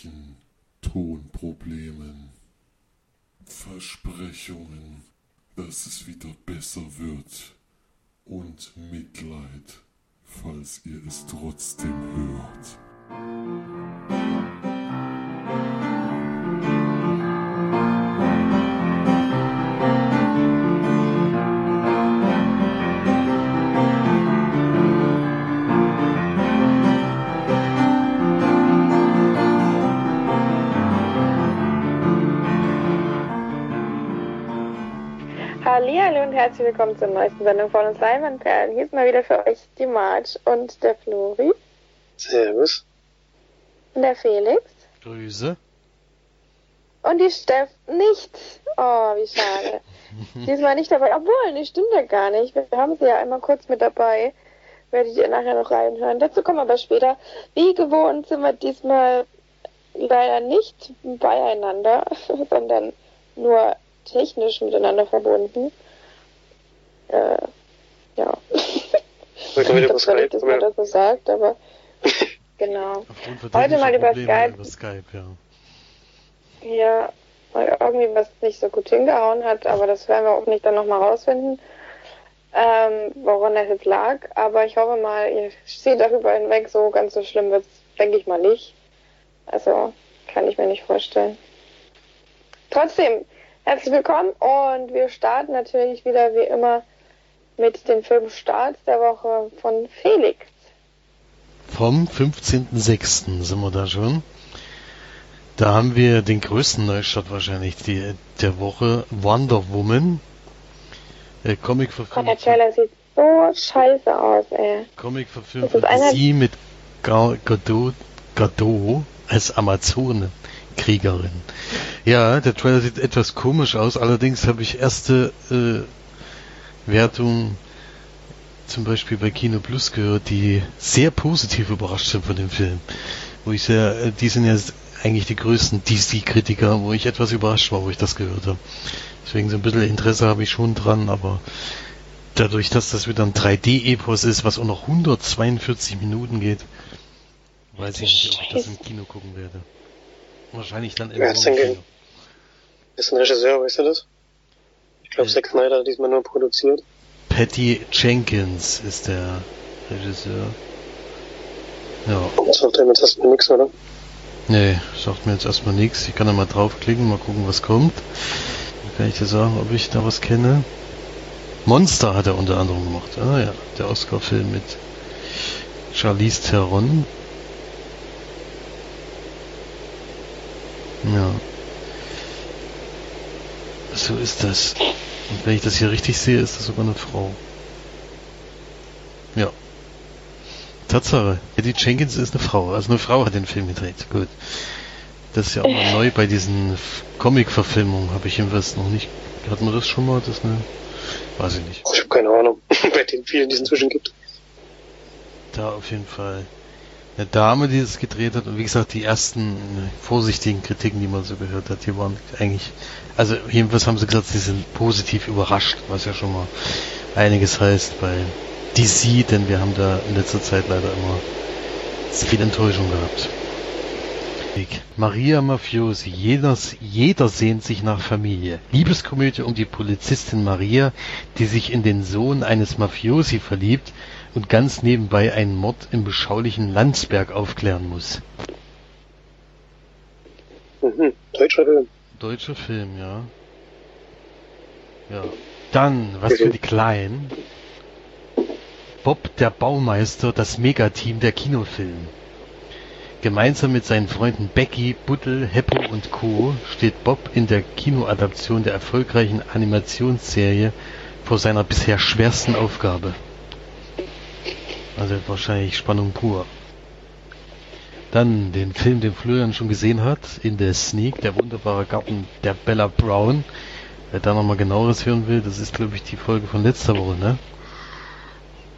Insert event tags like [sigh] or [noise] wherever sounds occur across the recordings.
technischen Tonproblemen, Versprechungen, dass es wieder besser wird und Mitleid, falls ihr es trotzdem hört. Herzlich willkommen zur neuesten Sendung von uns Leinwandperlen. Hier ist mal wieder für euch die Marge und der Flori Servus. und der Felix Grüße. und die Steff nicht. Oh, wie schade. [laughs] Diesmal nicht dabei. Obwohl, nee, stimmt ja gar nicht. Wir haben sie ja einmal kurz mit dabei. Werdet ihr nachher noch reinhören. Dazu kommen wir aber später. Wie gewohnt sind wir diesmal leider nicht beieinander, [laughs] sondern nur technisch miteinander verbunden. Äh, ja. [laughs] Heute wieder über Skype. nicht, dass man das so sagt, aber genau. Heute mal über Skype. Über Skype, ja. Ja, weil irgendwie was nicht so gut hingehauen hat, aber das werden wir auch nicht dann nochmal rausfinden, ähm, woran das jetzt lag. Aber ich hoffe mal, ihr seht darüber hinweg, so ganz so schlimm wird's, denke ich mal nicht. Also, kann ich mir nicht vorstellen. Trotzdem, herzlich willkommen und wir starten natürlich wieder wie immer mit den Filmstarts der Woche von Felix. Vom 15.06. sind wir da schon. Da haben wir den größten Neustart wahrscheinlich die, der Woche. Wonder Woman. Äh, Comic Gott, der verfilmt, Trailer sieht so scheiße aus, ey. Comic verfilmt von sie mit Gadot, Gadot als Amazone-Kriegerin. Ja, der Trailer sieht etwas komisch aus. Allerdings habe ich erste äh, Wertungen zum Beispiel bei Kino Plus gehört, die sehr positiv überrascht sind von dem Film. Wo ich sehr, äh, die sind ja eigentlich die größten DC-Kritiker, wo ich etwas überrascht war, wo ich das gehört habe. Deswegen so ein bisschen Interesse habe ich schon dran, aber dadurch, dass das wieder ein 3D-Epos ist, was auch noch 142 Minuten geht, weiß ich nicht, ob ich das im Kino gucken werde. Wahrscheinlich dann im ge- Ist ein Regisseur, weißt du das? Ich glaube. Zack Snyder hat diesmal nur produziert. Patty Jenkins ist der Regisseur. Ja, Das sagt einem jetzt erstmal nichts, oder? nee, sagt mir jetzt erstmal nichts. Ich kann da mal draufklicken, mal gucken, was kommt. Dann kann ich dir sagen, ob ich da was kenne. Monster hat er unter anderem gemacht. Ah ja, der Oscar-Film mit Charlize Theron. Ja. So ist das. Und wenn ich das hier richtig sehe, ist das sogar eine Frau. Ja. Tatsache. Eddie Jenkins ist eine Frau. Also eine Frau hat den Film gedreht. Gut. Das ist ja auch mal [laughs] neu bei diesen Comic-Verfilmungen. Habe ich jedenfalls noch nicht. Hatten wir das schon mal? Das eine. Weiß ich nicht. Ich habe keine Ahnung, [laughs] bei den vielen, die es inzwischen gibt. Da auf jeden Fall eine Dame, die es gedreht hat. Und wie gesagt, die ersten vorsichtigen Kritiken, die man so gehört hat, die waren eigentlich, also jedenfalls haben sie gesagt, sie sind positiv überrascht, was ja schon mal einiges heißt bei DC, denn wir haben da in letzter Zeit leider immer viel Enttäuschung gehabt. Maria Mafiosi, jeder, jeder sehnt sich nach Familie. Liebeskomödie um die Polizistin Maria, die sich in den Sohn eines Mafiosi verliebt und ganz nebenbei einen Mord im beschaulichen Landsberg aufklären muss. Mhm. Deutscher Film. Deutscher Film, ja. Ja. Dann, was für die Kleinen. Bob der Baumeister, das Megateam der Kinofilm. Gemeinsam mit seinen Freunden Becky, Buttel, Heppo und Co. steht Bob in der Kinoadaption der erfolgreichen Animationsserie vor seiner bisher schwersten Aufgabe. Also wahrscheinlich Spannung pur. Dann den Film, den Florian schon gesehen hat, in der Sneak, der wunderbare Garten der Bella Brown. Wer da nochmal genaueres hören will, das ist glaube ich die Folge von letzter Woche, ne?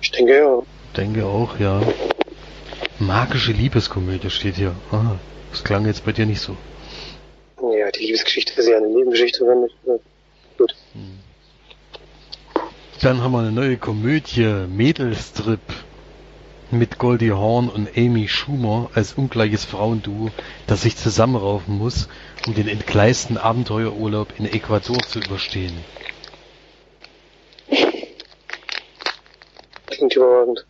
Ich denke ja. Denke auch, ja. Magische Liebeskomödie steht hier. Ah, das klang jetzt bei dir nicht so. Ja, die Liebesgeschichte ist ja eine Nebengeschichte, wenn nicht. Ja. Gut. Dann haben wir eine neue Komödie, Mädelstrip. Mit Goldie Hawn und Amy Schumer als ungleiches Frauenduo, das sich zusammenraufen muss, um den entgleisten Abenteuerurlaub in Ecuador zu überstehen. Klingt überragend.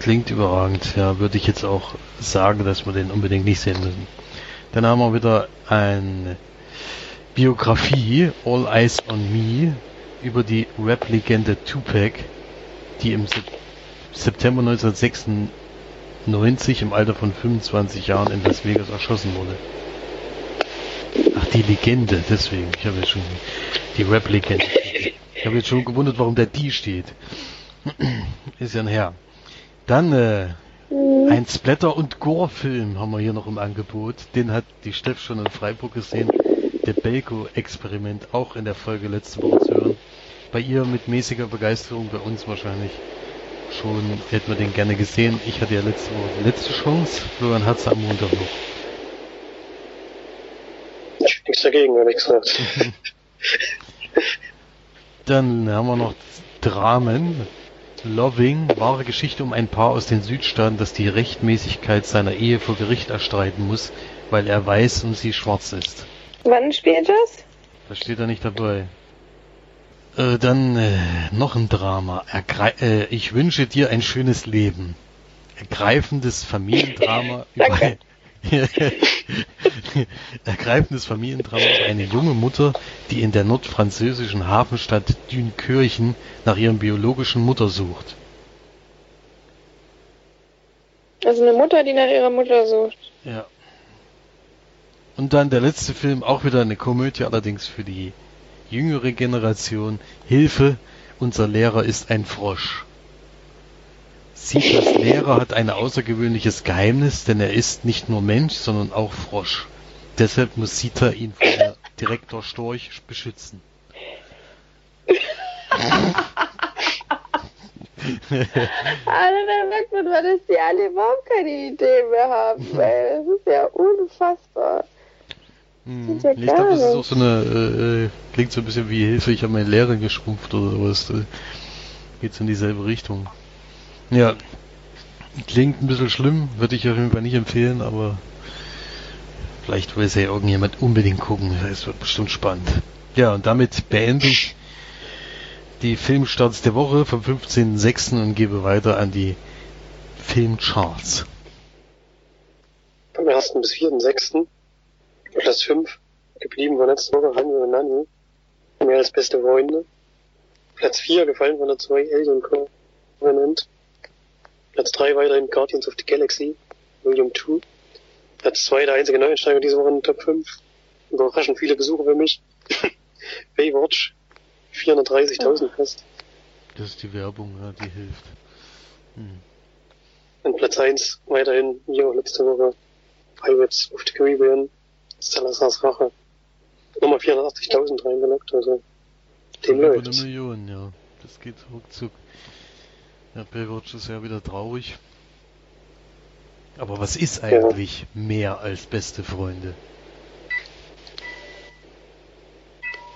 Klingt überragend, ja, würde ich jetzt auch sagen, dass wir den unbedingt nicht sehen müssen. Dann haben wir wieder eine Biografie, All Eyes on Me, über die Rap-Legende Tupac, die im September 1996 im Alter von 25 Jahren in Las Vegas erschossen wurde. Ach, die Legende, deswegen. Ich habe jetzt schon die Rap-Legende. Ich habe jetzt schon gewundert, warum der die steht. Ist ja ein Herr. Dann äh, ein Splatter- und Gore-Film haben wir hier noch im Angebot. Den hat die Steff schon in Freiburg gesehen. Der Belko-Experiment auch in der Folge letzte Woche zu hören. Bei ihr mit mäßiger Begeisterung, bei uns wahrscheinlich schon hätten wir den gerne gesehen. Ich hatte ja letzte Woche die letzte Chance. Florian hat es am Montag noch. Ich hab nichts dagegen, ehrlich gesagt. [laughs] Dann haben wir noch Dramen. Loving, wahre Geschichte um ein Paar aus den Südstaaten, das die Rechtmäßigkeit seiner Ehe vor Gericht erstreiten muss, weil er weiß und sie schwarz ist. Wann spielt das? Das steht da nicht dabei. Äh, dann äh, noch ein Drama. Ergrei äh, ich wünsche dir ein schönes Leben. Ergreifendes Familiendrama [laughs] über. [laughs] Ergreifendes Familiendrama über eine junge Mutter, die in der nordfranzösischen Hafenstadt Dünkirchen nach ihrem biologischen Mutter sucht. Also eine Mutter, die nach ihrer Mutter sucht. Ja. Und dann der letzte Film, auch wieder eine Komödie, allerdings für die jüngere Generation. Hilfe, unser Lehrer ist ein Frosch. Sitas Lehrer hat ein außergewöhnliches Geheimnis, denn er ist nicht nur Mensch, sondern auch Frosch. Deshalb muss Sita ihn vor der Direktor Storch beschützen. Alter, da merkt man dass die alle überhaupt keine Idee mehr haben, ey. Das ist ja unfassbar. Hm. ja Ich glaube, das ist auch so eine, äh, äh, klingt so ein bisschen wie Hilfe, ich habe meine Lehre geschrumpft oder sowas. Äh, geht's in dieselbe Richtung. Ja, klingt ein bisschen schlimm, würde ich auf jeden Fall nicht empfehlen, aber vielleicht will es ja irgendjemand unbedingt gucken. Es wird bestimmt spannend. Ja, und damit beende ich die Filmstarts der Woche vom 15.06. und gebe weiter an die Filmcharts. Vom 1. bis 4.6. Platz 5 geblieben von letzter Woche Hanjo und Nani. Mehr als beste Freunde. Platz 4 gefallen von der 2 Alien Covenant. Platz 3 weiterhin Guardians of the Galaxy. Volume 2. Platz 2 der einzige Neueinsteiger diese Woche in den Top 5. Überraschend viele Besucher für mich. [laughs] Baywatch. 430.000 fast. Das ist die Werbung, ja, die hilft. Hm. Und Platz 1 weiterhin, wie auch letzte Woche, Pirates of the Caribbean, Salazar's Rache. Nochmal 480.000 reingelockt, also dem Über eine läuft's. Million, ja. Das geht ruckzuck. Ja, Baywatch ist ja wieder traurig. Aber was ist eigentlich mehr als beste Freunde?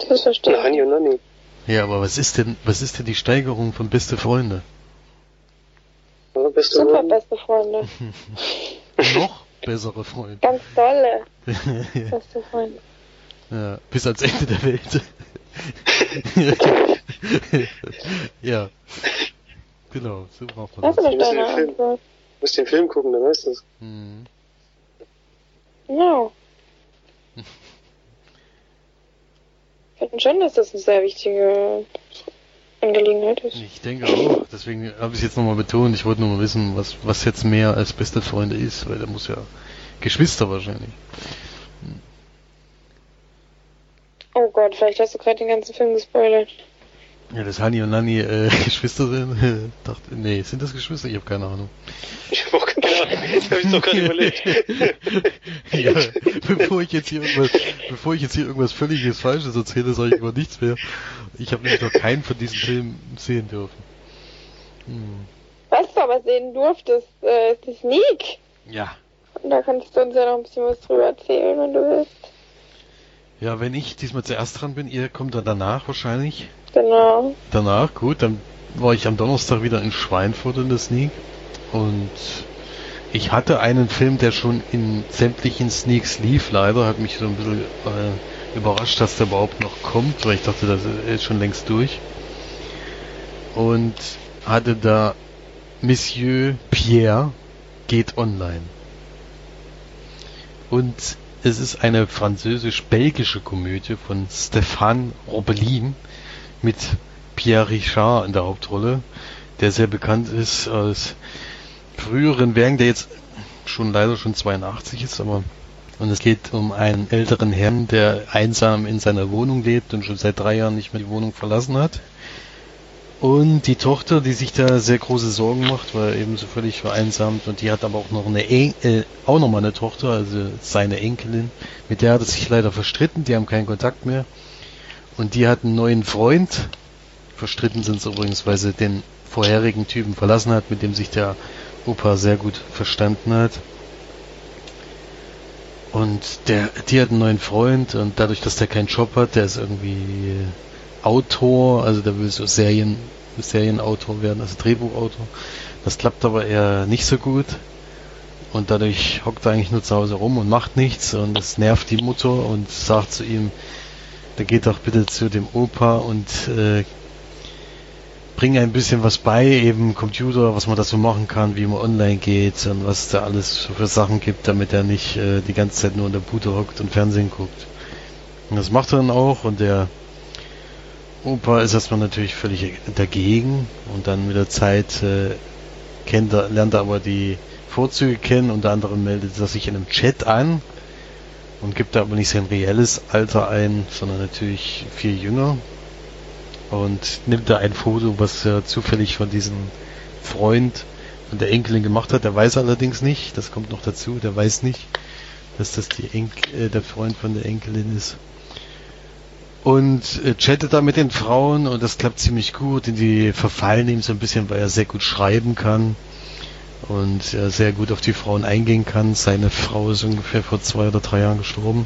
Das verstehe Ja, ich. Hani und Nani. Ja, aber was ist denn, was ist denn die Steigerung von beste Freunde? Ja, beste Super Freunde. beste Freunde. [laughs] Noch bessere Freunde. Ganz tolle [laughs] beste Freunde. ja, bis ans Ende der Welt. [laughs] ja. Genau, so braucht man Das ist das. deine den Film- musst den Film gucken, dann weißt du es. Hm. Ja. [laughs] Ich finde schon, dass das eine sehr wichtige Angelegenheit ist. Ich denke auch, deswegen habe ich es jetzt nochmal betont. Ich wollte nur mal wissen, was, was jetzt mehr als beste Freunde ist, weil da muss ja Geschwister wahrscheinlich. Oh Gott, vielleicht hast du gerade den ganzen Film gespoilert. Ja, dass Hani und Nani äh, [laughs] Geschwister sind. [laughs] dachte, nee, sind das Geschwister? Ich habe keine Ahnung. Ich hab auch keine Ahnung, das hab ich doch gerade überlegt. [laughs] ja, bevor ich jetzt hier irgendwas, bevor ich jetzt hier irgendwas völliges Falsches erzähle, sage ich über nichts mehr. Ich habe nämlich noch keinen von diesen Filmen sehen dürfen. Hm. Was du aber sehen durftest, äh, ist die Sneak. Ja. Und da kannst du uns ja noch ein bisschen was drüber erzählen, wenn du willst. Ja, wenn ich diesmal zuerst dran bin, ihr kommt dann danach wahrscheinlich. Genau. Danach, gut, dann war ich am Donnerstag wieder in Schweinfurt in der Sneak. Und ich hatte einen Film, der schon in sämtlichen Sneaks lief, leider, hat mich so ein bisschen äh, überrascht, dass der überhaupt noch kommt, weil ich dachte, das ist schon längst durch. Und hatte da Monsieur Pierre geht online. Und es ist eine französisch-belgische Komödie von Stéphane Robelin mit Pierre Richard in der Hauptrolle, der sehr bekannt ist als früheren Werken, der jetzt schon leider schon 82 ist, aber und es geht um einen älteren Herrn, der einsam in seiner Wohnung lebt und schon seit drei Jahren nicht mehr die Wohnung verlassen hat. Und die Tochter, die sich da sehr große Sorgen macht, weil eben so völlig vereinsamt und die hat aber auch noch eine en äh, auch noch mal eine Tochter, also seine Enkelin, mit der hat er sich leider verstritten, die haben keinen Kontakt mehr. Und die hat einen neuen Freund. Verstritten sind sie übrigens, weil sie den vorherigen Typen verlassen hat, mit dem sich der Opa sehr gut verstanden hat. Und der, die hat einen neuen Freund und dadurch, dass der keinen Job hat, der ist irgendwie Autor, also der will so Serien, Serienautor werden, also Drehbuchautor. Das klappt aber eher nicht so gut. Und dadurch hockt er eigentlich nur zu Hause rum und macht nichts und das nervt die Mutter und sagt zu ihm, der geht doch bitte zu dem Opa und äh, bringe ein bisschen was bei, eben Computer, was man da so machen kann, wie man online geht und was da alles für Sachen gibt, damit er nicht äh, die ganze Zeit nur in der Bude hockt und Fernsehen guckt. Und das macht er dann auch und der Opa ist erstmal natürlich völlig dagegen und dann mit der Zeit äh, kennt er, lernt er aber die Vorzüge kennen, unter anderem meldet er sich in einem Chat an und gibt da aber nicht sein reelles Alter ein, sondern natürlich viel jünger und nimmt da ein Foto, was er zufällig von diesem Freund von der Enkelin gemacht hat. Der weiß allerdings nicht, das kommt noch dazu, der weiß nicht, dass das die Enk äh, der Freund von der Enkelin ist. Und äh, chattet da mit den Frauen und das klappt ziemlich gut. Und die verfallen ihm so ein bisschen, weil er sehr gut schreiben kann und er sehr gut auf die Frauen eingehen kann. Seine Frau ist ungefähr vor zwei oder drei Jahren gestorben.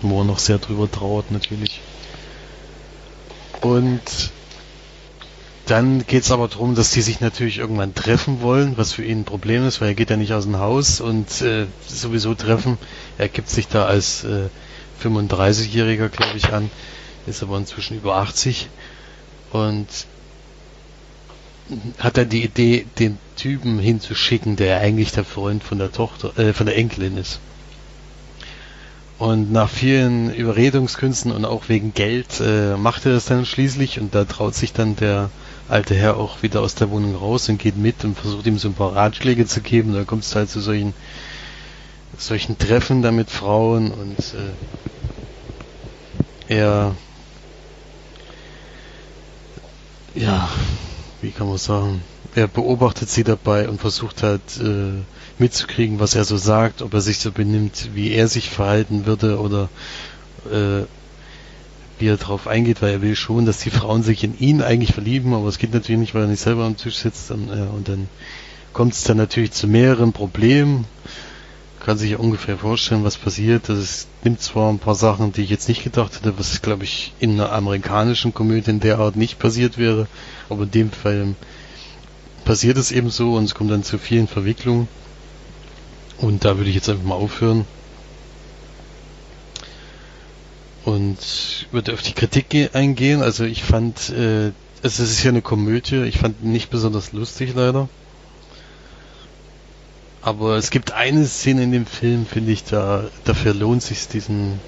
Wo er noch sehr drüber trauert natürlich. Und dann geht es aber darum, dass die sich natürlich irgendwann treffen wollen, was für ihn ein Problem ist, weil er geht ja nicht aus dem Haus und äh, sowieso treffen. Er gibt sich da als äh, 35-Jähriger, glaube ich, an, ist aber inzwischen über 80 und hat dann die Idee, den Typen hinzuschicken, der eigentlich der Freund von der Tochter, äh, von der Enkelin ist. Und nach vielen Überredungskünsten und auch wegen Geld äh, macht er das dann schließlich und da traut sich dann der alte Herr auch wieder aus der Wohnung raus und geht mit und versucht ihm so ein paar Ratschläge zu geben. Da kommt es halt zu solchen solchen Treffen da mit Frauen und äh, er ja, wie kann man sagen, er beobachtet sie dabei und versucht halt äh, mitzukriegen, was er so sagt, ob er sich so benimmt, wie er sich verhalten würde oder äh, wie er darauf eingeht, weil er will schon, dass die Frauen sich in ihn eigentlich verlieben, aber es geht natürlich nicht, weil er nicht selber am Tisch sitzt und, äh, und dann kommt es dann natürlich zu mehreren Problemen. Kann sich ja ungefähr vorstellen, was passiert. Das nimmt zwar ein paar Sachen, die ich jetzt nicht gedacht hätte, was glaube ich in einer amerikanischen Komödie in der Art nicht passiert wäre, aber in dem Fall passiert es eben so und es kommt dann zu vielen Verwicklungen. Und da würde ich jetzt einfach mal aufhören. Und würde auf die Kritik eingehen. Also ich fand, äh, es ist ja eine Komödie. Ich fand nicht besonders lustig leider. Aber es gibt eine Szene in dem Film, finde ich, da dafür lohnt sich diesen.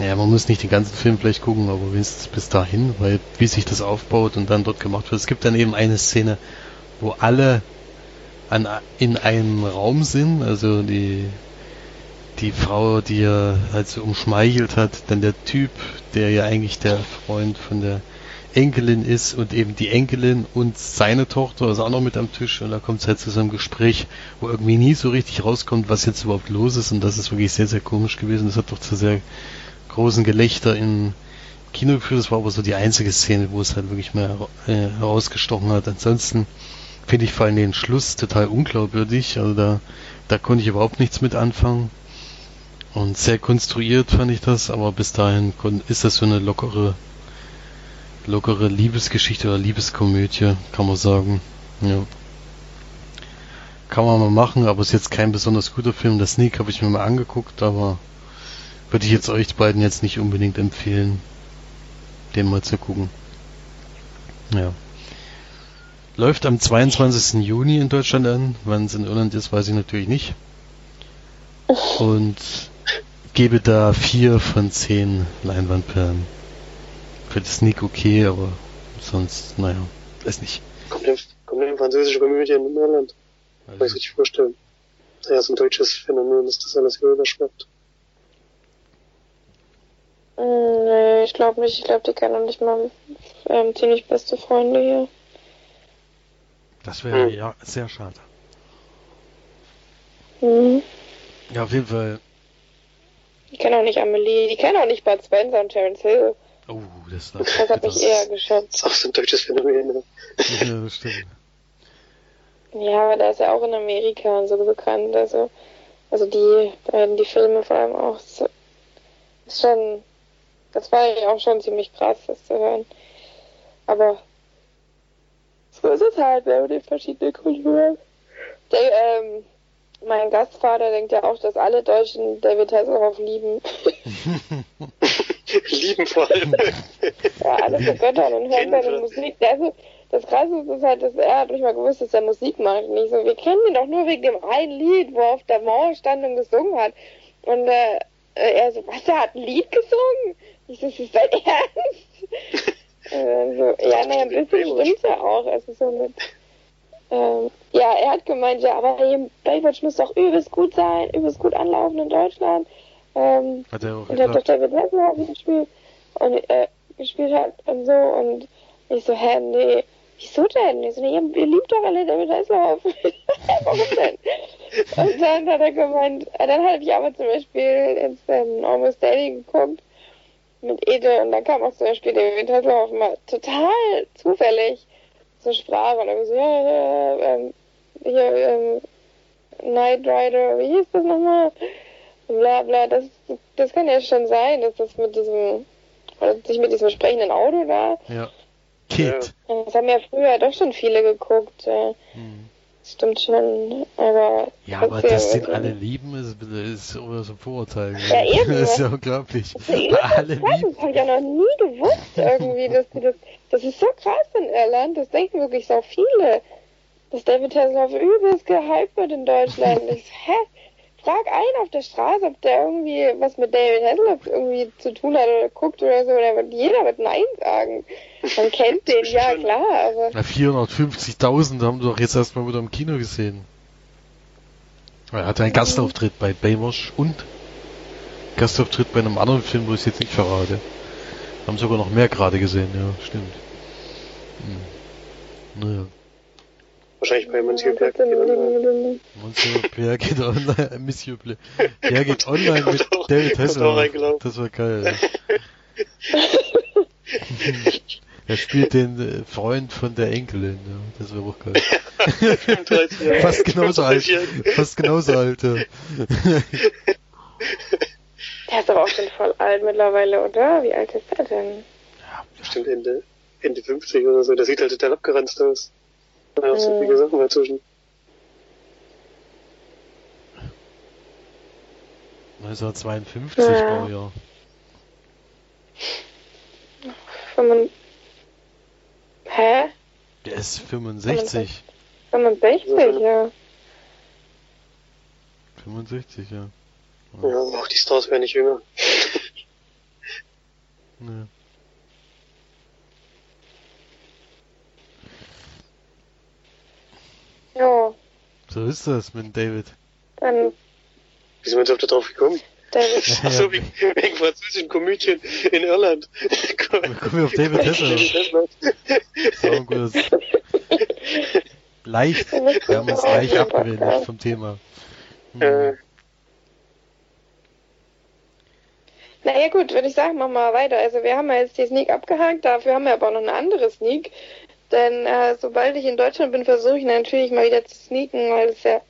Naja, man muss nicht den ganzen Film vielleicht gucken, aber wenigstens bis dahin, weil wie sich das aufbaut und dann dort gemacht wird. Es gibt dann eben eine Szene, wo alle an, in einem Raum sind, also die, die Frau, die er halt so umschmeichelt hat, dann der Typ, der ja eigentlich der Freund von der Enkelin ist und eben die Enkelin und seine Tochter ist auch noch mit am Tisch und da kommt es halt zu so einem Gespräch, wo irgendwie nie so richtig rauskommt, was jetzt überhaupt los ist und das ist wirklich sehr, sehr komisch gewesen. Das hat doch zu sehr großen Gelächter im Kino geführt. Das war aber so die einzige Szene, wo es halt wirklich mal äh, herausgestochen hat. Ansonsten finde ich vor allem den Schluss total unglaubwürdig. Also da, da konnte ich überhaupt nichts mit anfangen. Und sehr konstruiert fand ich das, aber bis dahin ist das so eine lockere, lockere Liebesgeschichte oder Liebeskomödie, kann man sagen. Ja. kann man mal machen, aber ist jetzt kein besonders guter Film. Das Sneak habe ich mir mal angeguckt, aber würde ich jetzt euch beiden jetzt nicht unbedingt empfehlen, den mal zu gucken. Ja. Läuft am 22. Juni in Deutschland an. Wann es in Irland ist, weiß ich natürlich nicht. Und gebe da vier von zehn Leinwandperlen. Für das Sneak okay, aber sonst, naja, weiß nicht. Kommt eine, kommt eine französische Komödie in Irland. Kann ich Also, richtig vorstellen. Ja, ist ein deutsches Phänomen, dass das alles hier überschwappt. Mm, Nee, ich glaube nicht. Ich glaube, die kennen noch nicht mal ähm, ziemlich beste Freunde hier. Das wäre Hm. ja sehr schade. Mhm. Ja, auf jeden Fall. Die kennen auch nicht Amelie. Die kennen auch nicht Bud Spencer und Terence Hill. Oh, das, Das hat mich eher geschockt. Das ist auch so ein deutsches Phänomen. Ne? Ja, das stimmt. Ja, aber da ist er auch in Amerika und so bekannt. Also, also die beiden, die Filme vor allem auch. So, ist schon, das war ja auch schon ziemlich krass, das zu hören. Aber so ist es halt, wenn man die verschiedenen Kulturen. Der, ähm, mein Gastvater denkt ja auch, dass alle Deutschen David Hasselhoff lieben. [laughs] Lieben vor allem. Ja, alles vergöttern und hören seine. Musik. Ist, das Krasse ist halt, dass er hat nicht mal gewusst, dass er Musik macht. Und ich so, wir kennen ihn doch nur wegen dem einen Lied, wo er auf der Mauer stand und gesungen hat. Und äh, äh, er so, was, er hat ein Lied gesungen? Ich so, ist das dein [laughs] Ernst? So, ja, naja, ein bisschen stimmt's ja auch. Also so mit, ähm, ja, er hat gemeint, ja, aber hey, Baywatch muss doch übelst gut sein, übelst gut anlaufen in Deutschland. Ähm, Hat er auch und hat doch. David Hasselhoff gespielt und äh, gespielt hat und so und ich so, hä, nee, wieso denn? Ich so, nee, ihr, ihr liebt doch alle David Hasselhoff. [laughs] Warum denn? Und dann hat er gemeint, äh, dann habe ich aber zum Beispiel jetzt ähm, Almost Daily geguckt mit Ede und dann kam auch zum Beispiel David Hasselhoff mal total zufällig zur Sprache und dann so, ja, ja, ähm, hier, ähm, Knight Rider, wie hieß das nochmal? Bla bla, das, das kann ja schon sein, dass das mit diesem, oder sich mit diesem sprechenden Auto da, Ja. Kate. das haben ja früher doch schon viele geguckt, äh, Hm. Stimmt schon, aber. Ja, aber dass den alle lieben, ist, ist immer so ein Vorurteil. Ja, eben. [laughs] Das ist ja unglaublich. Das ist Alle krass, lieben. das habe ich ja noch nie gewusst irgendwie, dass die das, das ist so krass in Irland, das denken wirklich so viele, dass David Hasselhoff übelst gehypt wird in Deutschland. [laughs] Ich hä? Frag einen auf der Straße, ob der irgendwie was mit David Hasselhoff irgendwie zu tun hat oder guckt oder so, oder wird, jeder wird Nein sagen. Man [laughs] kennt den, ja klar, aber Na, 450.000 haben wir doch jetzt erstmal wieder im Kino gesehen. Er hatte einen Gastauftritt bei Baywatch und Gastauftritt bei einem anderen Film, wo ich es jetzt nicht verrate. Haben sogar noch mehr gerade gesehen, ja, stimmt. Hm. Naja, Wahrscheinlich bei Monsieur Ja, Black. Genau. Monsieur Pierre geht online, [laughs] Monsieur Pierre [laughs] geht online mit David Hasselhoff. Das war geil. [laughs] er spielt den äh, Freund von der Enkelin, ja, das war auch geil. 35 Jahre. Fast genauso alt. 35 Jahre. Fast genauso alt, ja. der ist aber auch schon voll alt mittlerweile, oder? Wie alt ist er denn? Bestimmt Ende, Ende 50 oder so. Der sieht halt total abgeranzt aus. Da so Mhm. viele Sachen dazwischen. 1952 Ja. Baujahr. 65, hä? Der ist 65. 65, ja. 65, ja. Ja, auch die Stars werden nicht jünger. [laughs] ja. So ist das mit David. dann Wie sind wir jetzt auf da drauf gekommen? David. [laughs] Ach so, wegen, wegen französischen Komödien in Irland. Dann kommen wir auf David Hasselhoff. Auch ein gutes. Leicht. Wir haben uns leicht abgewendet vom Thema. Hm. äh, Naja gut, würde ich sagen, machen wir mal weiter. Also wir haben ja jetzt die Sneak abgehakt, dafür haben wir aber auch noch eine andere Sneak. Denn äh, sobald ich in Deutschland bin, versuche ich natürlich mal wieder zu sneaken, weil es ja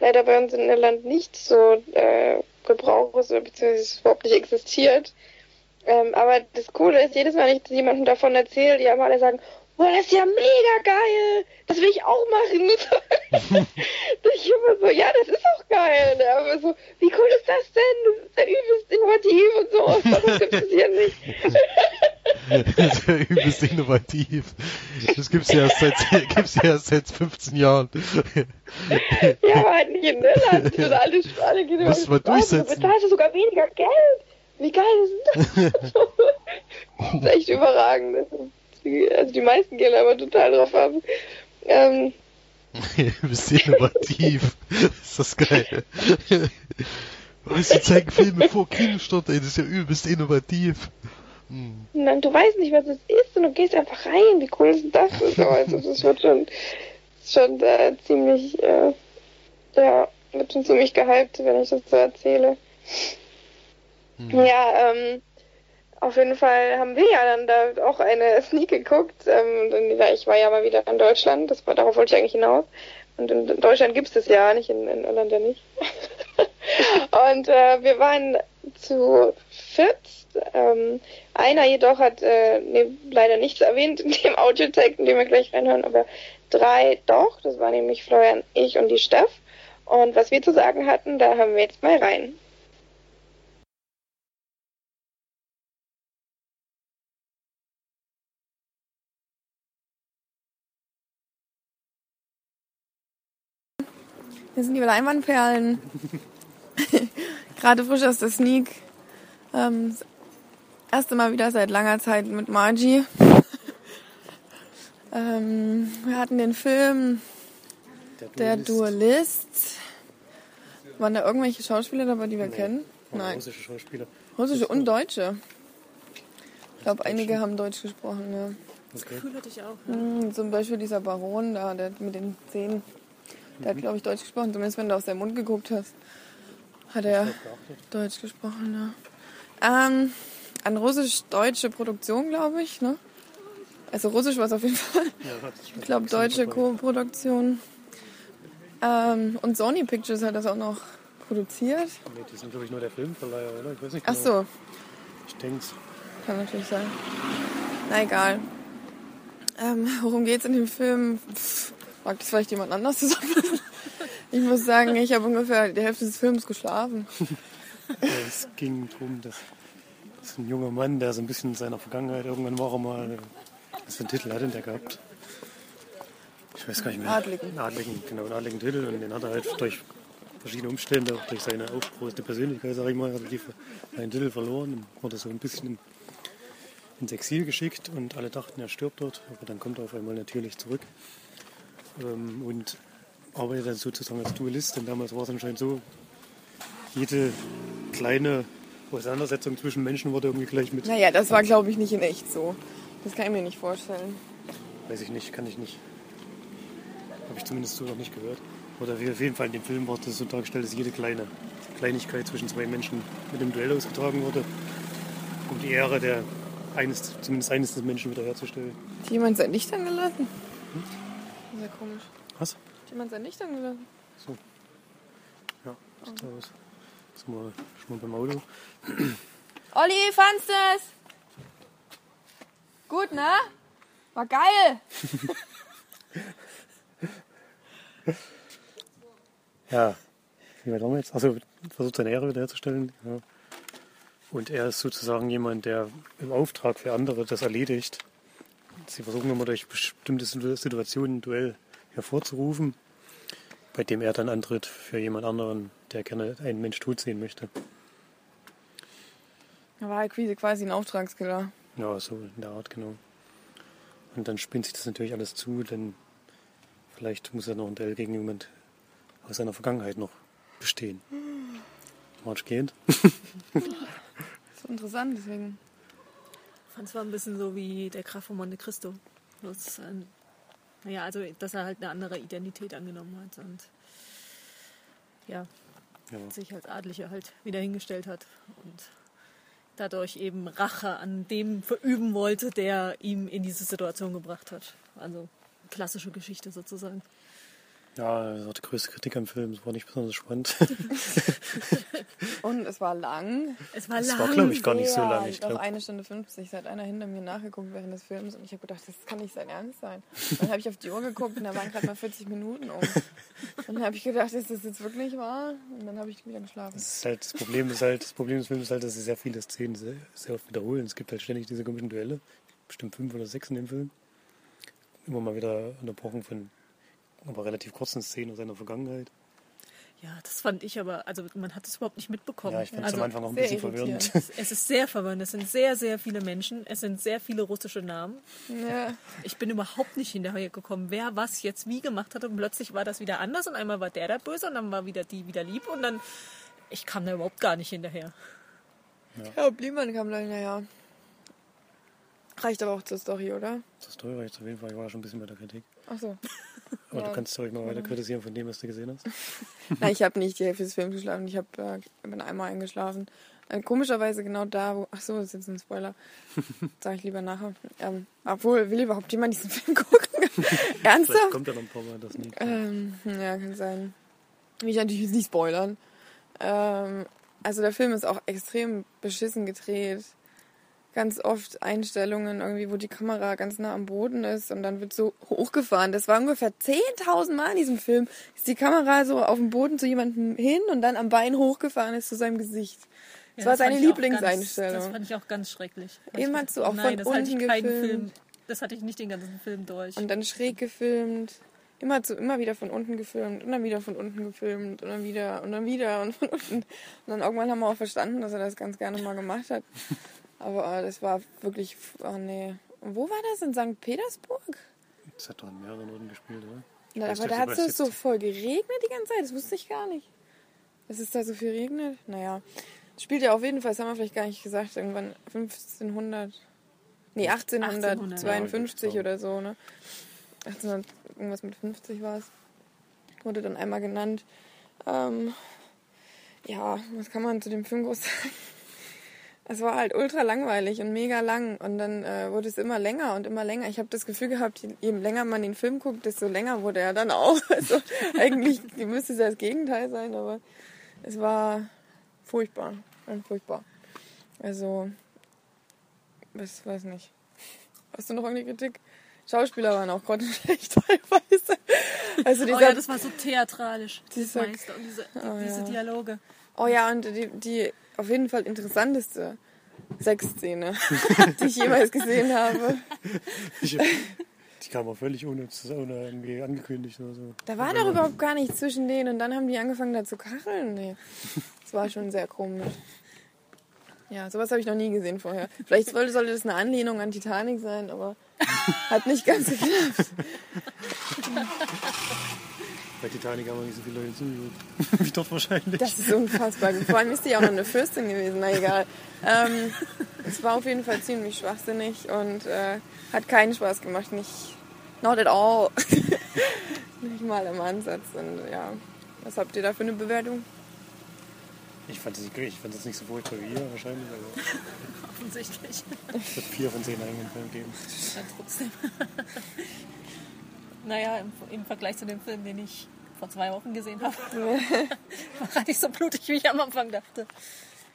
leider bei uns in Irland nicht so äh, Gebrauch ist, oder beziehungsweise es überhaupt nicht existiert. Ähm, aber das Coole ist, jedes Mal, wenn ich jemandem davon erzähle, die haben alle sagen, boah, das ist ja mega geil, das will ich auch machen. [laughs] ich immer so, ja, das ist auch geil. Ne? Aber so, wie cool ist das denn? Das ist ja übelst innovativ und so. Das gibt es ja nicht. das ist ja übelst innovativ. Das gibt's ja erst seit, gibt's ja erst seit 15 Jahren. ja, aber halt nicht in Irland. Für alle, alle gehen Muss man durchsetzen. Du bezahlst du sogar weniger Geld. Wie geil ist das? [laughs] das ist echt überragend. Also die meisten gehen aber total drauf ab. Ähm, [laughs] du bist innovativ. [laughs] ist das geil. [laughs] Weißt du, zeigen Filme vor Kinostart, ey, das ist ja übelst innovativ. Hm. Nein, du weißt nicht, was es ist und du gehst einfach rein. Wie cool ist das? Also, das wird schon, schon äh, ziemlich, äh, ja, wird schon ziemlich gehypt, wenn ich das so erzähle. Hm. Ja, ähm, auf jeden Fall haben wir ja dann da auch eine Sneak geguckt. Ähm, ich war ja mal wieder in Deutschland, das war, darauf wollte ich eigentlich hinaus. Und in Deutschland gibt es das ja nicht, in, in Irland ja nicht. [laughs] und äh, wir waren zu viert. Ähm, einer jedoch hat äh, nee, leider nichts erwähnt in dem Audio-Tag, in dem wir gleich reinhören, aber drei doch. Das war nämlich Florian, ich und die Steff. Und was wir zu sagen hatten, da hören wir jetzt mal rein. Hier sind die Leinwandperlen. [laughs] Gerade frisch aus der Sneak. Ähm, das erste Mal wieder seit langer Zeit mit Margie. [laughs] ähm, wir hatten den Film Der Duelist. Der Duelist. Waren da irgendwelche Schauspieler dabei, die wir nee, kennen? Nein. Russische Schauspieler. Russische und Deutsche. Ich glaube, einige haben Deutsch gesprochen, ja. Das Gefühl hatte ich auch. Ja. Mhm, zum Beispiel dieser Baron da, der mit den Zähnen. Der hat, glaube ich, Deutsch gesprochen. Zumindest wenn du aus seinem Mund geguckt hast, hat er Deutsch gesprochen, ja. Ähm, an russisch-deutsche Produktion, glaube ich, ne? Also russisch war es auf jeden [laughs] Fall. ich glaube, deutsche Co-Produktion. Ähm, und Sony Pictures hat das auch noch produziert. Nee, die sind, glaube ich, nur der Filmverleiher, oder? Ich weiß nicht genau. Ach so. Ich denke es. Kann natürlich sein. Na egal. Ähm, worum geht's in dem Film? Pff, Mag das vielleicht jemand anders zusammenfassen? [laughs] Ich muss sagen, ich habe ungefähr die Hälfte des Films geschlafen. es ging darum, dass, dass ein junger Mann, der so ein bisschen in seiner Vergangenheit, irgendwann war mal, was für einen Titel hat denn der gehabt? Ich weiß gar nicht mehr. Adligen. Adligen, genau, einen adligen Titel. Und den hat er halt durch verschiedene Umstände, durch seine aufgroßte Persönlichkeit, sag ich mal, hat er seinen Titel verloren und wurde so ein bisschen ins Exil geschickt und alle dachten, er stirbt dort, aber dann kommt er auf einmal natürlich zurück ähm, und arbeitet dann sozusagen als Duellist. Denn damals war es anscheinend so, jede kleine Auseinandersetzung zwischen Menschen wurde irgendwie gleich mit. Naja, das war glaube ich nicht in echt so. Das kann ich mir nicht vorstellen. Weiß ich nicht, kann ich nicht. Habe ich zumindest so noch nicht gehört. Oder auf jeden Fall in dem Film wurde so dargestellt, dass jede kleine Kleinigkeit zwischen zwei Menschen mit dem Duell ausgetragen wurde, um die Ehre der eines, zumindest eines des Menschen wiederherzustellen. Hat jemand sein Licht angelassen? Hm? Sehr komisch. Was? Hat jemand sein Licht angelassen? So. Ja, sieht okay. aus. Sind wir schon mal beim Auto. Olli, fandst du es? Gut, ne? War geil. [laughs] ja. Wie weit waren wir jetzt? Also versucht seine Ehre wiederherzustellen. Ja. Und er ist sozusagen jemand, der im Auftrag für andere das erledigt Sie versuchen immer durch bestimmte Situationen ein Duell hervorzurufen, bei dem er dann antritt für jemand anderen, der gerne einen Mensch tot sehen möchte. Er war halt quasi ein Auftragskiller. Ja, so in der Art, genau. Und dann spinnt sich das natürlich alles zu, denn vielleicht muss er noch ein Duell gegen jemand aus seiner Vergangenheit noch bestehen. March gehend. [laughs] so interessant, deswegen fand es war ein bisschen so wie der Graf von Monte Cristo. Das, ähm, naja, also dass er halt eine andere Identität angenommen hat und ja, ja. sich als Adlige halt wieder hingestellt hat und dadurch eben Rache an dem verüben wollte, der ihm in diese Situation gebracht hat. Also klassische Geschichte sozusagen. Ja, das war die größte Kritik am Film. Es war nicht besonders spannend. [laughs] Und es war lang. Es war Es lang. war, glaube ich, gar nicht so lang. Ich glaube, eine Stunde 50. Es hat einer hinter mir nachgeguckt während des Films und ich habe gedacht, das kann nicht sein Ernst sein. Dann habe ich auf die Uhr geguckt und da waren gerade mal 40 Minuten um. Und dann habe ich gedacht, ist das jetzt wirklich wahr? Und dann habe ich wieder geschlafen. das, ist halt, das Problem ist halt, das Problem des Films ist halt, dass sie sehr viele Szenen sehr, sehr oft wiederholen. Es gibt halt ständig diese komischen Duelle. Bestimmt fünf oder sechs in dem Film. Immer mal wieder unterbrochen von aber relativ kurzen Szenen aus seiner Vergangenheit. Ja, das fand ich aber, also man hat es überhaupt nicht mitbekommen. Ja, ich fand es also, am Anfang auch ein bisschen verwirrend. es ist sehr verwirrend. Es sind sehr, sehr viele Menschen. Es sind sehr viele russische Namen. Ja. Ich bin überhaupt nicht hinterher gekommen, wer was jetzt wie gemacht hat. Und plötzlich war das wieder anders. Und einmal war der der Böse und dann war wieder die wieder lieb. Und dann, ich kam da überhaupt gar nicht hinterher. Ja, Bliemann kam gleich, naja. Reicht aber auch zur Story, oder? Das ist teuer jetzt auf jeden Fall. Ich war schon ein bisschen bei der Kritik. Ach so. Aber Ja. du kannst ruhig mal weiter kritisieren von dem, was du gesehen hast. [laughs] Na, ich habe nicht die Hälfte des Films geschlafen. Ich hab, äh, bin einmal eingeschlafen. Äh, komischerweise genau da, wo. Ach so, das ist jetzt ein Spoiler. [laughs] Sag ich lieber nachher. Ähm, obwohl, will überhaupt jemand diesen [laughs] Film gucken? Vielleicht Ernsthaft? kommt ja noch ein paar Mal das nie. Ähm, ja, kann sein. Will ich natürlich jetzt nicht spoilern. Ähm, also der Film ist auch extrem beschissen gedreht. Ganz oft Einstellungen irgendwie, wo die Kamera ganz nah am Boden ist und dann wird so hochgefahren. Das war ungefähr 10.000 Mal in diesem Film. Ist die Kamera so auf dem Boden zu jemandem hin und dann am Bein hochgefahren ist zu seinem Gesicht. Das Ja, war seine Lieblingseinstellung. Ganz, das fand ich auch ganz schrecklich. Eben hast du auch Nein, von unten gefilmt. Film. Das hatte ich nicht den ganzen Film durch. Und dann schräg gefilmt. Immer, zu, immer wieder von unten gefilmt und dann wieder von unten gefilmt und dann wieder und dann wieder und von unten. Und dann irgendwann haben wir auch verstanden, dass er das ganz gerne mal gemacht hat. Aber äh, das war wirklich, oh nee. Wo war das? In St. Petersburg? Das hat doch an mehreren Orten gespielt, oder? Na, aber da hat es so voll geregnet die ganze Zeit. Das wusste ich gar nicht. Dass es da so viel regnet. Naja. Es spielt ja auf jeden Fall, das haben wir vielleicht gar nicht gesagt, irgendwann 1500. Nee, 1852 Ja, oder so, ne? 1800, irgendwas mit 50 war es. Wurde dann einmal genannt. Ähm, ja, was kann man zu dem Film groß sagen? Es war halt ultra langweilig und mega lang und dann äh, wurde es immer länger und immer länger. Ich habe das Gefühl gehabt, je, länger man den Film guckt, desto länger wurde er dann auch. [laughs] Also eigentlich müsste es ja das Gegenteil sein, aber es war furchtbar und furchtbar. Also, was weiß nicht. Hast du noch irgendeine Kritik? Schauspieler waren auch grottenschlecht [laughs] teilweise. Also oh dieser, ja, das war so theatralisch. Dieser- Das meiste und diese, die, Oh diese ja. Dialoge. Oh ja, und die, die auf jeden Fall interessanteste Sexszene, [laughs] die ich jemals gesehen habe. Ich, die kam auch völlig ohne, ohne irgendwie angekündigt oder so. Da war doch überhaupt gar nichts zwischen denen und dann haben die angefangen da zu kacheln. Nee, das war schon sehr komisch. Ja, sowas habe ich noch nie gesehen vorher. Vielleicht sollte, sollte das eine Anlehnung an Titanic sein, aber hat nicht ganz geklappt. Bei Titanic haben wir nicht so viele Leute zugeguckt. [laughs] Wie dort wahrscheinlich. Das ist unfassbar. Vor allem ist die auch noch eine Fürstin gewesen, na egal. Ähm, es war auf jeden Fall ziemlich schwachsinnig und äh, hat keinen Spaß gemacht. Nicht, not at all. [laughs] nicht mal im Ansatz. Und ja, was habt ihr da für eine Bewertung? Ich fand es ich fand es nicht so furchtbar wie ihr wahrscheinlich, aber [laughs] Offensichtlich. ich würde vier von zehn eigenen Film geben. Ja, trotzdem. Naja, im, im Vergleich zu dem Film, den ich vor zwei Wochen gesehen habe, war er nicht so blutig, wie ich am Anfang dachte.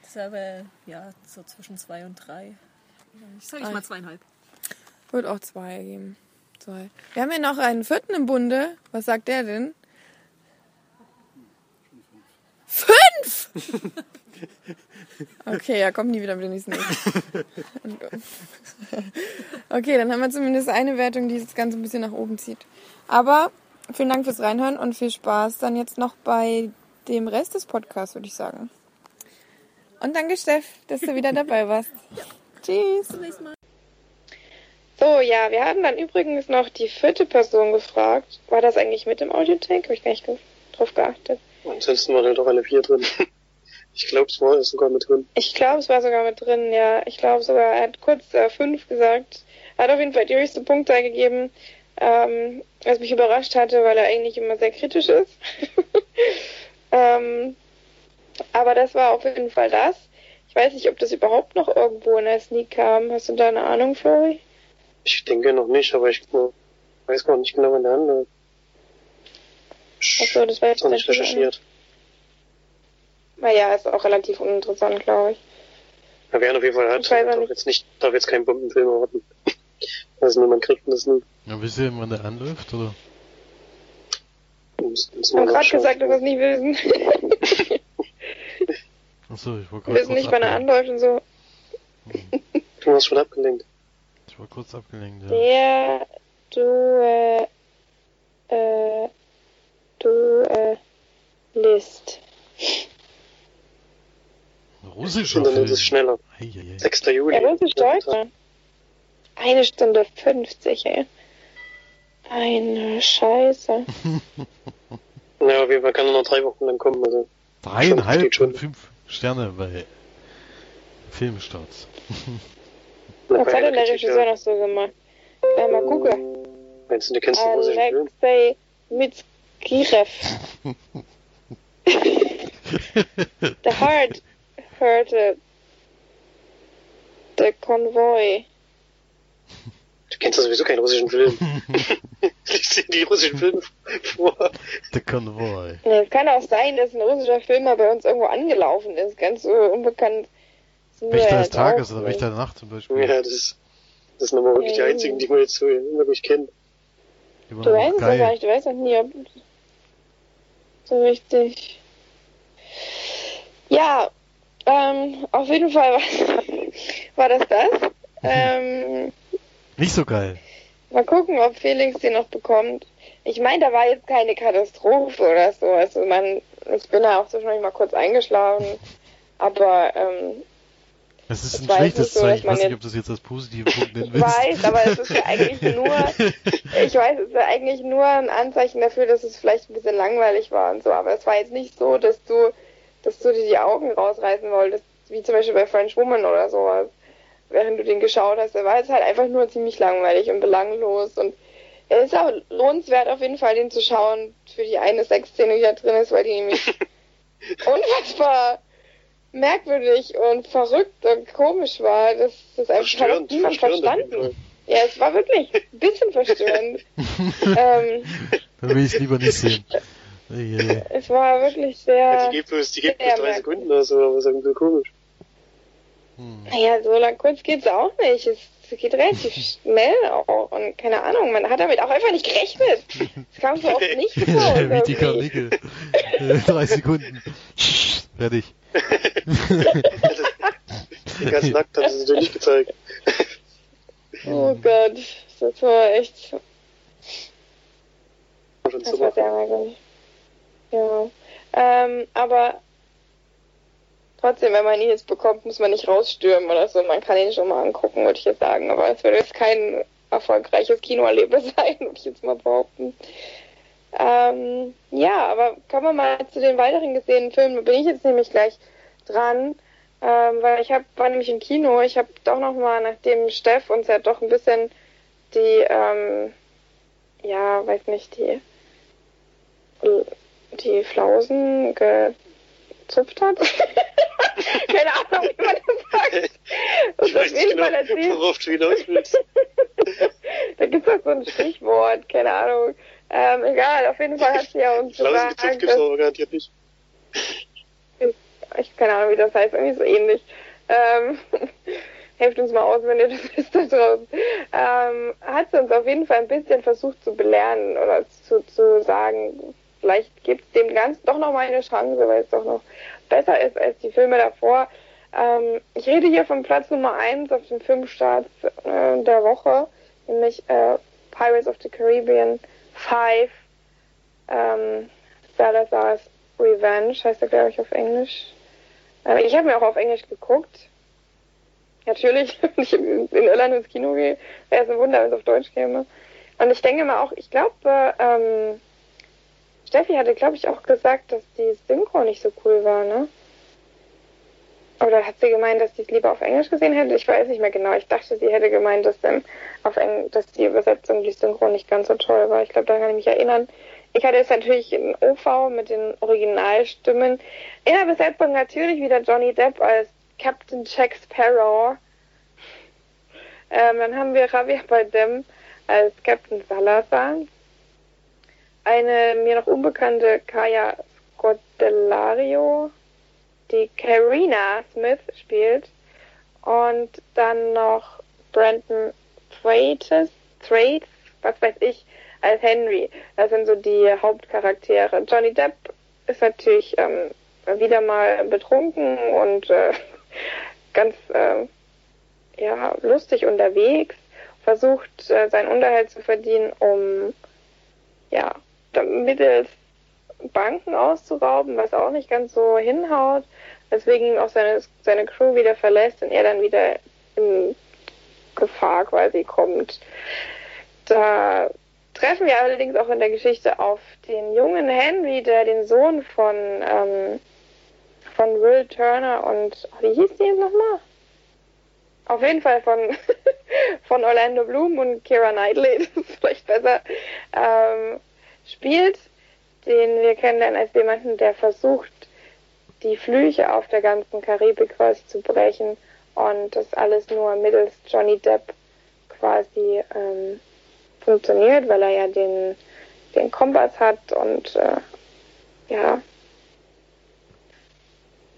Das ist aber, ja, so zwischen zwei und drei. Ich sage ich mal zweieinhalb. Wird auch zwei geben. Zwei. Wir haben hier noch einen vierten im Bunde. Was sagt der denn? Fünf! [laughs] [laughs] Okay, er kommt nie wieder mit dem nächsten. [laughs] Okay, dann haben wir zumindest eine Wertung, die das Ganze ein bisschen nach oben zieht. Aber vielen Dank fürs Reinhören und viel Spaß dann jetzt noch bei dem Rest des Podcasts, würde ich sagen. Und danke, Steff, dass du wieder dabei warst. [laughs] Tschüss. Zum nächsten Mal. So, ja, wir hatten dann übrigens noch die vierte Person gefragt. War das eigentlich mit im Audiothek? Habe ich gar nicht drauf geachtet. Ansonsten waren halt auch alle vier drin. Ich glaube, es war sogar mit drin. Ich glaube, es war sogar mit drin, ja. Ich glaube sogar, er hat kurz äh, fünf gesagt. Er hat auf jeden Fall die höchste Punktzahl gegeben, ähm, was mich überrascht hatte, weil er eigentlich immer sehr kritisch ist. [laughs] ähm, aber das war auf jeden Fall das. Ich weiß nicht, ob das überhaupt noch irgendwo in der Sneak kam. Hast du da eine Ahnung, Flori? Ich denke noch nicht, aber ich weiß gar nicht genau, wann der andere. Achso, das war jetzt nicht recherchiert. Naja, ist auch relativ uninteressant, glaube ich. Ja, wer ihn auf jeden Fall hat, Ich darf nicht. jetzt nicht, darf jetzt keinen Bombenfilm erwarten. Also niemand kriegt das nie. Ja, wisst ihr, wann der anläuft, oder? Muss, muss Wir haben mal gerade gesagt, dass wir es nicht wissen. [laughs] Achso, ich war wir kurz wissen nicht, wann er anläuft und so. Du warst schon abgelenkt. Ich war kurz abgelenkt, ja. Der du äh, du äh, List. Russischer Internet Film. ist schneller. Eieiei. 6. Juli. Der Russisch Deutsche. Eine Stunde 50, ey. Eine Scheiße. [laughs] Ja, auf jeden Fall kann er noch drei Wochen dann kommen. Also. Dreieinhalb Steht schon. von fünf Sterne bei Filmstarts. Was hat denn der Regisseur ja. noch so gemacht? Äh, mal gucken. Meinst du, du kennst den russischen Film? Alexei Mitskirev. [laughs] [laughs] The Heart hörte. The Convoy. Du kennst doch sowieso keinen russischen Film. [laughs] [laughs] Liest dir die russischen Filme vor. The Convoy. Es kann auch sein, dass ein russischer Film mal bei uns irgendwo angelaufen ist. Ganz unbekannt. Wächter des ja Tages oder Wächter der Nacht zum Beispiel. Ja, das ist, das sind aber wirklich die Ja, einzigen, die man jetzt so wirklich kennt. Du weißt auch es aber nicht, du weißt noch nie, ob so richtig. Ja, ähm, auf jeden Fall war, [laughs] war das das. Ähm, Nicht so geil. mal gucken, ob Felix den noch bekommt. Ich meine, da war jetzt keine Katastrophe oder so. Also man, ich bin da auch zwischendurch mal kurz eingeschlafen. Aber ähm, Es ist ein schlechtes so, Zeichen. Ich weiß nicht, ob das jetzt als positiven Punkt nennen ich willst. weiß, aber es ist ja eigentlich [laughs] nur, ich weiß, es ist ja eigentlich nur ein Anzeichen dafür, dass es vielleicht ein bisschen langweilig war und so. Aber es war jetzt nicht so, dass du, dass du dir die Augen rausreißen wolltest, wie zum Beispiel bei French Woman oder sowas. Während du den geschaut hast, der war jetzt halt einfach nur ziemlich langweilig und belanglos und er ist auch lohnenswert auf jeden Fall, den zu schauen für die eine Sexszene, die da drin ist, weil die nämlich [laughs] unfassbar merkwürdig und verrückt und komisch war. Das, das einfach hat Verstörend, niemand verstanden. Ja, es war wirklich ein bisschen verstörend. [laughs] ähm, Dann will ich es lieber nicht sehen. [laughs] [laughs] Es war wirklich Ja. sehr. Die geht bloß, die geht bloß drei merkwürdig. Sekunden oder so, aber ist irgendwie komisch. Hm. Naja, so lang kurz geht's auch nicht. Es geht relativ [laughs] schnell auch. Und keine Ahnung, man hat damit auch einfach nicht gerechnet. Es kam so oft nicht vor. [laughs] Wie die. Karnickel. Drei Sekunden. Fertig. Den ganzen Nackt haben sie dir nicht gezeigt. Oh Gott, das war echt. War Schon Das super. war sehr merkwürdig. Ja. Ähm, aber trotzdem, wenn man ihn jetzt bekommt, muss man nicht rausstürmen oder so. Man kann ihn schon mal angucken, würde ich jetzt sagen. Aber es wird jetzt kein erfolgreiches Kinoerlebnis [laughs] sein, würde ich jetzt mal behaupten. Ähm, ja, aber kommen wir mal zu den weiteren gesehenen Filmen. Da bin ich jetzt nämlich gleich dran. Ähm, weil ich hab, war nämlich im Kino. Ich habe doch noch mal, nachdem Steff uns ja doch ein bisschen die, ähm, ja, weiß nicht, die die Flausen gezupft hat. [laughs] Keine Ahnung, wie man das sagt. Und Ich weiß nicht genau, worauf du hinaus willst. [laughs] da gibt es doch so ein Stichwort, keine Ahnung. Ähm, egal, auf jeden Fall hat sie ja uns Flausen gesagt, gezupft gibt's dass, aber garantiert nicht. ich keine Ahnung, wie das heißt, irgendwie so ähnlich. Ähm, [laughs] helft uns mal aus, wenn ihr das wisst da draußen. Ähm, hat sie uns auf jeden Fall ein bisschen versucht zu belehren oder zu, zu sagen, vielleicht gibt es dem Ganzen doch noch mal eine Chance, weil es doch noch besser ist als die Filme davor. Ähm, ich rede hier von Platz Nummer 1 auf dem Filmstart äh, der Woche, nämlich äh, Pirates of the Caribbean 5, ähm, Salazar's Revenge, heißt er glaube ich auf Englisch. Äh, ich habe mir auch auf Englisch geguckt. Natürlich, [laughs] wenn ich in, Irland ins Kino gehe, wäre es ein Wunder, wenn es auf Deutsch käme. Und ich denke mal auch, ich glaube, ähm, Steffi hatte, glaube ich, auch gesagt, dass die Synchro nicht so cool war, ne? Oder hat sie gemeint, dass sie es lieber auf Englisch gesehen hätte? Ich weiß nicht mehr genau. Ich dachte, sie hätte gemeint, dass, ähm, auf Eng dass die Übersetzung, die Synchro nicht ganz so toll war. Ich glaube, daran kann ich mich erinnern. Ich hatte jetzt natürlich in OV mit den Originalstimmen. In der Besetzung natürlich wieder Johnny Depp als Captain Jack Sparrow. Ähm, dann haben wir Javier Bardem als Captain Salazar. Eine mir noch unbekannte Kaya Scodelario, die Karina Smith spielt. Und dann noch Brandon Thwaites, Thwaites, was weiß ich, als Henry. Das sind so die Hauptcharaktere. Johnny Depp ist natürlich ähm, wieder mal betrunken und äh, [laughs] ganz äh, ja, lustig unterwegs, versucht äh, seinen Unterhalt zu verdienen, um ja, mittels Banken auszurauben, was auch nicht ganz so hinhaut, weswegen auch seine, seine Crew wieder verlässt und er dann wieder in Gefahr quasi kommt. Da treffen wir allerdings auch in der Geschichte auf den jungen Henry, der den Sohn von, ähm, von Will Turner und, wie hieß die jetzt nochmal? Auf jeden Fall von, [laughs] von Orlando Bloom und Kira Knightley, [laughs] das ist vielleicht besser, ähm, spielt, den wir kennenlernen als jemanden, der versucht, die Flüche auf der ganzen Karibik quasi zu brechen und das alles nur mittels Johnny Depp quasi ähm, funktioniert, weil er ja den, den Kompass hat und äh, ja,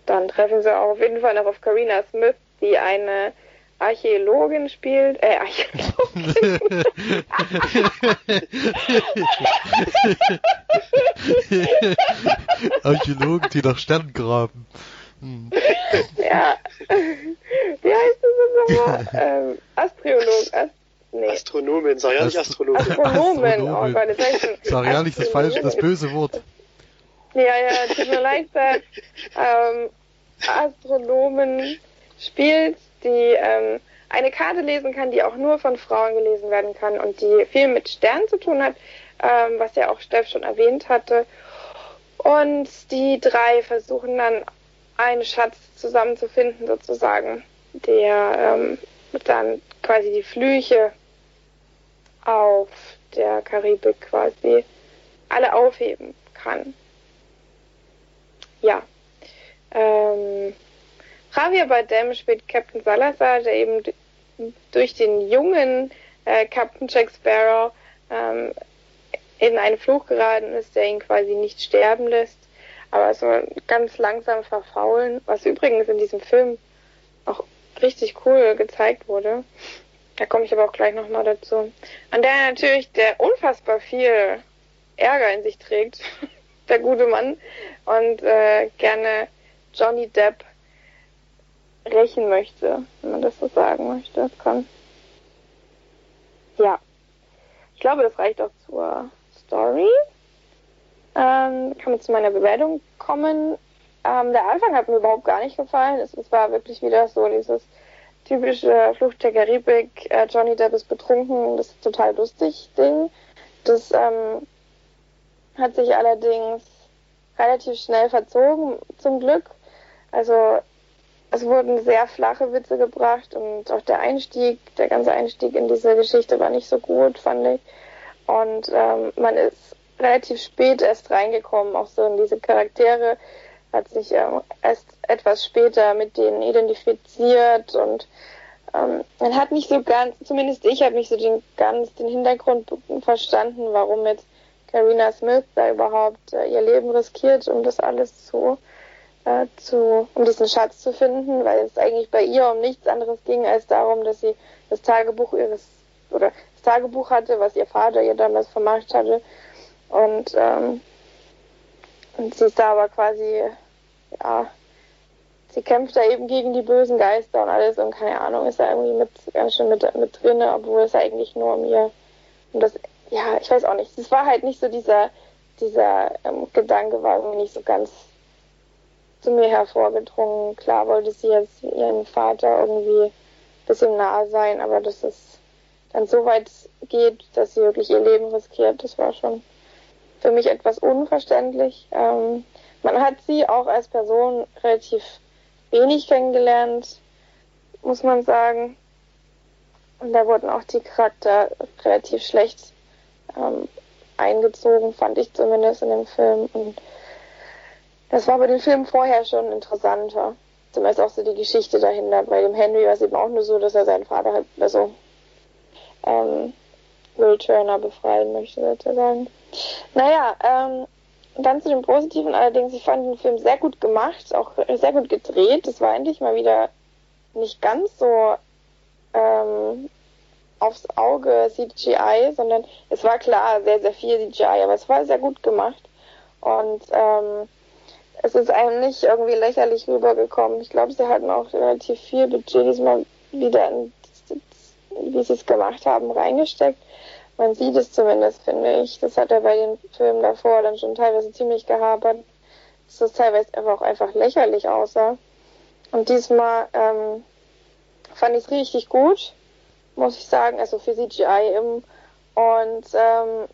dann treffen sie auch auf jeden Fall noch auf Karina Smith, die eine Archäologin spielt, äh, Archäologin. [laughs] Archäologen, die nach Sternen graben. Hm. Ja. Wie heißt das nochmal? ähm, Astrolog. Ast nee. Astronomin, sag ja nicht Astrologin. Astronomin, oh Gott, jetzt heißt Sag ja nicht das falsche, das böse Wort. Ja, ja, tut mir leid, ähm, Astronomen spielt, die ähm, eine Karte lesen kann, die auch nur von Frauen gelesen werden kann und die viel mit Sternen zu tun hat, ähm, was ja auch Steff schon erwähnt hatte. Und die drei versuchen dann einen Schatz zusammenzufinden, sozusagen, der ähm, dann quasi die Flüche auf der Karibik quasi alle aufheben kann. Ja. Ähm, Javier Bardem spielt Captain Salazar, der eben durch den jungen äh, Captain Jack Sparrow ähm, in einen Fluch geraten ist, der ihn quasi nicht sterben lässt aber so ganz langsam verfaulen, was übrigens in diesem Film auch richtig cool gezeigt wurde. Da komme ich aber auch gleich nochmal dazu. An der natürlich der unfassbar viel Ärger in sich trägt, [laughs] der gute Mann, und äh, gerne Johnny Depp rächen möchte, wenn man das so sagen möchte. Das kann. Ja. Ich glaube, das reicht auch zur Story. Ähm, kann man zu meiner Bewertung kommen. Ähm, der Anfang hat mir überhaupt gar nicht gefallen. Es, es war wirklich wieder so dieses typische Flucht der Karibik, äh, Johnny Depp ist betrunken, das ist total lustig Ding. Das ähm, hat sich allerdings relativ schnell verzogen, zum Glück. Also es wurden sehr flache Witze gebracht und auch der Einstieg, der ganze Einstieg in diese Geschichte war nicht so gut, fand ich. Und ähm, man ist relativ spät erst reingekommen, auch so in diese Charaktere, hat sich ähm, erst etwas später mit denen identifiziert und ähm, man hat nicht so ganz, zumindest ich habe nicht so den ganz den Hintergrund verstanden, warum jetzt Karina Smith da überhaupt äh, ihr Leben riskiert, um das alles zu, äh, zu, um diesen Schatz zu finden, weil es eigentlich bei ihr um nichts anderes ging als darum, dass sie das Tagebuch ihres oder das Tagebuch hatte, was ihr Vater ihr damals vermacht hatte und, ähm, und sie ist da aber quasi, ja, sie kämpft da eben gegen die bösen Geister und alles und keine Ahnung, ist da irgendwie mit, ganz schön mit, mit drin, obwohl es eigentlich nur um ihr, um das, ja, ich weiß auch nicht. Es war halt nicht so dieser, dieser ähm, Gedanke war irgendwie nicht so ganz zu mir hervorgedrungen. Klar wollte sie jetzt ihren Vater irgendwie ein bisschen nahe sein, aber dass es dann so weit geht, dass sie wirklich ihr Leben riskiert, das war schon für mich etwas unverständlich. Ähm, man hat sie auch als Person relativ wenig kennengelernt, muss man sagen. Und da wurden auch die Charakter relativ schlecht ähm, eingezogen, fand ich zumindest in dem Film. Und das war bei dem Film vorher schon interessanter. Zumindest auch so die Geschichte dahinter. Bei dem Henry war es eben auch nur so, dass er seinen Vater halt, also ähm, Will Turner befreien möchte, sozusagen. Naja, ähm, dann zu dem Positiven allerdings, ich fand den Film sehr gut gemacht, auch sehr gut gedreht. Es war endlich mal wieder nicht ganz so ähm, aufs Auge CGI, sondern es war klar sehr, sehr viel CGI, aber es war sehr gut gemacht. Und ähm, es ist einem nicht irgendwie lächerlich rübergekommen. Ich glaube, sie hatten auch relativ viel Budget diesmal wieder in, wie sie es gemacht haben, reingesteckt. Man sieht es zumindest, finde ich. Das hat er bei den Filmen davor dann schon teilweise ziemlich gehabert, dass das teilweise einfach auch einfach lächerlich aussah. Und diesmal ähm, fand ich es richtig gut, muss ich sagen, also für CGI eben. Und ähm,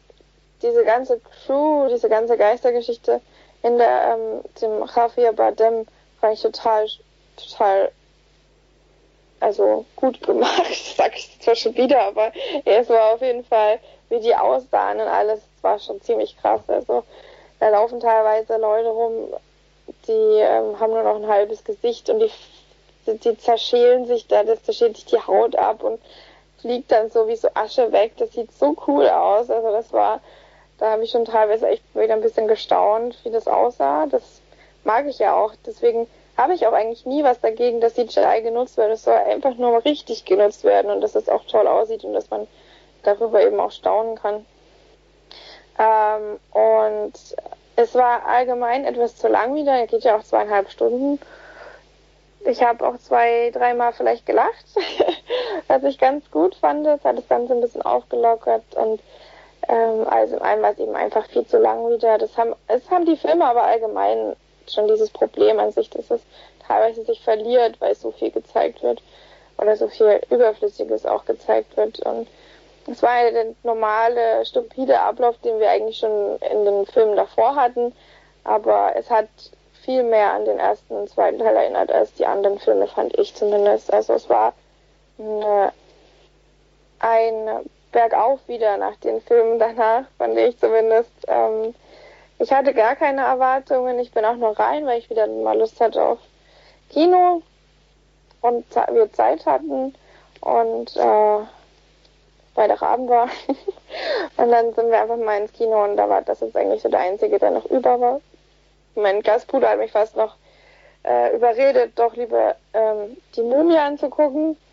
diese ganze Crew, diese ganze Geistergeschichte in der ähm, dem Javier Bardem fand ich total, total also gut gemacht, [laughs] sag ich zwar schon wieder, aber es war auf jeden Fall, wie die aussahen und alles, war schon ziemlich krass. Also da laufen teilweise Leute rum, die ähm, haben nur noch ein halbes Gesicht und die, die, die zerschälen sich da, das zerschält sich die Haut ab und fliegt dann so wie so Asche weg. Das sieht so cool aus. Also das war, da habe ich schon teilweise echt wieder ein bisschen gestaunt, wie das aussah. Das mag ich ja auch. Deswegen habe ich auch eigentlich nie was dagegen, dass CGI genutzt wird. Es soll einfach nur richtig genutzt werden und dass es auch toll aussieht und dass man darüber eben auch staunen kann. Ähm, und es war allgemein etwas zu lang wieder. Er geht ja auch zweieinhalb Stunden. Ich habe auch zwei, dreimal vielleicht gelacht, [laughs] was ich ganz gut fand. Es hat das Ganze ein bisschen aufgelockert und ähm, also einmal ist eben einfach viel zu lang wieder. Das haben, es haben die Filme aber allgemein schon dieses Problem an sich, dass es teilweise sich verliert, weil so viel gezeigt wird oder so viel Überflüssiges auch gezeigt wird. Und es war ja der normale, stupide Ablauf, den wir eigentlich schon in den Filmen davor hatten, aber es hat viel mehr an den ersten und zweiten Teil erinnert als die anderen Filme, fand ich zumindest. Also es war eine, ein Bergauf wieder nach den Filmen danach, fand ich zumindest. Ähm, ich hatte gar keine Erwartungen. Ich bin auch nur rein, weil ich wieder mal Lust hatte auf Kino und wir Zeit hatten und äh, Freitagabend war. [laughs] und dann sind wir einfach mal ins Kino und da war das jetzt eigentlich so der einzige, der noch über war. Mein Gastbruder hat mich fast noch äh, überredet, doch lieber ähm, die Mumie anzugucken. [laughs]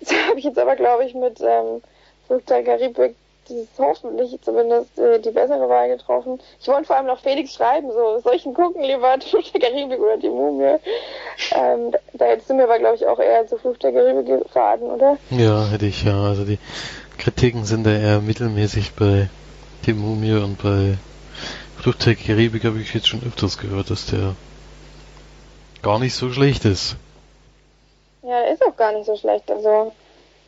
Das habe ich jetzt aber, glaube ich, mit ähm, Karibik dieses hoffentlich zumindest äh, die bessere Wahl getroffen. Ich wollte vor allem noch Felix schreiben, so, ihn gucken, lieber [laughs] Fluch der Karibik oder die Mumie? Ähm, da hättest du mir aber, glaube ich, auch eher zu Fluch der Karibik geraten, oder? Ja, hätte ich, ja. Also die Kritiken sind da eher mittelmäßig bei die Mumie und bei Fluch der Karibik habe ich jetzt schon öfters gehört, dass der gar nicht so schlecht ist. Ja, der ist auch gar nicht so schlecht. Also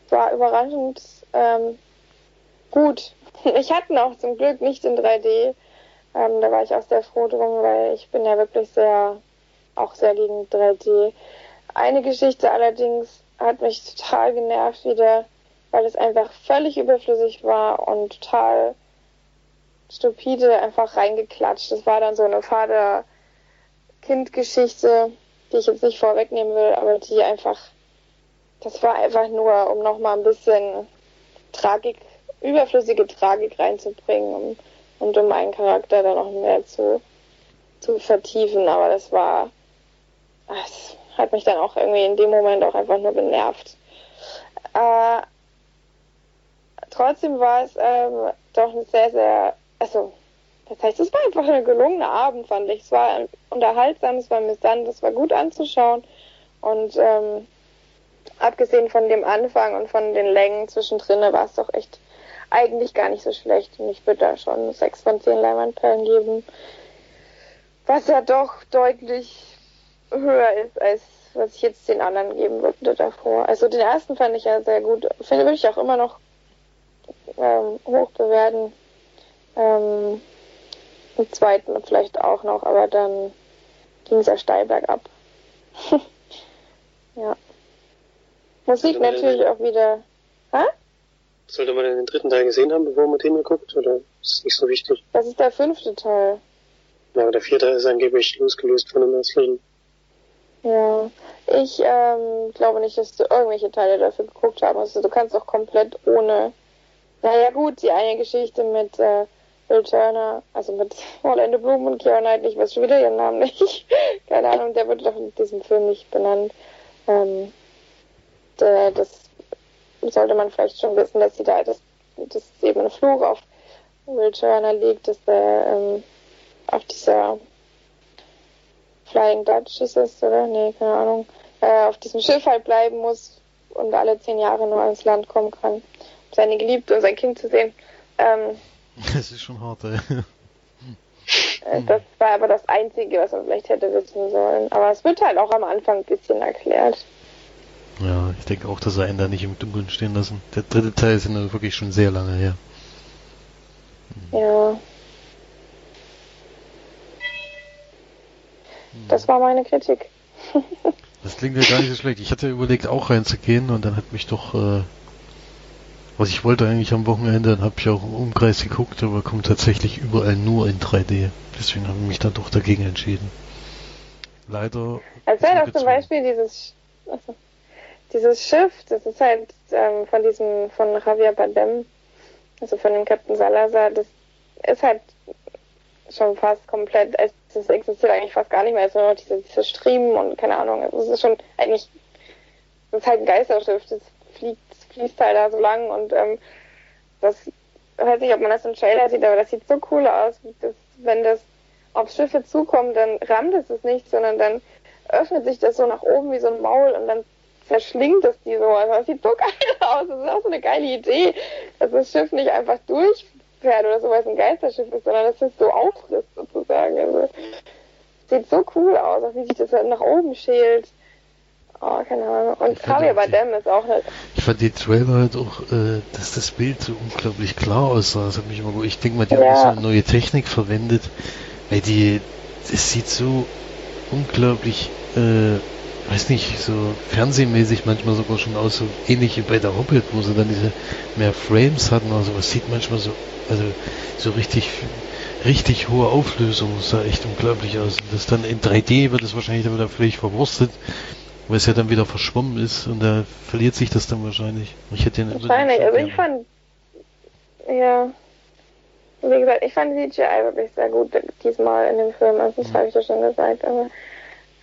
war überraschend ähm, gut. [laughs] Ich hatte ihn auch zum Glück nicht in 3D. Ähm, da war ich auch sehr froh drum, weil ich bin ja wirklich sehr, auch sehr gegen 3D. Eine Geschichte allerdings hat mich total genervt wieder, weil es einfach völlig überflüssig war und total stupide einfach reingeklatscht. Das war dann so eine Vater-Kind-Geschichte, die ich jetzt nicht vorwegnehmen will, aber die einfach, das war einfach nur, um nochmal ein bisschen Tragik überflüssige Tragik reinzubringen und, und um meinen Charakter dann noch mehr zu, zu vertiefen. Aber das war, das hat mich dann auch irgendwie in dem Moment auch einfach nur genervt. Äh, trotzdem war es ähm, doch ein sehr, sehr, also, das heißt, es war einfach ein gelungener Abend, fand ich. Es war unterhaltsam, es war amüsant, es war gut anzuschauen und ähm, abgesehen von dem Anfang und von den Längen zwischendrin war es doch echt eigentlich gar nicht so schlecht und ich würde da schon 6 von 10 Leinwandperlen geben. Was ja doch deutlich höher ist, als was ich jetzt den anderen geben würde davor. Also den ersten fand ich ja sehr gut. Finde würde ich auch immer noch ähm, hoch bewerten. Ähm, den zweiten vielleicht auch noch, aber dann ging es ja steil bergab. [laughs] ja. Musik natürlich auch wieder. Hä? Sollte man den dritten Teil gesehen haben, bevor man den guckt, oder ist es nicht so wichtig? Das ist der fünfte Teil. Ja, aber der vierte ist angeblich losgelöst von dem restlichen. Ja, ich ähm, glaube nicht, dass du irgendwelche Teile dafür geguckt haben. Also du kannst auch komplett ohne Naja gut, die eine Geschichte mit äh, Bill Turner, also mit [laughs] Orlando Bloom und Keira Knightley, ich weiß schon wieder ihren Namen nicht. [laughs] Keine Ahnung, der wird doch in diesem Film nicht benannt. Ähm, der, das sollte man vielleicht schon wissen, dass sie da, dass, dass eben ein Fluch auf Will Turner liegt, dass der ähm, auf dieser Flying Dutch ist es, oder? Nee, keine Ahnung. Äh, auf diesem Schiff halt bleiben muss und alle zehn Jahre nur ans Land kommen kann, um seine Geliebte und sein Kind zu sehen. Ähm, [laughs] das ist schon hart, ey. Äh, das war aber das Einzige, was man vielleicht hätte wissen sollen. Aber es wird halt auch am Anfang ein bisschen erklärt. Ja, ich denke auch, dass er Ender nicht im Dunkeln stehen lassen. Der dritte Teil ist ja wirklich schon sehr lange her. Ja. Das war meine Kritik. [laughs] das klingt ja gar nicht so schlecht. Ich hatte überlegt, auch reinzugehen und dann hat mich doch, äh, was ich wollte eigentlich am Wochenende, dann habe ich auch im Umkreis geguckt, aber kommt tatsächlich überall nur in 3D. Deswegen habe ich mich dann doch dagegen entschieden. Leider. Erzähl doch zum Beispiel dieses, also, dieses Schiff, das ist halt ähm, von diesem, von Javier Bardem, also von dem Captain Salazar, das ist halt schon fast komplett, es existiert eigentlich fast gar nicht mehr, es sind nur noch diese, diese Striemen und keine Ahnung, es ist schon eigentlich, das ist halt ein Geisterschiff, das fliegt, fließt halt da so lang und ähm, das, weiß nicht, ob man das im Trailer sieht, aber das sieht so cool aus, das, wenn das auf Schiffe zukommt, dann rammt es es nicht, sondern dann öffnet sich das so nach oben wie so ein Maul und dann verschlingt es die so. Also das sieht so geil aus. Das ist auch so eine geile Idee, dass das Schiff nicht einfach durchfährt oder so, weil es ein Geisterschiff ist, sondern dass es so auffrisst sozusagen. Also sieht so cool aus, auch wie sich das halt nach oben schält. Oh, keine Ahnung. Und Javier Bardem ist auch halt. Ich fand die Trailer halt auch, äh, dass das Bild so unglaublich klar aussah. Das hat mich immer gut. Ich denke mal, die ja. haben so eine neue Technik verwendet, weil die, es sieht so unglaublich, äh, weiß nicht, so fernsehmäßig manchmal sogar schon aus, so ähnlich wie bei der Hobbit, wo sie dann diese mehr Frames hatten oder sowas, sieht manchmal so, also so richtig, richtig hohe Auflösung, sah echt unglaublich aus. Und das dann in 3D wird es wahrscheinlich dann wieder völlig verwurstet, weil es ja dann wieder verschwommen ist und da verliert sich das dann wahrscheinlich. Ich hätte den Wahrscheinlich, also ich fand, ja, wie gesagt, ich fand CGI wirklich sehr gut diesmal in dem Film, also das mhm. habe ich ja schon gesagt, aber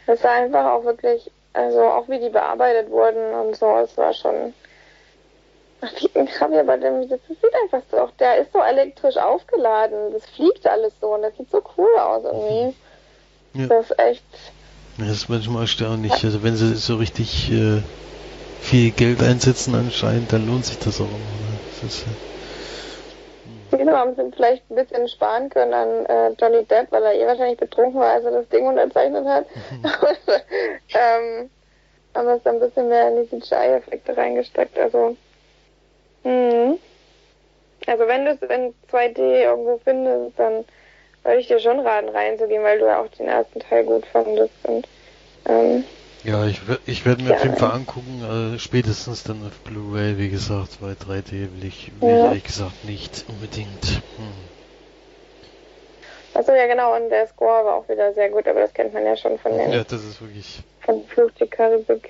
es war einfach auch wirklich, also auch wie die bearbeitet wurden und so, es war schon. Ich habe ja bei dem, das sieht einfach so, auch der ist so elektrisch aufgeladen, das fliegt alles so und das sieht so cool aus irgendwie. Ja. Das ist echt. Das ist manchmal erstaunlich. Also wenn sie so richtig äh, viel Geld einsetzen anscheinend, dann lohnt sich das auch immer. Ne? Das ist, äh, Genau, haben sie vielleicht ein bisschen sparen können an äh, Johnny Depp, weil er eh wahrscheinlich betrunken war, als er das Ding unterzeichnet hat. [laughs] [laughs] Ähm, haben es dann ein bisschen mehr in die CGI-Effekte reingesteckt. Also, mh. also wenn du es in 2D irgendwo findest, dann würde ich dir schon raten, reinzugehen, weil du ja auch den ersten Teil gut fandest. Und, ähm, ja, ich, ich werde mir ja, auf jeden Fall angucken, äh, spätestens dann auf Blu-ray, wie gesagt, weil 3D will ich, will ja. ich ehrlich gesagt nicht unbedingt. Hm. Achso, ja genau, und der Score war auch wieder sehr gut, aber das kennt man ja schon von den... Ja, das ist wirklich... Von Karibik.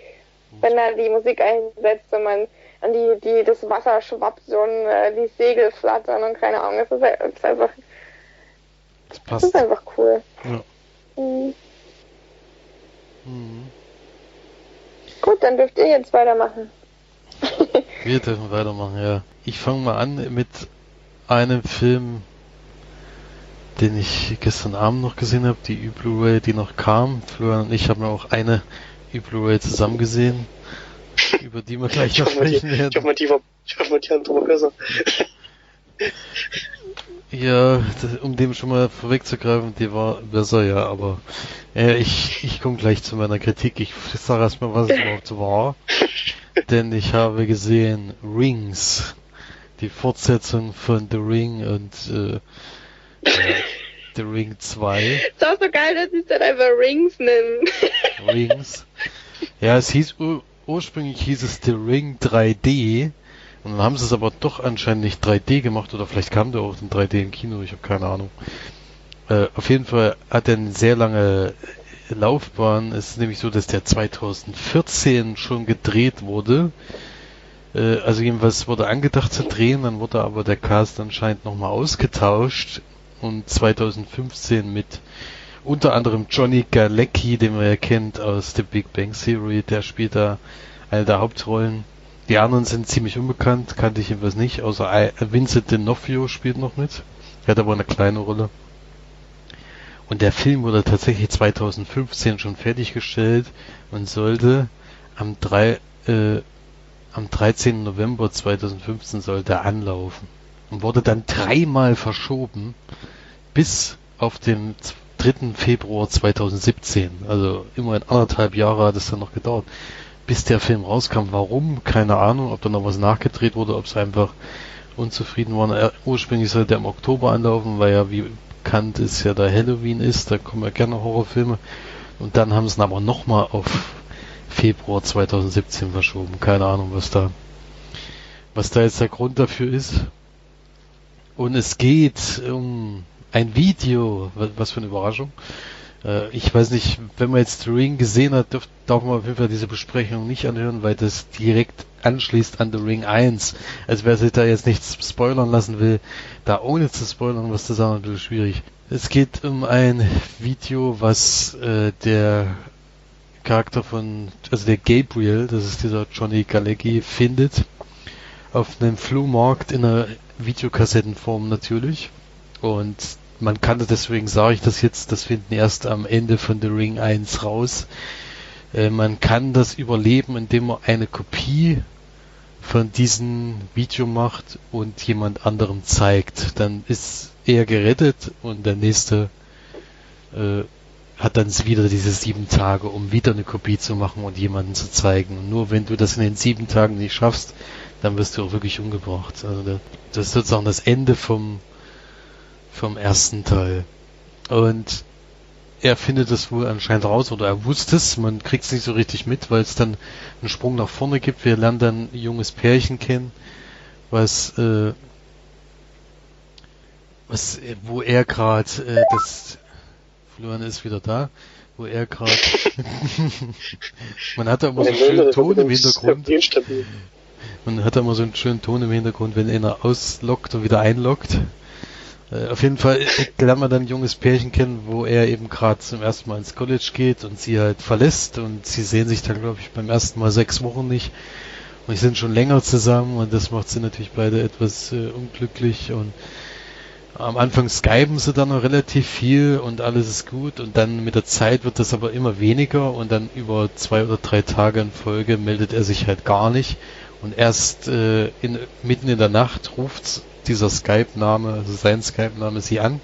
Wenn da die Musik einsetzt und man an die, die, das Wasser schwappt und äh, die Segel flattern und keine Ahnung, das ist, das ist einfach... Das passt. Das ist einfach cool. Ja. Mhm. Mhm. Gut, dann dürft ihr jetzt weitermachen. [laughs] Wir dürfen weitermachen, ja. Ich fange mal an mit einem Film, den ich gestern Abend noch gesehen habe, die Ü-Blu-ray, die noch kam. Florian und ich haben auch eine Ü-Blu-ray zusammen gesehen, [laughs] über die wir gleich noch sprechen werden. Ich hoffe die, war, ich hoffe die war besser. [laughs] Ja, um dem schon mal vorwegzugreifen, die war besser, ja, aber äh, ich, ich komme gleich zu meiner Kritik. Ich sage erstmal, was es überhaupt war. [laughs] Denn ich habe gesehen Rings, die Fortsetzung von The Ring und äh, äh, The Ring 2. [laughs] Ist auch so geil, dass sie es dann einfach Rings nennen. Rings. Ja, es hieß ursprünglich hieß es The Ring 3D und dann haben sie es aber doch anscheinend nicht 3D gemacht oder vielleicht kam der auch in 3D im Kino, ich habe keine Ahnung. Äh, auf jeden Fall hat er eine sehr lange Laufbahn. Es ist nämlich so, dass der 2014 schon gedreht wurde. Äh, also jedenfalls wurde angedacht zu drehen, dann wurde aber der Cast anscheinend nochmal ausgetauscht und 2015 mit unter anderem Johnny Galecki, den man ja kennt aus The Big Bang Theory, der spielt da eine der Hauptrollen. Die anderen sind ziemlich unbekannt, kannte ich jedenfalls nicht, außer Vincent D'Onofrio spielt noch mit. Er hat aber eine kleine Rolle. Und der Film wurde tatsächlich 2015 schon fertiggestellt und sollte am 3, äh, am 13. November 2015 sollte anlaufen und wurde dann dreimal verschoben bis auf den 3. Februar 2017. Also immerhin anderthalb Jahre hat es dann noch gedauert, bis der Film rauskam. Warum? Keine Ahnung, ob da noch was nachgedreht wurde, ob es einfach unzufrieden waren. Er, ursprünglich sollte er im Oktober anlaufen, weil ja wie bekannt ist ja da Halloween ist, da kommen ja gerne Horrorfilme. Und dann haben sie ihn aber nochmal auf Februar 2017 verschoben. Keine Ahnung, was da, was da jetzt der Grund dafür ist. Und es geht um ein Video, was für eine Überraschung. Äh, ich weiß nicht, wenn man jetzt The Ring gesehen hat, darf, darf man auf jeden Fall diese Besprechung nicht anhören, weil das direkt anschließt an The Ring 1. Also wer sich da jetzt nichts spoilern lassen will, da ohne zu spoilern was zu sagen, natürlich schwierig. Es geht um ein Video, was äh, der Charakter von, also der Gabriel, das ist dieser Johnny Galecki, findet auf einem Flohmarkt in einer Videokassettenform natürlich. Und man kann deswegen sage ich das jetzt, das finden erst am Ende von The Ring 1 raus. Äh, man kann das überleben, indem man eine Kopie von diesem Video macht und jemand anderem zeigt. Dann ist er gerettet und der nächste äh, hat dann wieder diese sieben Tage, um wieder eine Kopie zu machen und jemanden zu zeigen. Und nur wenn du das in den sieben Tagen nicht schaffst, dann wirst du auch wirklich umgebracht. Also das ist sozusagen das Ende vom, vom ersten Teil. Und er findet es wohl anscheinend raus oder er wusste es, man kriegt es nicht so richtig mit, weil es dann einen Sprung nach vorne gibt. Wir lernen dann ein junges Pärchen kennen, was, äh, was, wo er gerade äh, das Florian ist wieder da, wo er gerade. [laughs] man hat da immer so einen schönen Ton im Hintergrund. Man hat da immer so einen schönen Ton im Hintergrund, wenn einer auslockt und wieder einlockt. Äh, auf jeden Fall lernt man dann ein junges Pärchen kennen, wo er eben gerade zum ersten Mal ins College geht und sie halt verlässt. Und sie sehen sich dann, glaube ich, beim ersten Mal sechs Wochen nicht. Und sie sind schon länger zusammen und das macht sie natürlich beide etwas äh, unglücklich. Und am Anfang skypen sie dann noch relativ viel und alles ist gut. Und dann mit der Zeit wird das aber immer weniger. Und dann über zwei oder drei Tage in Folge meldet er sich halt gar nicht. Und erst äh, in, mitten in der Nacht ruft dieser Skype-Name, also sein Skype-Name sie an.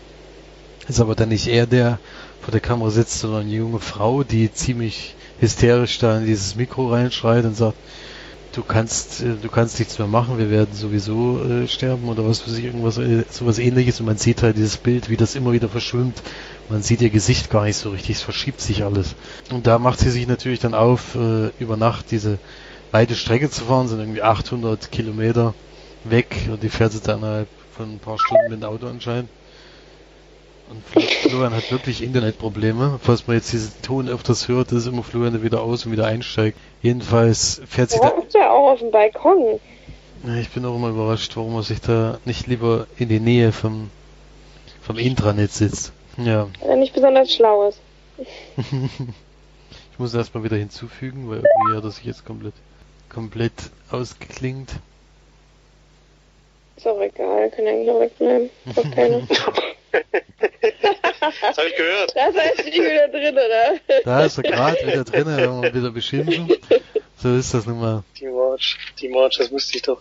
Ist aber dann nicht er, der vor der Kamera sitzt, sondern eine junge Frau, die ziemlich hysterisch da in dieses Mikro reinschreit und sagt, du kannst, äh, du kannst nichts mehr machen, wir werden sowieso äh, sterben oder was für sich irgendwas, äh, sowas ähnliches und man sieht halt dieses Bild, wie das immer wieder verschwimmt. Man sieht ihr Gesicht gar nicht so richtig, es verschiebt sich alles. Und da macht sie sich natürlich dann auf, äh, über Nacht diese weite Strecke zu fahren, sind irgendwie 800 Kilometer weg und die fährt dann innerhalb von ein paar Stunden mit dem Auto anscheinend. Und Florian hat wirklich Internetprobleme. Falls man jetzt diesen Ton öfters hört, ist immer Florian der wieder aus und wieder einsteigt. Jedenfalls fährt sich da... ist ja auch auf dem Balkon. Ich bin auch immer überrascht, warum er sich da nicht lieber in die Nähe vom, vom Intranet sitzt. Ja. Weil er nicht besonders schlau ist. [laughs] ich muss erstmal wieder hinzufügen, weil irgendwie hat er sich jetzt komplett, komplett ausgeklingt. Ist auch egal, kann eigentlich auch wegbleiben. keine. [laughs] das habe ich gehört. Da ist er wieder drin, oder? Da ist er gerade wieder drin, da haben wir wieder beschimpfen. So ist das nun mal. Die March, die March, das wusste ich doch.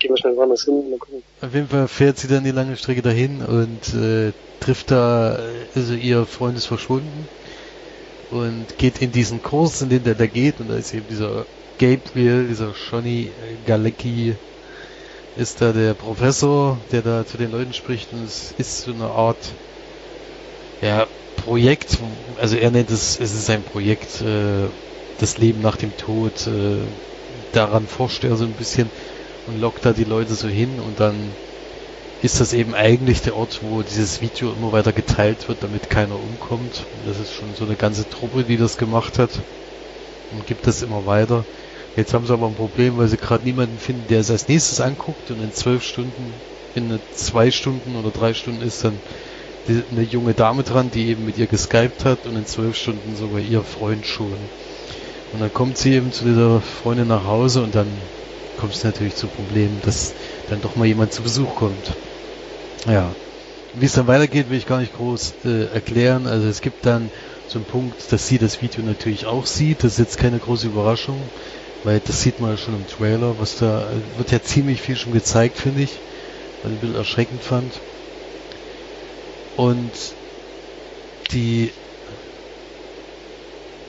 Gehen wir schnell woanders hin, mal gucken. Auf jeden Fall fährt sie dann die lange Strecke dahin und äh, trifft da, also ihr Freund ist verschwunden und geht in diesen Kurs, in den der da geht und da ist eben dieser Gabriel, dieser Johnny Galecki, ist da der Professor, der da zu den Leuten spricht und es ist so eine Art ja, Projekt, also er nennt es, es ist ein Projekt, äh, das Leben nach dem Tod, äh, daran forscht er so ein bisschen und lockt da die Leute so hin und dann ist das eben eigentlich der Ort, wo dieses Video immer weiter geteilt wird, damit keiner umkommt. Das ist schon so eine ganze Truppe, die das gemacht hat und gibt das immer weiter. Jetzt haben sie aber ein Problem, weil sie gerade niemanden finden, der es als nächstes anguckt und in zwölf Stunden, in zwei Stunden oder drei Stunden ist dann die, eine junge Dame dran, die eben mit ihr geskypt hat und in zwölf Stunden sogar ihr Freund schon. Und dann kommt sie eben zu dieser Freundin nach Hause und dann kommt es natürlich zu Problemen, dass dann doch mal jemand zu Besuch kommt. Ja. Wie es dann weitergeht, will ich gar nicht groß äh, erklären. Also es gibt dann so einen Punkt, dass sie das Video natürlich auch sieht. Das ist jetzt keine große Überraschung, weil das sieht man ja schon im Trailer. Was da wird ja ziemlich viel schon gezeigt, finde ich, was ich ein bisschen erschreckend fand. Und die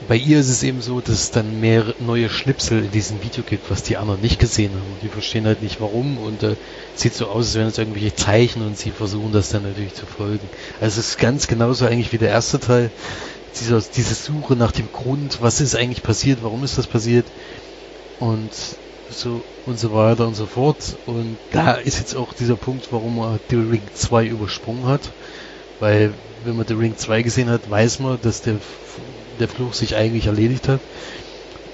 bei ihr ist es eben so, dass es dann mehr neue Schnipsel in diesem Video gibt, was die anderen nicht gesehen haben. Und die verstehen halt nicht warum und äh, sieht so aus, als wären es irgendwelche Zeichen und sie versuchen das dann natürlich zu folgen. Also es ist ganz genauso eigentlich wie der erste Teil. Diese, diese Suche nach dem Grund, was ist eigentlich passiert, warum ist das passiert und so und so weiter und so fort. Und da ist jetzt auch dieser Punkt, warum er The Ring 2 übersprungen hat. Weil wenn man The Ring 2 gesehen hat, weiß man, dass der der Fluch sich eigentlich erledigt hat.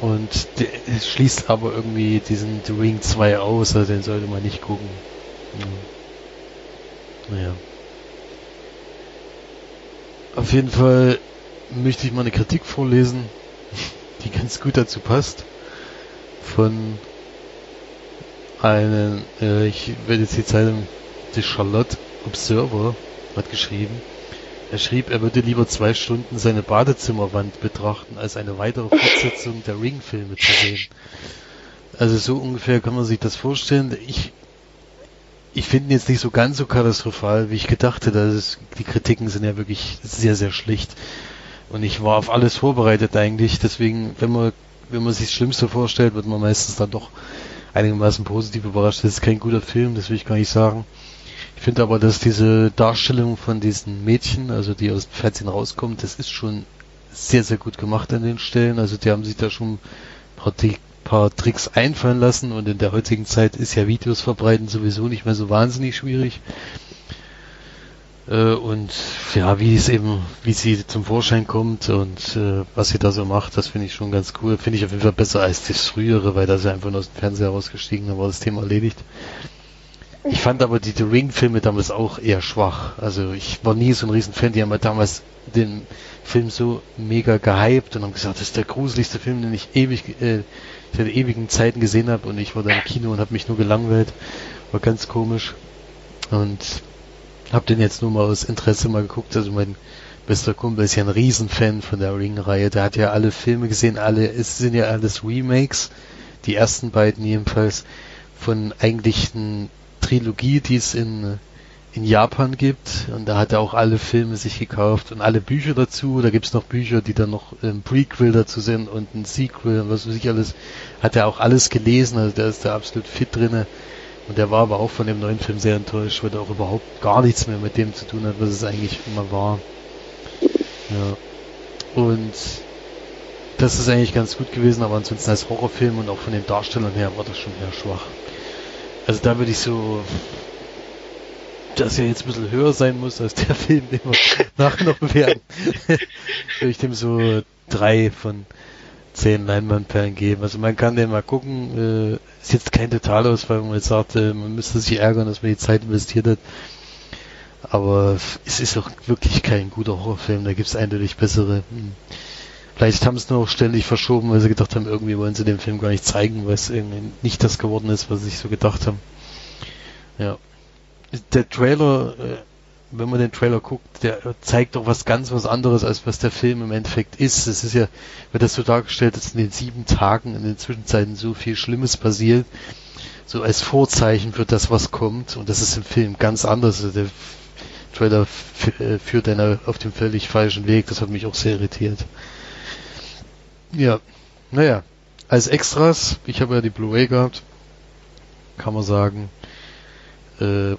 Und der, schließt aber irgendwie diesen The Ring 2 aus, also den sollte man nicht gucken. Hm. Naja. Auf jeden Fall möchte ich mal eine Kritik vorlesen, [laughs] die ganz gut dazu passt. Von einem, äh, ich werde jetzt die Zeitung, die Charlotte Observer hat geschrieben. Er schrieb, er würde lieber zwei Stunden seine Badezimmerwand betrachten, als eine weitere Fortsetzung der Ring-Filme zu sehen. Also so ungefähr kann man sich das vorstellen. Ich, ich finde jetzt nicht so ganz so katastrophal, wie ich gedacht hätte. Also die Kritiken sind ja wirklich sehr, sehr schlicht. Und ich war auf alles vorbereitet eigentlich. Deswegen, wenn man, wenn man sich das Schlimmste vorstellt, wird man meistens dann doch einigermaßen positiv überrascht. Das ist kein guter Film, das will ich gar nicht sagen. Ich finde aber, dass diese Darstellung von diesen Mädchen, also die aus dem Fernsehen rauskommt, das ist schon sehr, sehr gut gemacht an den Stellen. Also die haben sich da schon ein paar, paar Tricks einfallen lassen und in der heutigen Zeit ist ja Videos verbreiten sowieso nicht mehr so wahnsinnig schwierig. Äh, und ja, wie es eben, wie sie zum Vorschein kommt und äh, was sie da so macht, das finde ich schon ganz cool. Finde ich auf jeden Fall besser als das frühere, weil da sie einfach nur aus dem Fernseher rausgestiegen, dann war das Thema erledigt. Ich fand aber die The Ring-Filme damals auch eher schwach. Also ich war nie so ein Riesenfan. Die haben halt damals den Film so mega gehypt und haben gesagt, das ist der gruseligste Film, den ich ewig äh, seit ewigen Zeiten gesehen habe. Und ich war da im Kino und habe mich nur gelangweilt. War ganz komisch. Und habe den jetzt nur mal aus Interesse mal geguckt. Also mein bester Kumpel ist ja ein Riesenfan von der Ring-Reihe. Der hat ja alle Filme gesehen. Alle, es sind ja alles Remakes. Die ersten beiden jedenfalls von eigentlichen Trilogie, die es in, in Japan gibt. Und da hat er auch alle Filme sich gekauft und alle Bücher dazu. Da gibt es noch Bücher, die dann noch ein Prequel dazu sind und ein Sequel und was weiß ich alles. Hat er auch alles gelesen, also der ist da absolut fit drinne. Und der war aber auch von dem neuen Film sehr enttäuscht, weil er auch überhaupt gar nichts mehr mit dem zu tun hat, was es eigentlich immer war. Ja. Und das ist eigentlich ganz gut gewesen, aber ansonsten als Horrorfilm und auch von den Darstellern her war das schon eher schwach. Also da würde ich so, dass er jetzt ein bisschen höher sein muss als der [laughs] Film, den wir nachher noch bewerten, [laughs] würde ich dem so drei von zehn Leinwandperlen geben. Also man kann den mal gucken, äh, ist jetzt kein Totalausfall, wo man jetzt sagt, äh, man müsste sich ärgern, dass man die Zeit investiert hat. Aber es ist auch wirklich kein guter Horrorfilm, da gibt es eindeutig bessere. Hm. Vielleicht haben sie es nur auch ständig verschoben, weil sie gedacht haben, irgendwie wollen sie den Film gar nicht zeigen, weil es irgendwie nicht das geworden ist, was sie sich so gedacht haben. Ja. Der Trailer, äh, wenn man den Trailer guckt, der zeigt doch was ganz was anderes, als was der Film im Endeffekt ist. Es ist ja, wird das so dargestellt, dass in den sieben Tagen in den Zwischenzeiten so viel Schlimmes passiert, so als Vorzeichen für das, was kommt. Und das ist im Film ganz anders. Also der Trailer äh, führt einer auf dem völlig falschen Weg. Das hat mich auch sehr irritiert. Ja, naja, als Extras, ich habe ja die Blu-ray gehabt, kann man sagen, äh,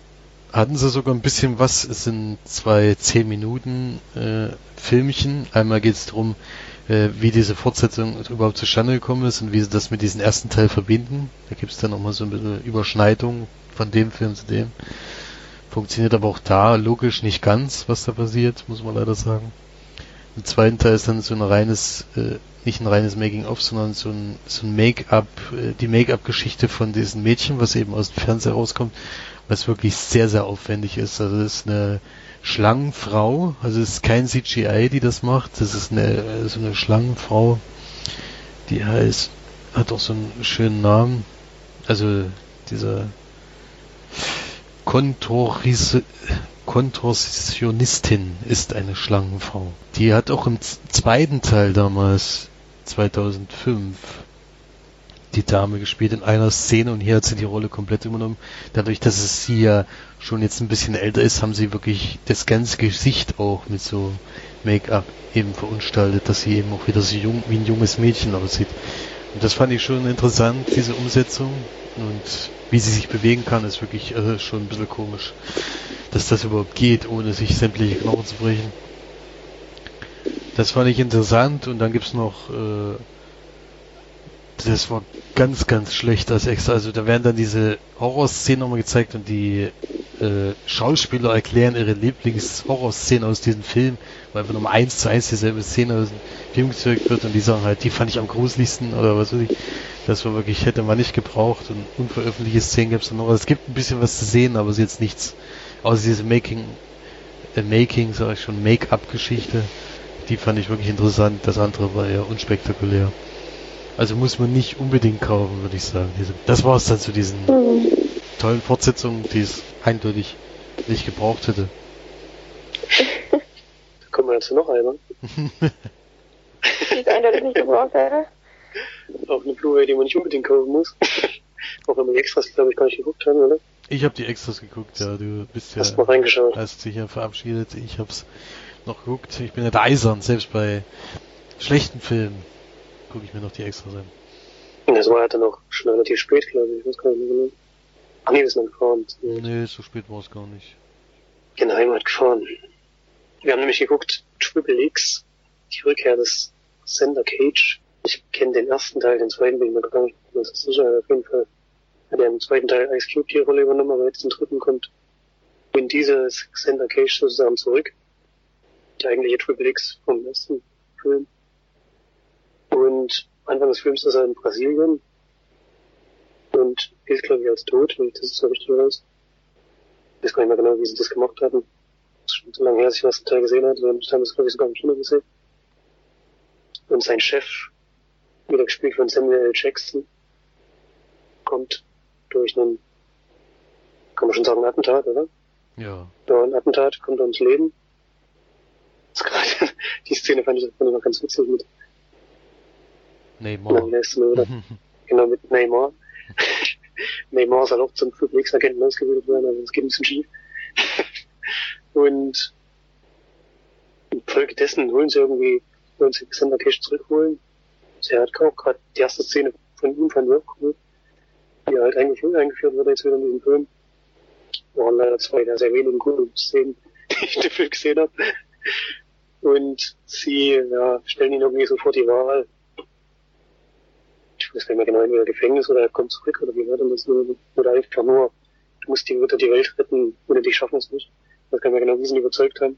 hatten sie sogar ein bisschen was, es sind zwei 10 Minuten äh, Filmchen. Einmal geht es darum, äh, wie diese Fortsetzung überhaupt zustande gekommen ist und wie sie das mit diesem ersten Teil verbinden. Da gibt es dann nochmal so eine Überschneidung von dem Film zu dem. Funktioniert aber auch da logisch nicht ganz, was da passiert, muss man leider sagen. Im zweiten Teil ist dann so ein reines, äh, nicht ein reines Making-of, sondern so ein, so ein Make-up, äh, die Make-up-Geschichte von diesem Mädchen, was eben aus dem Fernseher rauskommt, was wirklich sehr, sehr aufwendig ist. Also das ist eine Schlangenfrau, also es ist kein CGI, die das macht, das ist eine, so eine Schlangenfrau, die heißt, hat auch so einen schönen Namen, also dieser Kontoris Kontorsionistin ist eine Schlangenfrau. Die hat auch im zweiten Teil damals, 2005, die Dame gespielt in einer Szene und hier hat sie die Rolle komplett übernommen. Dadurch, dass es sie ja schon jetzt ein bisschen älter ist, haben sie wirklich das ganze Gesicht auch mit so Make-up eben verunstaltet, dass sie eben auch wieder so jung, wie ein junges Mädchen aussieht. Und das fand ich schon interessant, diese Umsetzung. Und wie sie sich bewegen kann, ist wirklich äh, schon ein bisschen komisch, dass das überhaupt geht, ohne sich sämtliche Knochen zu brechen. Das fand ich interessant und dann gibt's noch, äh, das war ganz, ganz schlecht als extra. Also da werden dann diese Horrorszenen nochmal gezeigt und die äh, Schauspieler erklären ihre Lieblings-Horrorszenen aus diesem Film, weil einfach nochmal eins zu eins dieselbe Szene aus dem Film gezeugt wird und die sagen halt, die fand ich am gruseligsten oder was weiß ich. Das war wirklich, hätte man nicht gebraucht und unveröffentlichte Szenen gibt es noch. Also es gibt ein bisschen was zu sehen, aber es ist jetzt nichts, außer diese Making, äh, Making, sag ich schon, Make-up-Geschichte. Die fand ich wirklich interessant. Das andere war eher unspektakulär. Also muss man nicht unbedingt kaufen, würde ich sagen. Diese, das war es dann zu diesen mhm. tollen Fortsetzungen, die es eindeutig nicht gebraucht hätte. [laughs] da kommen wir jetzt noch einmal. die es eindeutig nicht gebraucht hätte. Auch eine Blu-ray, die man nicht unbedingt kaufen muss. [laughs] Auch wenn man die Extras, glaube ich, gar nicht geguckt haben, oder? Ich habe die Extras geguckt, ja. Du bist ja. Hast reingeschaut. Hast dich ja verabschiedet. Ich hab's noch geguckt. Ich bin ja der Eisern, selbst bei schlechten Filmen gucke ich mir noch die Extras an. Das war ja dann auch schon relativ spät, glaube ich. Ich weiß gar nicht mehr genau. Ach nee, wir sind dann gefahren. Nee, so spät war es gar nicht. Der Heimat gefahren. Wir haben nämlich geguckt, Triple X, die Rückkehr des Sender Cage ich kenne den ersten Teil, den zweiten bin ich mir gar nicht mehr so sicher. Auf jeden Fall hat er im zweiten Teil Ice Cube die Rolle übernommen, aber jetzt im dritten kommt in dieses Xander Cage sozusagen zurück. Der eigentliche Triple X vom ersten Film. Und Anfang des Films ist er in Brasilien und ist, glaube ich, als tot, wenn ich das so richtig weiß. Ich weiß gar nicht mehr genau, wie sie das gemacht haben. Das ist schon so lange her, dass ich den Teil gesehen habe. Wir haben das, glaube ich, sogar im Kino gesehen. Und sein Chef wieder gespielt von Samuel L. Jackson, kommt durch einen, kann man schon sagen, Attentat, oder? Ja. Ja, ein Attentat, kommt er ums Leben. Das gerade, [laughs] die Szene fand ich, fand ich noch ganz witzig mit Neymar. oder? [laughs] genau, mit Neymar. [laughs] Neymar soll auch zum Flugwegsagenten ausgebildet werden, aber es geht ein bisschen schief. Und infolgedessen holen sie irgendwie, wollen sie Xander Cash zurückholen Sie hat auch gerade die erste Szene von ihm von cool, die halt eigentlich eingeführt wurde jetzt wieder in diesem Film. Waren leider zwei der sehr wenigen coolen Szenen, die ich [laughs] Film gesehen habe. Und sie ja, stellen ihn irgendwie so vor die Wahl. Ich weiß nicht mehr genau, entweder Gefängnis oder er kommt zurück oder wie denn das? Oder einfach nur, du musst die Mutter die Welt retten, ohne dich schaffen es nicht. Das kann man genau, ihn überzeugt haben.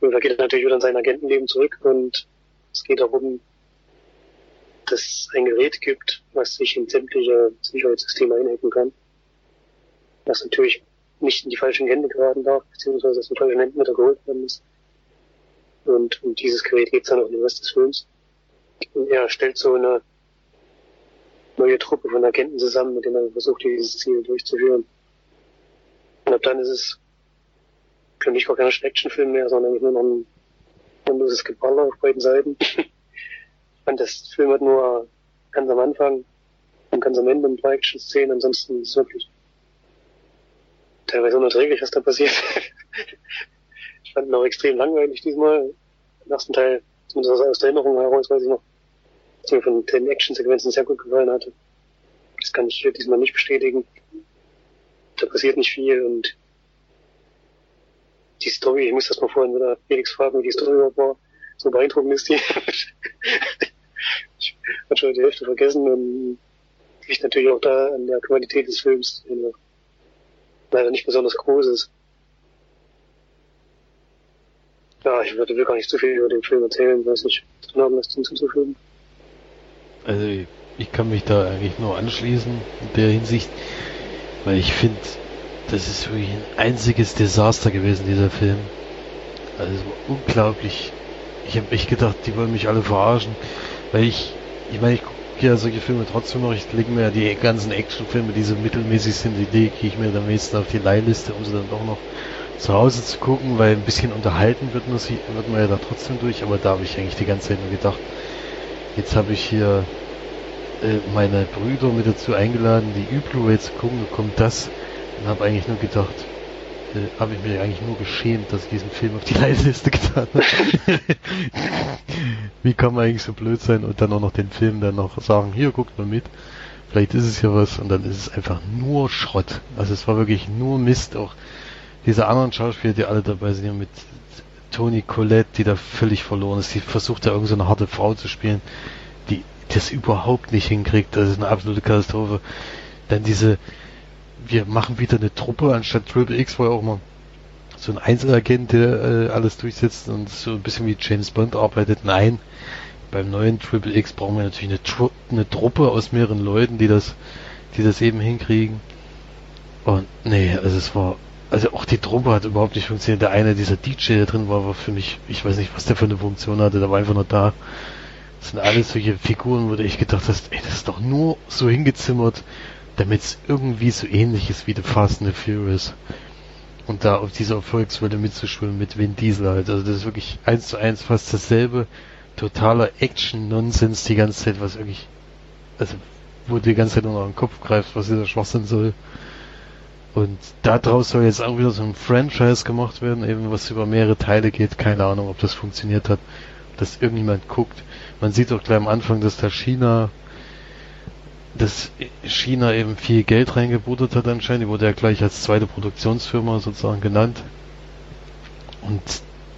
Und da geht er natürlich wieder in sein Agentenleben zurück und es geht darum, es ein Gerät gibt, was sich in sämtliche Sicherheitssysteme einhacken kann. Was natürlich nicht in die falschen Hände geraten darf, beziehungsweise dass in falschen Händen wieder geholt werden muss. Und um dieses Gerät geht es dann auch in den Rest des Films. Und er stellt so eine neue Truppe von Agenten zusammen, mit denen er versucht, dieses Ziel durchzuführen. Und ab dann ist es für mich gar kein Actionfilm mehr, sondern nur noch ein endloses Geballer auf beiden Seiten. [laughs] fand das Film hat nur ganz am Anfang und ganz am Ende ein paar Action-Szenen, ansonsten ist es wirklich teilweise unerträglich, was da passiert. [laughs] ich fand ihn auch extrem langweilig diesmal. Im ersten Teil, zumindest aus der Erinnerung heraus, weiß ich noch, dass mir von den Action-Sequenzen sehr gut gefallen hatte. Das kann ich hier diesmal nicht bestätigen. Da passiert nicht viel und die Story, ich muss das mal vorhin wieder Felix fragen, wie die Story überhaupt war. So beeindruckend ist die. ich hatte schon die Hälfte vergessen und liegt natürlich auch da an der Qualität des Films, der leider nicht besonders groß ist. Ja, ich würde gar nicht zu viel über den Film erzählen, weiß nicht, drin haben, was hinzuzufügen. Also ich kann mich da eigentlich nur anschließen in der Hinsicht, weil ich finde, das ist wirklich ein einziges Desaster gewesen, dieser Film. Also unglaublich. Ich habe echt gedacht, die wollen mich alle verarschen, weil ich, ich meine, ich gucke ja solche Filme trotzdem noch. Ich lege mir ja die ganzen Actionfilme, die so mittelmäßig sind, die lege ich mir am meisten auf die Leihliste, um sie dann doch noch zu Hause zu gucken, weil ein bisschen unterhalten wird man, sie, wird man ja da trotzdem durch, aber da habe ich eigentlich die ganze Zeit nur gedacht, jetzt habe ich hier äh, meine Brüder mit dazu eingeladen, die Ü-Blu-ray zu gucken, kommt das. Und habe eigentlich nur gedacht, äh, habe ich mich eigentlich nur geschämt, dass ich diesen Film auf die [laughs] Leihliste getan habe. [laughs] Wie kann man eigentlich so blöd sein und dann auch noch den Film dann noch sagen, hier guckt mal mit, vielleicht ist es ja was und dann ist es einfach nur Schrott. Also es war wirklich nur Mist, auch diese anderen Schauspieler, die alle dabei sind, mit Toni Collette, die da völlig verloren ist, die versucht da irgendeine so harte Frau zu spielen, die das überhaupt nicht hinkriegt, das ist eine absolute Katastrophe. Dann diese, wir machen wieder eine Truppe anstatt Triple X, wo ja auch mal so ein Einzelagent, der äh, alles durchsetzt und so ein bisschen wie James Bond arbeitet. Nein, beim neuen Triple X brauchen wir natürlich eine, Tru eine Truppe aus mehreren Leuten, die das, die das eben hinkriegen. Und nee, also es war also auch die Truppe hat überhaupt nicht funktioniert. Der eine, dieser DJ, der drin war, war für mich, ich weiß nicht, was der für eine Funktion hatte, der war einfach nur da. Das sind alles solche Figuren, wo du echt gedacht hast, ey, das ist doch nur so hingezimmert, damit es irgendwie so ähnlich ist wie The Fast and the Furious. Und da auf dieser Erfolgswelle mitzuschwimmen mit Vin Diesel halt. Also das ist wirklich eins zu eins fast dasselbe. Totaler Action-Nonsens die ganze Zeit, was wirklich, also, wo du die ganze Zeit nur noch den Kopf greifst, was dieser Schwachsinn soll. Und daraus soll jetzt auch wieder so ein Franchise gemacht werden, eben was über mehrere Teile geht. Keine Ahnung, ob das funktioniert hat, ob das irgendjemand guckt. Man sieht auch gleich am Anfang, dass da China, dass China eben viel Geld reingebuttert hat anscheinend. Die wurde ja gleich als zweite Produktionsfirma sozusagen genannt. Und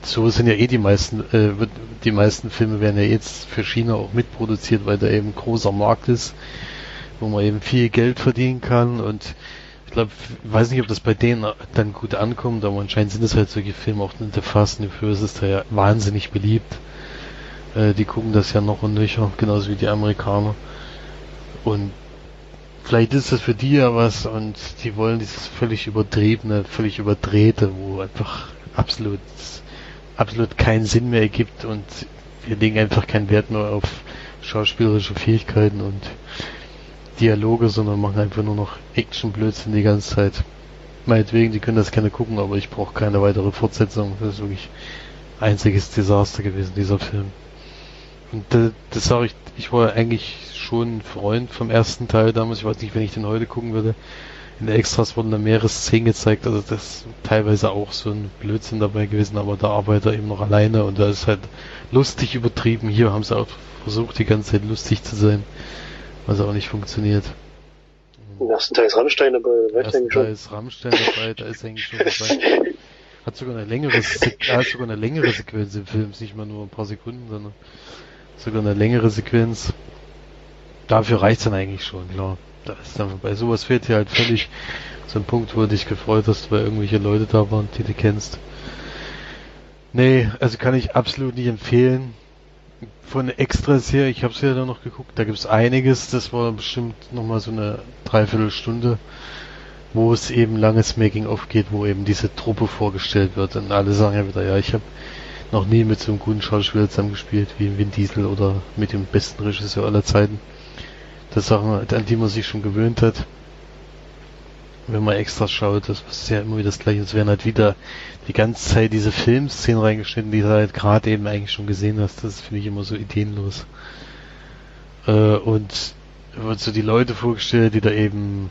so sind ja eh die meisten, äh, die meisten Filme werden ja jetzt für China auch mitproduziert, weil da eben großer Markt ist, wo man eben viel Geld verdienen kann und ich glaube, weiß nicht, ob das bei denen dann gut ankommt, aber anscheinend sind es halt solche Filme, auch The Fast and the Furious ist da ja wahnsinnig beliebt. Äh, die gucken das ja noch und nöcher, genauso wie die Amerikaner. Und vielleicht ist das für die ja was und die wollen dieses völlig übertriebene, völlig überdrehte, wo einfach absolut, absolut keinen Sinn mehr ergibt und wir legen einfach keinen Wert mehr auf schauspielerische Fähigkeiten und Dialoge, sondern machen einfach nur noch Action-Blödsinn die ganze Zeit. Meinetwegen, die können das gerne gucken, aber ich brauche keine weitere Fortsetzung. Das ist wirklich einziges Desaster gewesen, dieser Film. Und das, das sage ich, ich war eigentlich schon ein Freund vom ersten Teil damals. Ich weiß nicht, wenn ich den heute gucken würde. In der Extras wurden da mehrere Szenen gezeigt, also das ist teilweise auch so ein Blödsinn dabei gewesen, aber da arbeitet er eben noch alleine und da ist halt lustig übertrieben. Hier haben sie auch versucht, die ganze Zeit lustig zu sein was auch nicht funktioniert. Im ersten Teil ist Rammstein dabei, Im ersten Teil ist Rammstein dabei, da ist eigentlich schon dabei. Hat sogar eine längere, hat sogar eine längere Sequenz im Film, nicht mal nur ein paar Sekunden, sondern sogar eine längere Sequenz. Dafür reicht's dann eigentlich schon, klar. Da ist dann bei sowas fehlt hier halt völlig so ein Punkt, wo du dich gefreut hast, weil irgendwelche Leute da waren, die du kennst. Nee, also kann ich absolut nicht empfehlen von Extras her, ich habe es ja dann noch geguckt, da gibt es einiges, das war bestimmt nochmal so eine Dreiviertelstunde, wo es eben langes Making-of geht, wo eben diese Truppe vorgestellt wird und alle sagen ja wieder, ja, ich habe noch nie mit so einem guten Schauspieler zusammengespielt wie Vin Diesel oder mit dem besten Regisseur aller Zeiten. Das Sachen, an die man sich schon gewöhnt hat wenn man extra schaut, das ist ja immer wieder das gleiche. Es werden halt wieder die ganze Zeit diese Filmszenen reingeschnitten, die du halt gerade eben eigentlich schon gesehen hast. Das finde ich immer so ideenlos. Äh, und wird so die Leute vorgestellt, die da eben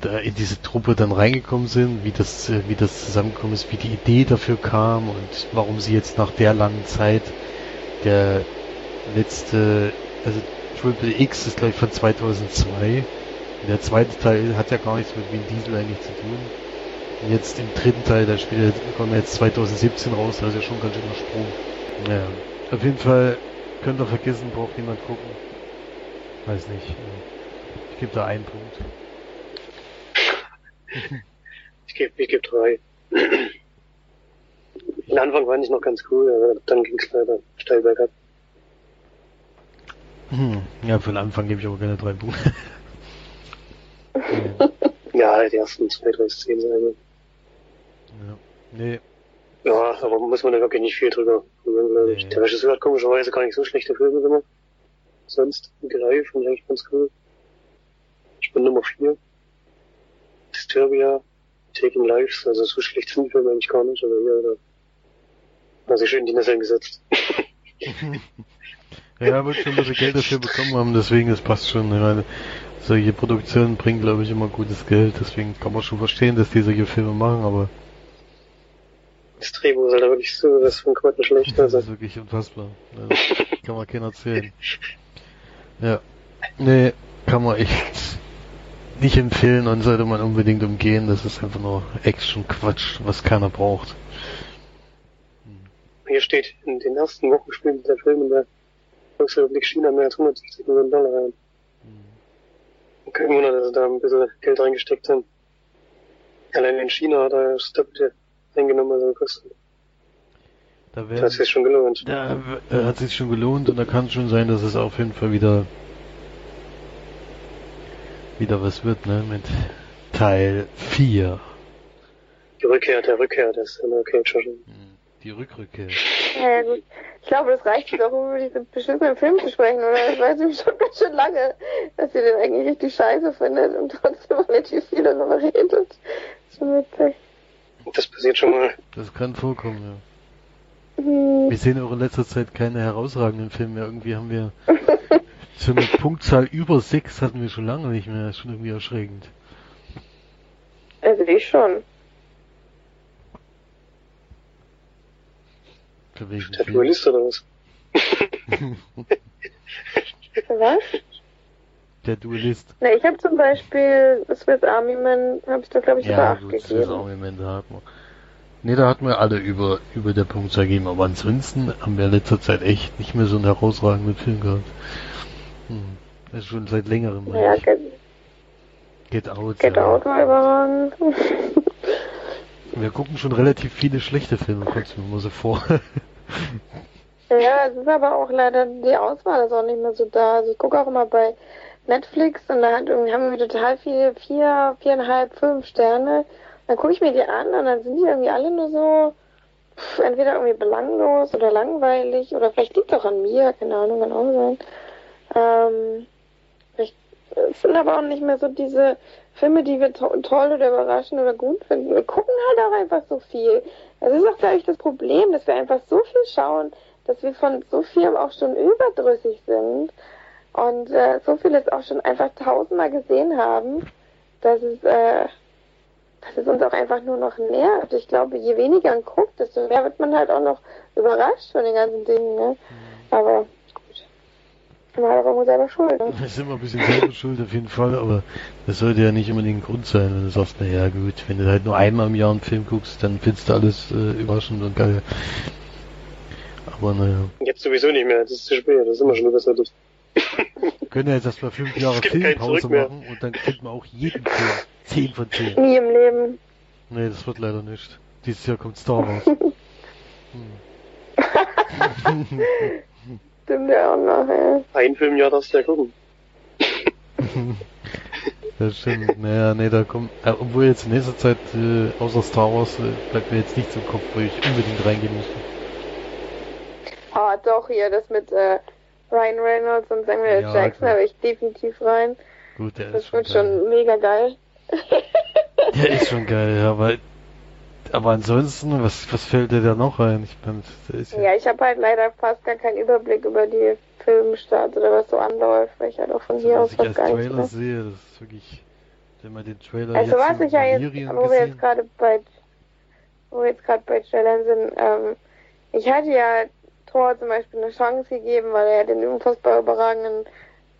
da in diese Truppe dann reingekommen sind, wie das, wie das zusammengekommen ist, wie die Idee dafür kam und warum sie jetzt nach der langen Zeit der letzte, also Triple X ist glaube ich von 2002 der zweite Teil hat ja gar nichts mit Vin Diesel eigentlich zu tun. Und jetzt im dritten Teil, der Spiel kommt jetzt 2017 raus, das ist ja schon ganz schöner Sprung. Naja, auf jeden Fall könnt ihr vergessen, braucht niemand gucken. Weiß nicht. Ich gebe da einen Punkt. ich gebe ich geb drei. Den Anfang fand ich noch ganz cool, aber dann ging es leider steil bergab. Hm. Ja, für den Anfang gebe ich aber keine drei Punkte. [laughs] Ja, die ersten zwei, drei Szenen sein. ja. Nee, Ja, aber muss man da wirklich nicht viel drüber ich. Nee. Der Regisseur hat komischerweise gar nicht so schlechte Filme gemacht. Sonst, fand ich eigentlich ganz cool. Ich bin Nummer 4. Disturbia, Taking Lives, also so schlecht sind die Filme eigentlich gar nicht, aber ja, da hat sich schön die Nesseln gesetzt. [laughs] [laughs] ja, er wird schon ein bisschen Geld dafür bekommen haben, deswegen, das passt schon. Ich meine, solche Produktionen bringen, glaube ich, immer gutes Geld, deswegen kann man schon verstehen, dass die solche Filme machen, aber Das Drehbuch ist halt wirklich so, was von Quoten schlecht, das also. ist wirklich unfassbar. [laughs] Kann man keiner erzählen. Ja. Nee, kann man echt nicht empfehlen und sollte man unbedingt umgehen. Das ist einfach nur Action-Quatsch, was keiner braucht. Hier steht, in den ersten Wochen spielte der Film in der Volksrepublik China mehr als 160 Millionen Dollar ein. Kein Wunder, dass sie da ein bisschen Geld reingesteckt haben. Allein in China hat er das Doppelte eingenommen, also gekostet. Da Da wäre hat sich schon gelohnt. Da äh, hat sich schon gelohnt und da kann es schon sein, dass es auf jeden Fall wieder wieder was wird, ne? Mit Teil 4. Die Rückkehr der Rückkehr des Emma Cage schon. Die Rückrücke. Ja, ja, gut. Ich glaube, das reicht jetzt auch, um über diesen beschissenen Film zu sprechen, oder? Ich weiß nämlich schon ganz schön lange, dass ihr den eigentlich richtig scheiße findet und trotzdem relativ viel darüber redet. Schon witzig. Das passiert schon mal. Das kann vorkommen, ja. Hm. Wir sehen auch in letzter Zeit keine herausragenden Filme mehr. Irgendwie haben wir [laughs] so eine Punktzahl über 6 hatten wir schon lange nicht mehr. Das ist schon irgendwie erschreckend. Also ich schon. Welchen Der? Dualist oder was? [laughs] Was? Der Duellist. Na, ich habe zum Beispiel Swiss Army Man, habe ich da glaube ich Ja, 8 gut, gegeben. auch im Moment da hat man. Ne, da hatten wir alle über, über der Punktzahl gegeben, aber ansonsten haben wir in letzter Zeit echt nicht mehr so einen herausragenden Film gehabt. Hm. Das ist schon seit längerem. Ja. Get, Get Out. Get ja. Out war überragend. [laughs] Wir gucken schon relativ viele schlechte Filme, kommt mir so vor. [laughs] Ja, es ist aber auch leider, die Auswahl ist auch nicht mehr so da. Also ich gucke auch immer bei Netflix und da hat irgendwie, haben wir total viele, vier, viereinhalb, fünf Sterne. Dann gucke ich mir die an und dann sind die irgendwie alle nur so, pff, entweder irgendwie belanglos oder langweilig oder vielleicht liegt es auch an mir, keine Ahnung, kann auch sein. Ähm, ich finde aber auch nicht mehr so diese Filme, die wir to toll oder überraschend oder gut finden. Wir gucken halt auch einfach so viel. Das ist auch, glaube ich, das Problem, dass wir einfach so viel schauen, dass wir von so vielem auch schon überdrüssig sind und äh, so vieles auch schon einfach tausendmal gesehen haben, dass es, äh, dass es uns auch einfach nur noch nervt. Ich glaube, je weniger man guckt, desto mehr wird man halt auch noch überrascht von den ganzen Dingen. Ne? Aber gut, man hat auch irgendwo selber Schuld. Ne? Das ist immer ein bisschen selber schuld auf jeden Fall, aber das sollte ja nicht unbedingt ein Grund sein, wenn du sagst, na ja gut, wenn du halt nur einmal im Jahr einen Film guckst, dann findest du alles äh, überraschend und geil. Aber naja, Jetzt sowieso nicht mehr, das ist zu spät, das ist immer schon übersättigt. wir können ja jetzt erstmal fünf [laughs] Jahre Filmpause machen und dann kriegt man auch jeden Film 10 von 10. Nie im Leben. Nee, das wird leider nicht. Dieses Jahr kommt Star Wars. [laughs] [laughs] Stimmt ja auch noch, ey. Ein Film im Jahr darfst du ja gucken. [laughs] Das stimmt. Naja, nee, da kommt, äh, obwohl jetzt in nächster Zeit, äh, außer Star Wars, äh, bleibt mir jetzt nichts im Kopf, wo ich unbedingt reingehen müsste. Ah, doch, hier, das mit äh, Ryan Reynolds und Samuel Ja, Jackson, klar. will ich definitiv rein. Gut, der ist Das schon wird geil. schon mega geil. Der ist schon geil, ja, aber, aber ansonsten, was, was fällt dir da noch ein? Ich ist ja, Ja, ich habe halt leider fast gar keinen Überblick über die Filmstart oder was so anläuft, weil ich halt auch von also, hier aus was gar nicht Trailer weiß. sehe, das ist wirklich, wenn man den Trailer Also jetzt was ich ja jetzt, wo wir jetzt gerade bei, wo wir jetzt gerade bei Trailern sind, ähm, ich hatte ja Thor zum Beispiel eine Chance gegeben, weil er den unfassbar überragenden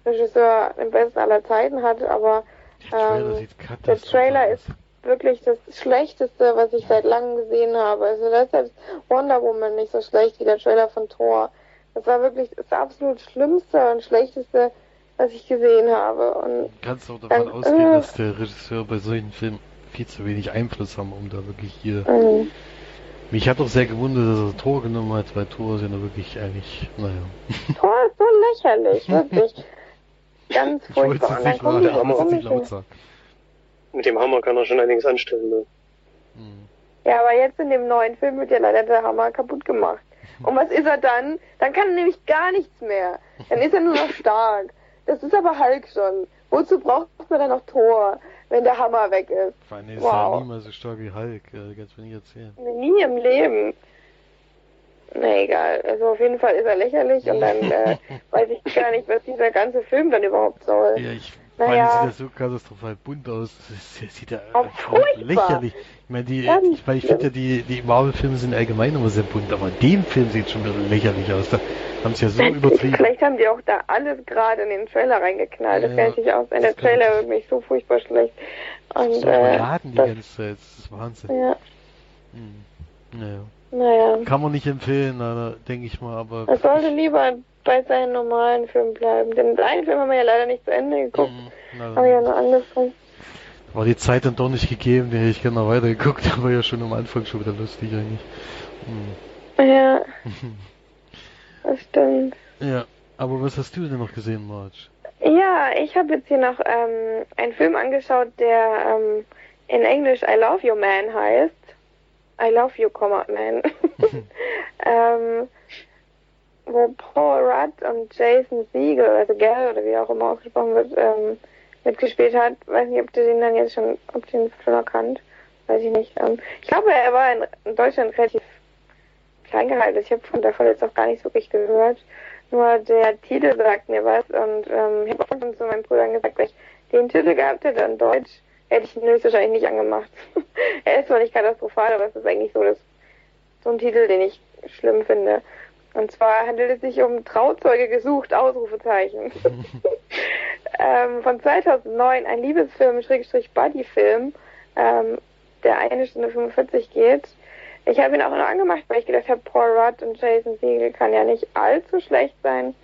Regisseur, den besten aller Zeiten hat, aber der Trailer ähm, der Trailer ist wirklich das Schlechteste, was ich seit langem gesehen habe. Also da ist selbst Wonder Woman nicht so schlecht wie der Trailer von Thor. Das war wirklich das absolut Schlimmste und Schlechteste, was ich gesehen habe. Und Du kannst auch davon Dann, ausgehen, äh, dass der Regisseur bei solchen Filmen viel zu wenig Einfluss haben, um da wirklich hier ähm, Mich hat auch sehr gewundert, dass er Tor genommen hat, weil Tor sind ja wirklich eigentlich, naja. Tor ist so lächerlich, wirklich. [laughs] Ganz furchtbar. Und dann kommen die Hammer auf laut sagen. Mit dem Hammer kann er schon einiges anstellen. Ne? Mhm. Ja, aber jetzt in dem neuen Film wird ja leider der Hammer kaputt gemacht. Und was ist er dann? Dann kann er nämlich gar nichts mehr. Dann ist er nur noch stark. Das ist aber Hulk schon. Wozu braucht man dann noch Tor? wenn der Hammer weg ist. Vor allem ist wow. er niemals so stark wie Hulk, äh, kannst du mir nicht erzählen. Nie im Leben. Na egal, also auf jeden Fall ist er lächerlich und dann [laughs] äh, weiß ich gar nicht, was dieser ganze Film dann überhaupt soll. Ja, ich naja. meine, sieht ja so katastrophal bunt aus. Das sieht ja oh, lächerlich. Ich meine, die, ich, meine, ich finde ja, die, die Marvel-Filme sind allgemein immer sehr bunt, aber den Film sieht schon wieder lächerlich aus. Da haben sie ja so übertrieben. Vielleicht haben die auch da alles gerade in den Trailer reingeknallt. Ja, das kann natürlich auch sein. Der Trailer wird mich so furchtbar schlecht. Und, so äh, die das, ganze Zeit. Das ist Wahnsinn. Ja. Hm. Naja. Naja. Kann man nicht empfehlen, denke ich mal, aber. Es sollte lieber bei seinen normalen Filmen bleiben. Den einen Film haben wir ja leider nicht zu Ende geguckt. Mhm, haben wir ja nur angefangen. War die Zeit dann doch nicht gegeben, den hätte ich gerne weitergeguckt, [laughs] aber ja schon am Anfang schon wieder lustig eigentlich. Mhm. Ja. [laughs] das stimmt. Ja, aber was hast du denn noch gesehen, Marge? Ja, ich habe jetzt hier noch ähm, einen Film angeschaut, der ähm, in Englisch I Love You Man heißt. I Love You, Man. [laughs] ähm, wo Paul Rudd und Jason Siegel, also Gell oder wie auch immer ausgesprochen wird, ähm, mitgespielt hat. Weiß nicht, ob du den dann jetzt schon, ob du ihn schon erkannt. Weiß ich nicht. Ähm, ich glaube, er war in, Deutschland relativ klein gehalten. Ich habe von davon jetzt auch gar nicht richtig gehört. Nur der Titel sagt mir was und ähm, ich habe auch schon zu meinen Brüdern gesagt, wenn ich den Titel gehabt hätte in Deutsch, hätte ich ihn höchstwahrscheinlich nicht angemacht. [laughs] er ist zwar nicht katastrophal, aber es ist eigentlich so, dass so ein Titel, den ich schlimm finde. Und zwar handelt es sich um Trauzeuge gesucht, Ausrufezeichen. [laughs] ähm, von 2009, ein Liebesfilm, Schrägstrich Buddyfilm, ähm, der eine Stunde 45 geht. Ich habe ihn auch noch angemacht, weil ich gedacht habe, Paul Rudd und Jason Siegel kann ja nicht allzu schlecht sein.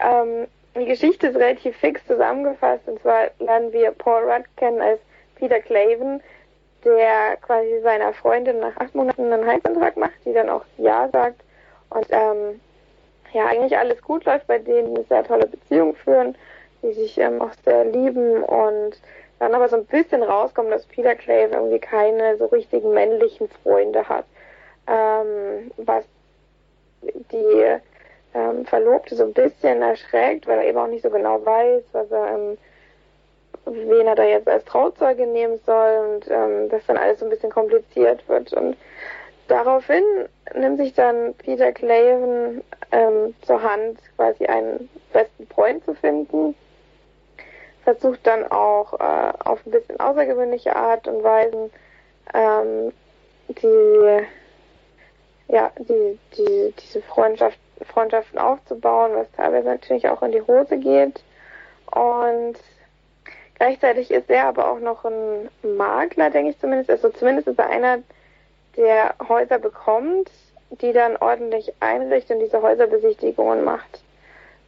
Ähm, die Geschichte ist relativ fix zusammengefasst und zwar lernen wir Paul Rudd kennen als Peter Claven, der quasi seiner Freundin nach acht Monaten einen Heiratsantrag macht, die dann auch Ja sagt und ähm, ja, eigentlich alles gut läuft bei denen, eine sehr tolle Beziehung führen, die sich ähm, auch sehr lieben und dann aber so ein bisschen rauskommt, dass Peter Clave irgendwie keine so richtigen männlichen Freunde hat. Ähm, was die ähm, Verlobte so ein bisschen erschreckt, weil er eben auch nicht so genau weiß, was er, ähm, wen er da jetzt als Trauzeuge nehmen soll und ähm, das dann alles so ein bisschen kompliziert wird. Und Daraufhin nimmt sich dann Peter Claven ähm, zur Hand, quasi einen besten Freund zu finden, versucht dann auch äh, auf ein bisschen außergewöhnliche Art und Weisen ähm, die ja die, die diese Freundschaft, Freundschaften aufzubauen, was teilweise natürlich auch in die Hose geht. Und gleichzeitig ist er aber auch noch ein Makler, denke ich zumindest, also zumindest ist er einer der Häuser bekommt, die dann ordentlich einrichtet und diese Häuserbesichtigungen macht.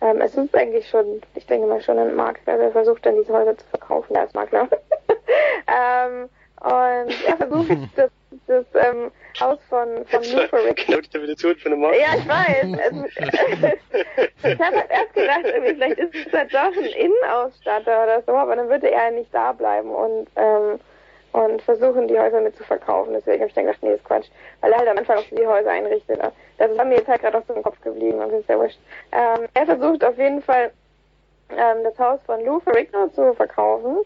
Ähm, es ist eigentlich schon, ich denke mal schon ein Makler, der versucht dann diese Häuser zu verkaufen als Makler. [laughs] ähm, und er versucht [laughs] das, das ähm, Haus von, von Lou Ferrigno. Genau die Definition von einem Makler. Ja, ich weiß. Es, [laughs] ich habe halt erst gedacht, vielleicht ist er doch ein Innenausstatter oder so, aber dann würde er nicht da bleiben und ähm, und versuchen, die Häuser mit zu verkaufen. Deswegen habe ich dann gedacht, nee, ist Quatsch. Weil er halt am Anfang auch die Häuser einrichtet. Das ist mir jetzt halt gerade auch so im Kopf geblieben das ist ja wurscht. Ähm, er versucht auf jeden Fall, ähm, das Haus von Lou Ferrigno zu verkaufen.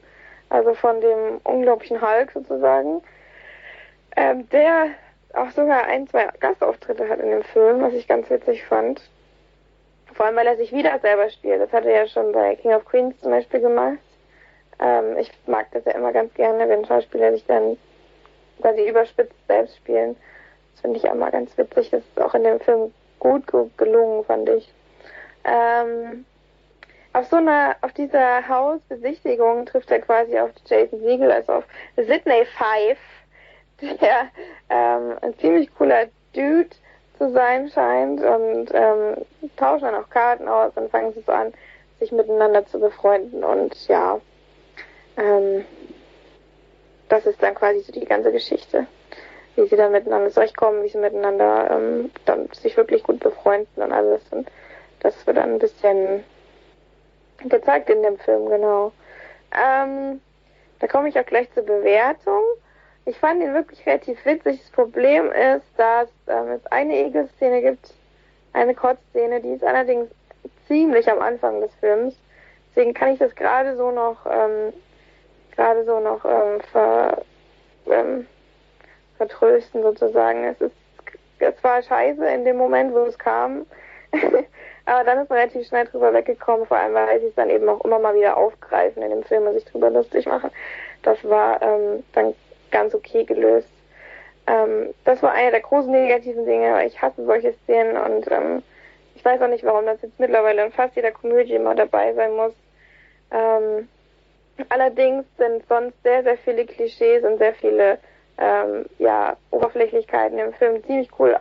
Also von dem unglaublichen Hulk sozusagen. Ähm, der auch sogar ein, zwei Gastauftritte hat in dem Film, was ich ganz witzig fand. Vor allem, weil er sich wieder selber spielt. Das hat er ja schon bei King of Queens zum Beispiel gemacht. Ähm, ich mag das ja immer ganz gerne, wenn Schauspieler sich dann quasi überspitzt selbst spielen. Das finde ich immer ganz witzig. Das ist auch in dem Film gut gelungen, fand ich. Ähm, auf so einer, auf dieser Hausbesichtigung trifft er quasi auf Jason Siegel, also auf Sidney Five, der ähm, ein ziemlich cooler Dude zu sein scheint und ähm, tauschen dann auch Karten aus und fangen sie so an, sich miteinander zu befreunden und ja, ähm, das ist dann quasi so die ganze Geschichte. wie sie dann miteinander zurechtkommen, wie sie miteinander ähm, dann sich wirklich gut befreunden und alles. Und das wird dann ein bisschen gezeigt in dem Film, genau. Ähm, da komme ich auch gleich zur Bewertung. Ich fand ihn wirklich relativ witzig. Das Problem ist, dass ähm, es eine Egelszene gibt, eine Kotzszene, die ist allerdings ziemlich am Anfang des Films. Deswegen kann ich das gerade so noch ähm, gerade so noch ähm, ver, ähm, vertrösten sozusagen. Es ist es war scheiße in dem Moment, wo es kam. [laughs] Aber dann ist man relativ schnell drüber weggekommen, vor allem weil sie es dann eben auch immer mal wieder aufgreifen in dem Film und sich drüber lustig machen. Das war ähm, dann ganz okay gelöst. Ähm, das war eine der großen negativen Dinge, weil ich hasse solche Szenen und ähm, ich weiß auch nicht, warum das jetzt mittlerweile in fast jeder Komödie immer dabei sein muss. Ähm, allerdings sind sonst sehr, sehr viele Klischees und sehr viele ähm, ja, Oberflächlichkeiten im Film ziemlich cool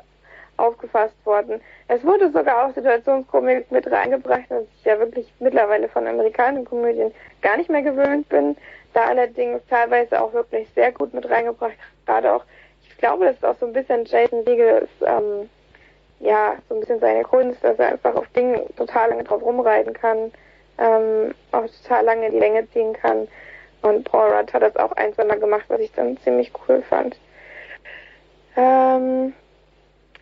aufgefasst worden. Es wurde sogar auch Situationskomik mit reingebracht, was ich ja wirklich mittlerweile von amerikanischen Komödien gar nicht mehr gewöhnt bin. Da allerdings teilweise auch wirklich sehr gut mit reingebracht. Gerade auch, ich glaube, das ist auch so ein bisschen Jason Segels, ähm, ja, so ein bisschen seine Kunst, dass er einfach auf Dingen total lange drauf rumreiten kann, ähm, auch total lange die Länge ziehen kann. Und Paul Rudd hat das auch ein, zwei Mal gemacht, was ich dann ziemlich cool fand. Ähm,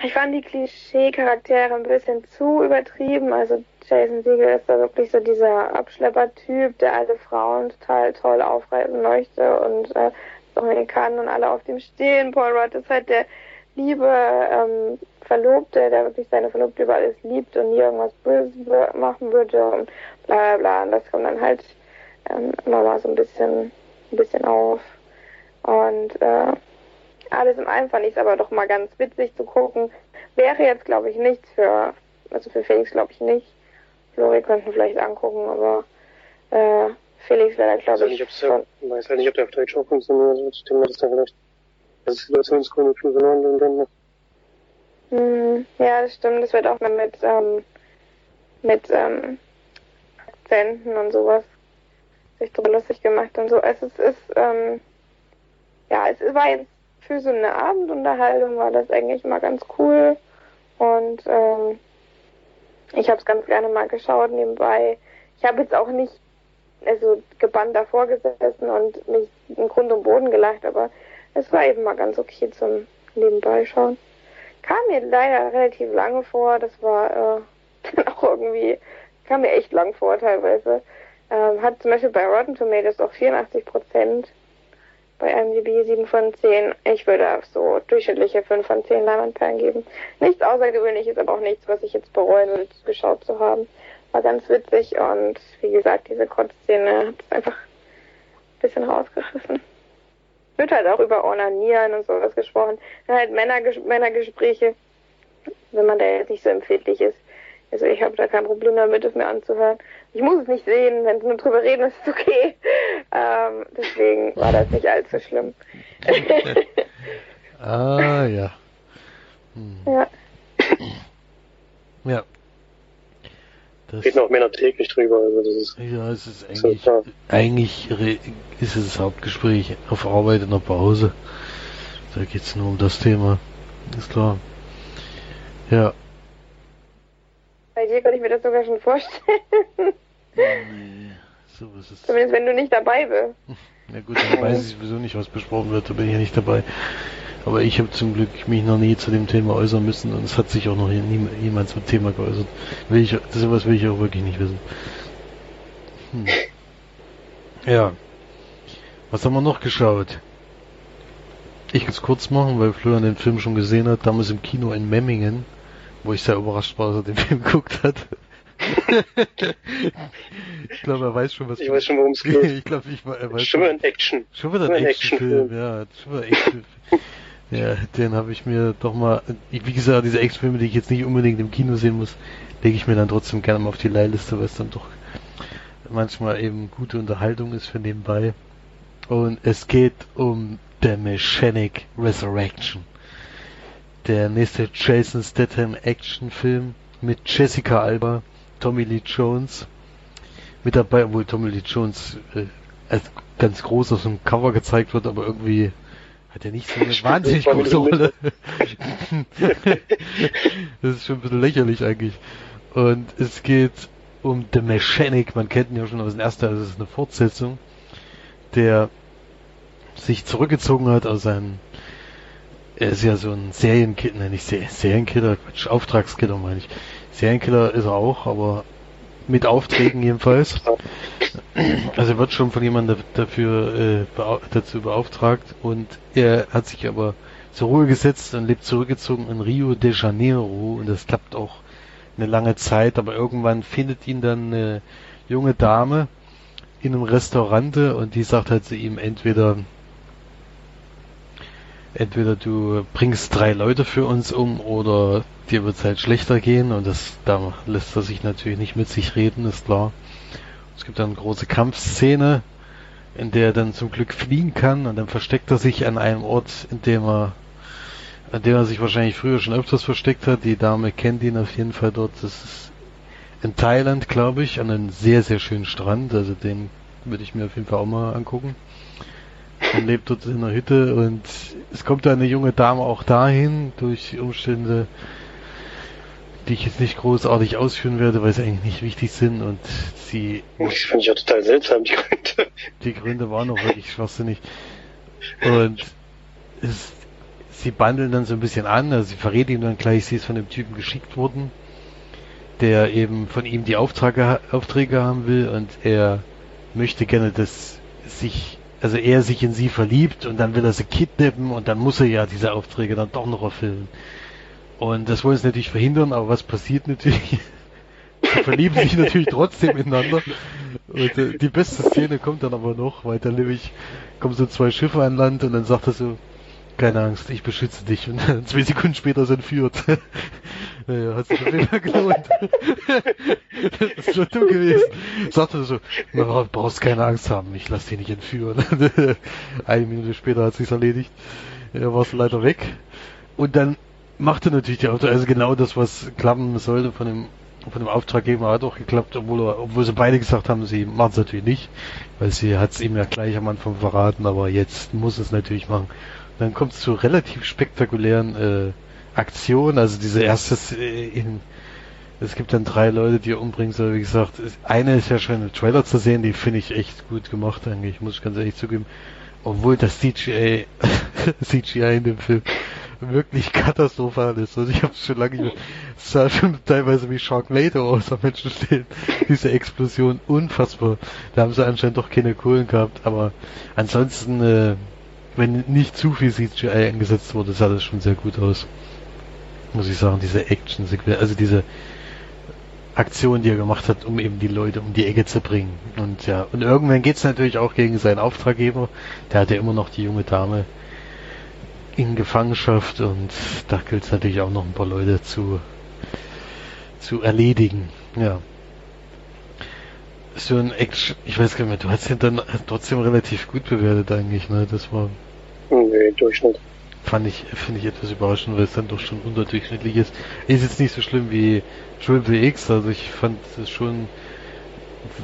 ich fand die Klischee-Charaktere ein bisschen zu übertrieben. Also Jason Siegel ist da wirklich so dieser Abschlepper-Typ, der alle Frauen total toll aufreißen möchte und äh, auch kann und alle auf dem stehen. Paul Rudd ist halt der liebe ähm, Verlobte, der wirklich seine Verlobte über alles liebt und nie irgendwas Böses machen würde und bla bla bla. Und das kommt dann halt ähm, immer mal so ein bisschen, ein bisschen auf. Und äh, alles im allem fand ich es aber doch mal ganz witzig zu gucken. Wäre jetzt, glaube ich, nichts für, also für Felix glaube ich nicht. Flori könnten vielleicht angucken, aber äh, Felix wäre da, glaube ich. Nicht, schon. Ich weiß halt nicht, ob der auf Deutsch auch funktioniert. Also das Thema ist da vielleicht das Situationskomik schon verloren gehen kann. Hm, ja, das stimmt. Das wird auch mit, ähm, mit ähm, Akzenten und sowas sich drüber lustig gemacht und so. Es ist, ähm, ja, es war jetzt für so eine Abendunterhaltung war das eigentlich mal ganz cool. Und ähm, ich habe es ganz gerne mal geschaut nebenbei. Ich habe jetzt auch nicht also gebannt davor gesessen und mich in Grund und Boden gelacht, aber es war eben mal ganz okay zum nebenbei schauen. Kam mir leider relativ lange vor, das war äh, [laughs] auch irgendwie, kam mir echt lang vor teilweise. Ähm, hat zum Beispiel bei Rotten Tomatoes auch 84 Prozent bei IMDb 7 von 10. Ich würde so durchschnittliche 5 von 10 Leinwandperlen geben. Nichts Außergewöhnliches, aber auch nichts, was ich jetzt bereuen würde, geschaut zu haben. War ganz witzig und wie gesagt, diese Kotzszene hat es einfach ein bisschen rausgerissen. Wird halt auch über Onanieren und sowas gesprochen. Dann halt Männerges Männergespräche, wenn man da jetzt nicht so empfindlich ist. Also ich habe da kein Problem damit, es mir anzuhören. Ich muss es nicht sehen, wenn sie nur drüber reden, ist es okay. [laughs] Ähm, deswegen war das nicht allzu schlimm. [laughs] ah ja. Hm. Ja. Ja. Das Reden auch Männer täglich drüber. Also das ist ja, es ist eigentlich, so eigentlich ist es das Hauptgespräch auf Arbeit in der Pause. Da geht es nur um das Thema. Ist klar. Ja. Bei dir kann ich mir das sogar schon vorstellen. Nee, so ist es. Zumindest wenn du nicht dabei bist. [laughs] Na gut, dann weiß ich sowieso nicht, was besprochen wird, da bin ich ja nicht dabei. Aber ich habe zum Glück mich noch nie zu dem Thema äußern müssen und es hat sich auch noch nie, jemand zum Thema geäußert. Will ich, sowas will ich auch wirklich nicht wissen. Hm. Ja. Was haben wir noch geschaut? Ich will es kurz machen, weil Florian den Film schon gesehen hat, damals im Kino in Memmingen, wo ich sehr überrascht war, dass er den [laughs] Film geguckt hat. [laughs] ich glaube, er weiß schon, was. Ich weiß schon, worum es [laughs] geht. ich glaube, ich er weiß schon. Wieder ein Action. Schon wieder ein Actionfilm, Action ja. Schon wieder Action. [laughs] ja, den habe ich mir doch mal. Wie gesagt, diese Actionfilme, die ich jetzt nicht unbedingt im Kino sehen muss, lege ich mir dann trotzdem gerne mal auf die Leihliste, weil es dann doch manchmal eben gute Unterhaltung ist für nebenbei. Und es geht um The Mechanic Resurrection. Der nächste Jason Statham Actionfilm mit Jessica Alba Tommy Lee Jones mit dabei, obwohl Tommy Lee Jones äh, als ganz groß auf dem Cover gezeigt wird, aber irgendwie Hat ja nicht so eine wahnsinnig große Rolle. [laughs] das ist schon ein bisschen lächerlich eigentlich. Und es geht um The Mechanic, man kennt ihn ja schon aus dem ersten, also es ist eine Fortsetzung, der sich zurückgezogen hat aus seinem, er ist ja so ein Serienkiller, ne, nicht Serienkiller, Quatsch, Auftragskiller meine ich. Serienkiller ist er auch, aber mit Aufträgen jedenfalls. Also er wird schon von jemandem dafür äh, dazu beauftragt und er hat sich aber zur Ruhe gesetzt und lebt zurückgezogen in Rio de Janeiro und das klappt auch eine lange Zeit, aber irgendwann findet ihn dann eine junge Dame in einem Restaurant und die sagt halt zu ihm entweder entweder du bringst drei Leute für uns um oder dir wird es halt schlechter gehen und das da lässt er sich natürlich nicht mit sich reden, ist klar. Es gibt dann eine große Kampfszene, in der er dann zum Glück fliehen kann und dann versteckt er sich an einem Ort, in dem er an dem er sich wahrscheinlich früher schon öfters versteckt hat. Die Dame kennt ihn auf jeden Fall dort. Das ist in Thailand, glaube ich, an einem sehr, sehr schönen Strand. Also den würde ich mir auf jeden Fall auch mal angucken. Er lebt dort in einer Hütte und es kommt da eine junge Dame auch dahin durch Umstände, die ich jetzt nicht großartig ausführen werde, weil sie eigentlich nicht wichtig sind und sie... Das finde ich auch total seltsam, die Gründe. Die Gründe waren auch wirklich schwachsinnig. Und es, sie bandeln dann so ein bisschen an, also sie verrät ihm dann gleich, sie ist von dem Typen geschickt worden, der eben von ihm die Aufträge, Aufträge haben will und er möchte gerne, dass sich, also er sich in sie verliebt und dann will er sie kidnappen und dann muss er ja diese Aufträge dann doch noch erfüllen. Und das wollen sie natürlich verhindern, aber was passiert natürlich? [laughs] sie verlieben sich natürlich trotzdem ineinander. Und äh, die beste Szene kommt dann aber noch, weil dann nämlich kommen so zwei Schiffe an Land und dann sagt er so, keine Angst, ich beschütze dich. Und [laughs] zwei Sekunden später ist entführt. [laughs] naja, hat sich auf jeden Fall gelohnt. [laughs] das ist schon dumm gewesen. Sagte so, du brauchst keine Angst haben, ich lass dich nicht entführen. Eine Minute später hat sich's erledigt. Er war leider weg. Und dann machte natürlich die Auto, also genau das, was klappen sollte von dem von dem Auftraggeber hat auch geklappt, obwohl, er, obwohl sie beide gesagt haben, sie machen es natürlich nicht, weil sie hat es ihm ja gleich am Anfang verraten, aber jetzt muss es natürlich machen. Und dann kommt es zu relativ spektakulären äh, Aktionen, also diese erste äh, in es gibt dann drei Leute, die er umbringen soll. Wie gesagt, eine ist ja schon im Trailer zu sehen, die finde ich echt gut gemacht eigentlich, muss ich ganz ehrlich zugeben. Obwohl das CGI, [laughs] CGI in dem Film wirklich katastrophal ist. Also ich habe es schon lange nicht mehr, es sah schon teilweise wie Sharknado aus am Menschen stehen. [laughs] Diese Explosion, unfassbar. Da haben sie anscheinend doch keine Kohlen gehabt, aber ansonsten, äh, wenn nicht zu viel CGI eingesetzt wurde, sah das schon sehr gut aus. Muss ich sagen, diese action also diese Aktion, die er gemacht hat, um eben die Leute um die Ecke zu bringen. Und ja, und irgendwann geht's natürlich auch gegen seinen Auftraggeber. Der hat ja immer noch die junge Dame in Gefangenschaft und da gilt es natürlich auch noch ein paar Leute zu, zu erledigen. Ja. So ein Action, ich weiß gar nicht mehr, du hast ihn dann trotzdem relativ gut bewertet eigentlich, ne? Das war. Nee, Durchschnitt. Fand ich, finde ich etwas überraschend, weil es dann doch schon unterdurchschnittlich ist. Ist jetzt nicht so schlimm wie Triple X, also ich fand es schon,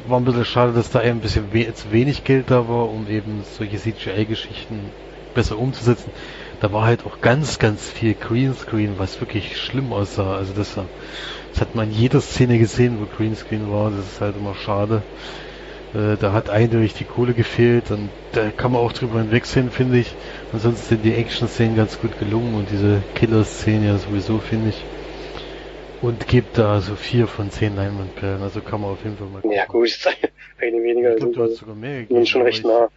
war ein bisschen schade, dass da ein bisschen we zu wenig Geld da war, um eben solche CGI-Geschichten besser umzusetzen da war halt auch ganz, ganz viel Greenscreen, was wirklich schlimm aussah. Also das, das hat man in jeder Szene gesehen, wo Greenscreen war. Das ist halt immer schade. Äh, da hat eindeutig die Kohle gefehlt und da kann man auch drüber hinwegsehen, finde ich. Ansonsten sind die Action-Szenen ganz gut gelungen und diese Killer-Szene ja sowieso, finde ich. Und gibt da so vier von zehn Leinwandperlen, also kann man auf jeden Fall mal gucken. Ja gut, [laughs] eine weniger. Ich glaub, du hast sogar mehr gegeben. schon recht nah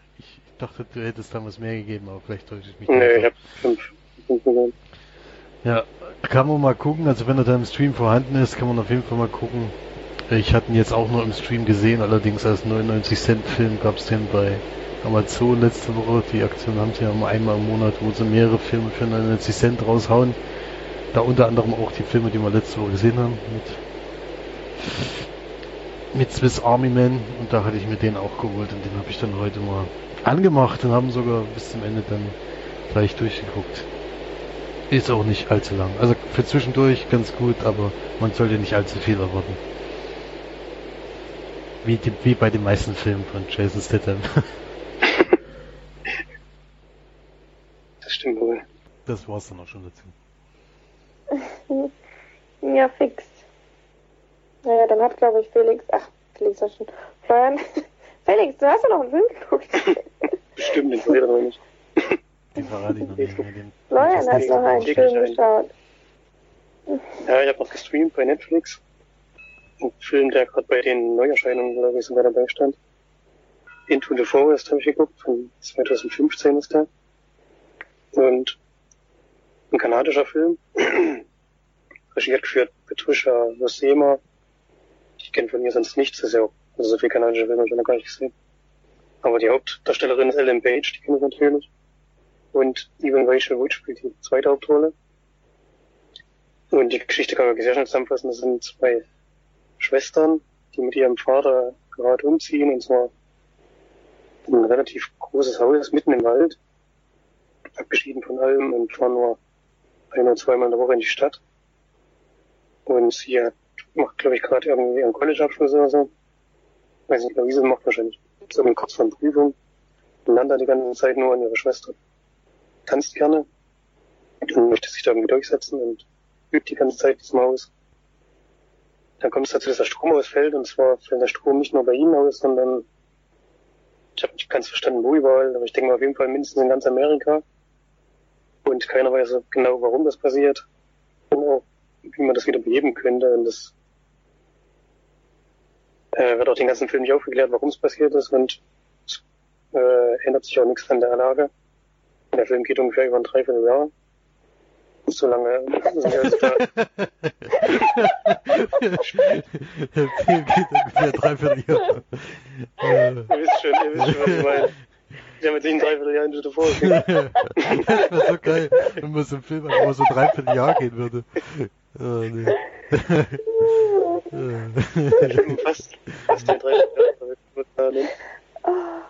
dachte, du hättest damals mehr gegeben, aber vielleicht täusche ich mich. Nee, ich hab fünf. fünf ja, kann man mal gucken. Also wenn er da im Stream vorhanden ist, kann man auf jeden Fall mal gucken. Ich hatte ihn jetzt auch nur im Stream gesehen, allerdings als 99 Cent Film gab es den bei Amazon letzte Woche. Die Aktion haben sie ja einmal im Monat, wo sie mehrere Filme für 99 Cent raushauen. Da unter anderem auch die Filme, die wir letzte Woche gesehen haben mit mit Swiss Army Man und da hatte ich mir den auch geholt und den habe ich dann heute mal angemacht und haben sogar bis zum Ende dann gleich durchgeguckt. Ist auch nicht allzu lang. Also für zwischendurch ganz gut, aber man sollte nicht allzu viel erwarten. Wie, die, wie bei den meisten Filmen von Jason Statham. [laughs] stimmt wohl. Das war's dann auch schon dazu. [laughs] Ja, fix. Naja, dann hat, glaube ich, Felix, ach, Felix war schon, Florian, [laughs] Felix, du hast ja noch einen Film geguckt. Bestimmt, den verrät er noch nicht. Den verrate ich noch nicht mehr. Den, Florian hat noch einen Film geschaut. Ja, ich habe noch gestreamt bei Netflix. Ein Film, der gerade bei den Neuerscheinungen, glaube ich, sogar dabei stand. Into the Forest habe ich geguckt, von 2015 ist der. Und ein kanadischer Film. [clears throat] Regiert geführt Patricia Rosema. Ich kenne von ihr sonst nichts, das ist ja auch, also so viel kanadische Filme habe ich noch gar nicht gesehen. Aber die Hauptdarstellerin ist Ellen Page, die kenne ich natürlich. Und Evan Rachel Wood spielt die zweite Hauptrolle. Und die Geschichte kann man sehr schnell zusammenfassen. Das sind zwei Schwestern, die mit ihrem Vater gerade umziehen, und zwar in ein relativ großes Haus mitten im Wald, abgeschieden von allem und fahren nur ein oder zweimal in der Woche in die Stadt. Und sie hat, macht, glaube ich, gerade irgendwie ihren College-Abschluss oder so. Weiß nicht, wie sie macht wahrscheinlich. Irgendwie kurz vor der Prüfung. Und lernt da die ganze Zeit nur an ihre Schwester. Tanzt gerne. Und möchte sich da irgendwie durchsetzen und übt die ganze Zeit diesem Haus. Dann kommt es dazu, dass der Strom ausfällt, und zwar fällt der Strom nicht nur bei ihnen aus, sondern ich habe nicht ganz verstanden, wo überall, aber ich denke mal auf jeden Fall mindestens in ganz Amerika. Und keiner weiß genau, warum das passiert. Und auch, wie man das wieder beheben könnte. Und das äh, wird auch den ganzen Film nicht aufgeklärt, warum es passiert ist. Und äh, ändert sich auch nichts an der Anlage. Der Film geht ungefähr über ein Dreivierteljahr. So lange sind wir also da. Der Film geht ungefähr dreiviertel Jahr. Äh, Ihr wisst schon, ihr wisst schon, was ich meine. Ich habe jetzt nicht ein Dreivierteljahr in davor gesehen. [laughs] das wäre so geil, wenn man so einen Film einfach mal so dreiviertel Jahr gehen würde. Oh, nee. Schon fast, fast ein Dreivierteljahr.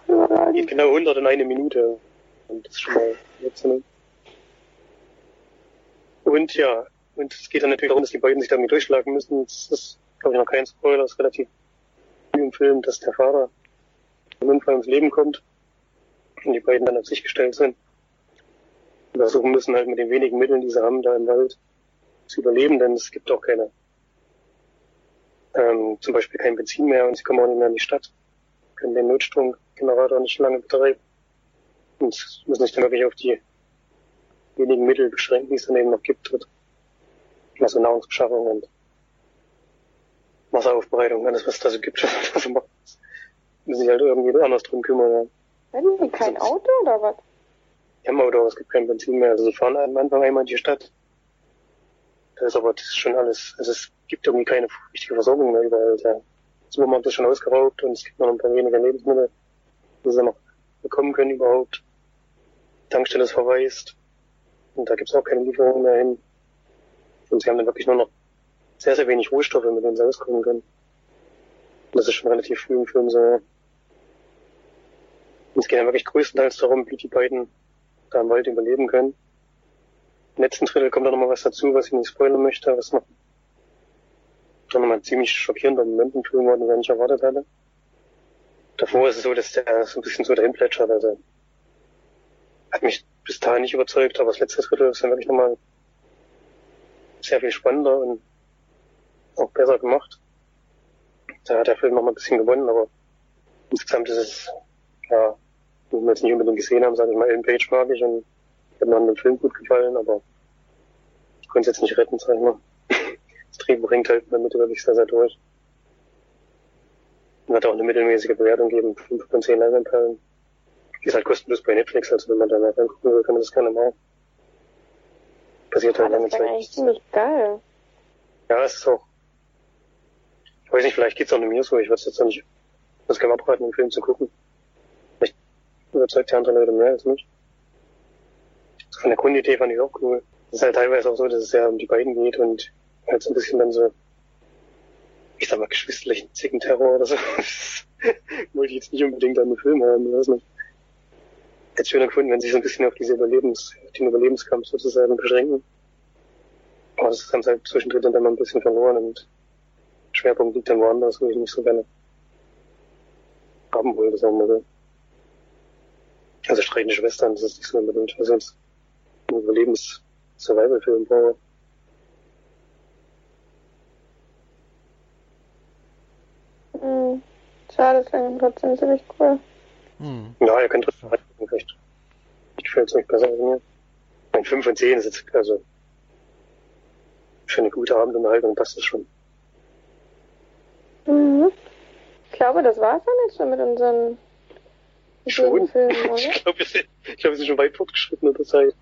Oh, Geht genau 101 Minute. Und das schon mal ne? Und ja, und es geht dann natürlich darum, dass die beiden sich damit durchschlagen müssen. Das ist, glaube ich, noch kein Spoiler, das ist relativ früh im Film, dass der Vater im Unfall ins Leben kommt und die beiden dann auf sich gestellt sind. Und versuchen müssen halt mit den wenigen Mitteln, die sie haben, da im Wald zu überleben, denn es gibt auch keine, ähm, zum Beispiel kein Benzin mehr und sie kommen auch nicht mehr in die Stadt, können den Notstromgenerator nicht lange betreiben und müssen sich dann wirklich auf die wenigen Mittel beschränken, die es dann eben noch gibt. Also Nahrungsbeschaffung und Wasseraufbereitung, alles was da so gibt. [laughs] Also machen, müssen sich halt irgendwie anders drum kümmern. Ja. Haben die kein Auto oder was? Die haben Auto, aber es gibt kein Benzin mehr. Also sie fahren am Anfang einmal in die Stadt. Das ist aber das ist schon alles, also es gibt irgendwie keine richtige Versorgung mehr überall. Der Supermarkt ist schon ausgeraubt und es gibt noch ein paar weniger Lebensmittel, die sie noch bekommen können überhaupt. Tankstelle ist verwaist. Und da gibt's auch keine Lieferungen mehr hin. Und sie haben dann wirklich nur noch sehr, sehr wenig Rohstoffe, mit denen sie auskommen können. Und das ist schon relativ früh im Film so. Und es geht dann wirklich größtenteils darum, wie die beiden da im Wald überleben können. Im letzten Drittel kommt da nochmal was dazu, was ich nicht spoilern möchte, was noch dann nochmal ziemlich schockierender Moment im Film war, den ich erwartet hatte. Davor ist es so, dass der so ein bisschen so dahin plätschert, also hat mich bis dahin nicht überzeugt, aber das letzte Drittel ist dann wirklich nochmal sehr viel spannender und auch besser gemacht. Da hat der Film nochmal ein bisschen gewonnen, aber insgesamt ist es, ja, wenn wir jetzt nicht unbedingt gesehen haben, sage ich mal, Ellen Page mag ich und hat mir an dem Film gut gefallen, aber ich konnte es jetzt nicht retten, sag ich mal. [laughs] Das Drehbuch hängt halt damit wirklich sehr, sehr durch. Und hat auch eine mittelmäßige Bewertung gegeben, 5 von 10 Leinwandperlen. Die ist halt kostenlos bei Netflix, also wenn man da mal reingucken will, kann man das gerne machen. Passiert Ah, halt lange das wäre Zeit. eigentlich ziemlich geil. Ja, es ist auch. Ich weiß nicht, vielleicht geht's auch nur mir so. Ich weiß jetzt auch nicht. Das kann man abraten, den Film zu gucken. Vielleicht überzeugt der andere Leute mehr als mich. So von der Grundidee fand ich auch cool. Es ist halt teilweise auch so, dass es ja um die beiden geht und halt so ein bisschen dann so, ich sag mal, geschwisterlichen Zickenterror oder so. [laughs] Wollte ich jetzt nicht unbedingt an den Film haben, weiß nicht. Hätte schöner gefunden, wenn sie so ein bisschen auf diese Überlebens, auf den Überlebenskampf sozusagen beschränken. Aber das haben sie halt zwischendrin dann mal ein bisschen verloren und Schwerpunkt liegt dann woanders, wo ich nicht so gerne haben wollte, sagen wir so. Also streitende Schwestern, das ist nicht so unbedingt. Also jetzt einen Überlebens-Survival-Film brauche. Hm. Schade, klingt trotzdem ziemlich cool. Hm. Ja, ihr könnt trotzdem reingucken, vielleicht. Ich gefällt es euch besser als mir. Ein 5 von 10 ist jetzt, also, für eine gute Abendunterhaltung passt das schon. Mhm. Ich glaube, das war's dann jetzt schon mit unseren Schon? Filmen, [laughs] oder? Ich glaube, wir, sind- ich glaub, wir sind schon weit fortgeschritten in der Zeit.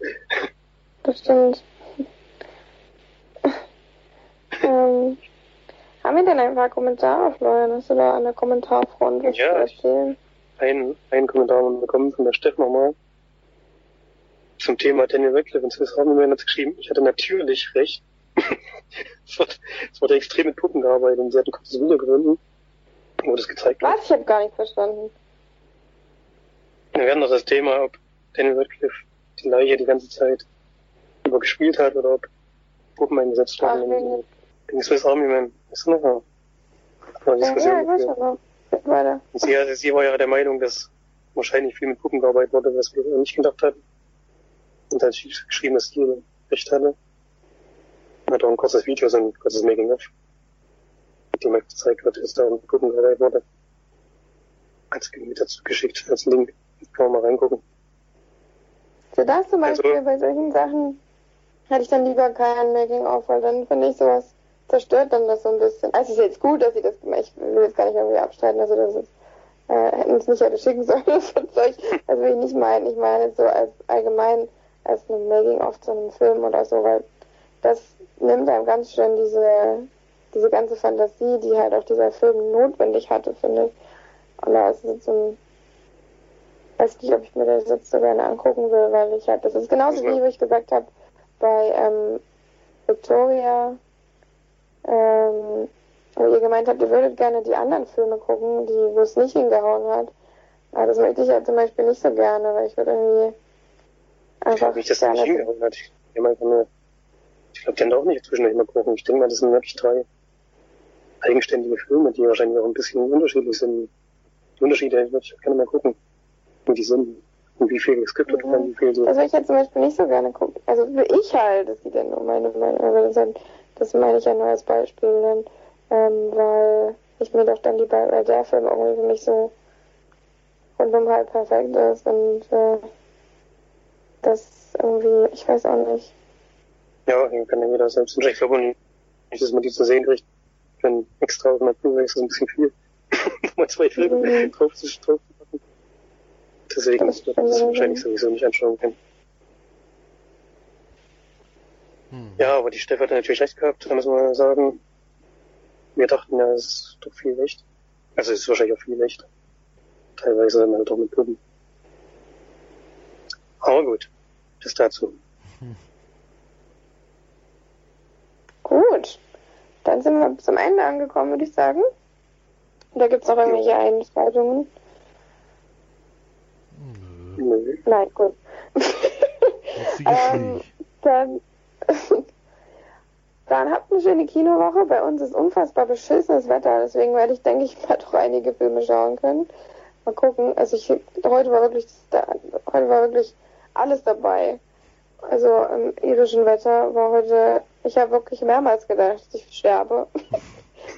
Das stimmt. ähm, haben wir denn ein paar Kommentare, Florian? Hast du da an der Kommentarfront was Ja, zu ich- erzählen? Ein, ein Kommentar bekommen von der Steff nochmal. Zum Thema Daniel Radcliffe und Swiss Army Man hat geschrieben, ich hatte natürlich recht. [laughs] es, wurde, es wurde extrem mit Puppen gearbeitet und sie hat ein kurzes Video gefunden, wo das gezeigt wird. Was? Ich habe gar nicht verstanden. Wir werden noch das Thema, ob Daniel Radcliffe die Leiche die ganze Zeit über gespielt hat oder ob Puppen eingesetzt wurden. wegen- Swiss Army Man. Ist noch mal. Ja, ich weiß geführt. Weiter. Sie, also sie war ja der Meinung, dass wahrscheinlich viel mit Puppen gearbeitet wurde, was wir nicht gedacht hatten. Und hat sie geschrieben, dass sie recht hatte. Und hat auch ein kurzes Video, so ein kurzes Making-of, dem halt gezeigt wird, dass da mit Puppen gearbeitet wurde. Hat sie mir dazu geschickt als Link. Kann man mal reingucken. So das zum Also- Beispiel bei solchen Sachen hätte ich dann lieber kein Making-of, weil dann finde ich sowas zerstört dann das so ein bisschen. Also es ist jetzt gut, dass sie das gemacht Ich will jetzt gar nicht irgendwie abstreiten, also das ist, äh, hätten es nicht hätte schicken [laughs] sollen, das Zeug. Das will ich nicht meinen. Ich meine so als allgemein als ein Making-of zu einem Film oder so, weil das nimmt einem ganz schön diese, diese ganze Fantasie, die halt auch dieser Film notwendig hatte, finde ich. Und da ist jetzt so ein weiß nicht, ob ich mir das jetzt so gerne angucken will, weil ich halt, das ist genauso wie, wie ich gesagt habe, bei ähm, Victoria, ähm, wo ihr gemeint habt, ihr würdet gerne die anderen Filme gucken, die, wo es nicht hingehauen hat. Aber das möchte ich halt zum Beispiel nicht so gerne, weil ich würde irgendwie Ich einfach glaube nicht, dass er nicht hingehauen hat. Ich glaube einfach nur, ich glaube, die haben da auch nicht zwischendurch mal gucken. Ich denke mal, das sind wirklich drei eigenständige Filme, die wahrscheinlich auch ein bisschen unterschiedlich sind. Die Unterschiede würde ich gerne mal gucken, wie die sind. Und wie viel geskriptet Mhm. werden, wie viel so. Das würde ich jetzt zum Beispiel nicht so gerne gucken. Also will ich halt, das ist ja nur meine Meinung, aber das, halt, das meine ich ja nur als Beispiel, dann, ähm, weil ich mir doch dann lieber, weil der Film irgendwie für mich so rundum halt perfekt ist und äh, das irgendwie, ich weiß auch nicht. Ja, den kann ja jeder selbst entscheiden. Ich glaube nicht, dass man die zu sehen kriegt. Wenn extra auf einer Blu-ray ist das ein bisschen viel. [laughs] Nochmal zwei Filme Mhm. drauf zu packen. Deswegen Das man das wahrscheinlich sowieso nicht anschauen können. Hm. Ja, aber die Steff hat natürlich recht gehabt, da muss man sagen. Wir dachten ja, es ist doch viel echt. Also es ist wahrscheinlich auch viel echt. Teilweise dann halt auch mit Puppen. Aber gut, das dazu. [laughs] Gut, dann sind wir zum Ende angekommen, würde ich sagen. Da gibt's noch irgendwelche Einschreitungen. Nö. Nein, gut. [laughs] Ähm. Dann, [laughs] dann habt eine schöne Kinowoche. Bei uns ist unfassbar beschissenes Wetter, deswegen werde ich, denke ich, [laughs] mal doch einige Filme schauen können. Mal gucken. Also ich heute war wirklich heute war wirklich alles dabei. Also im irischen Wetter war heute, ich habe wirklich mehrmals gedacht, dass ich sterbe. [laughs]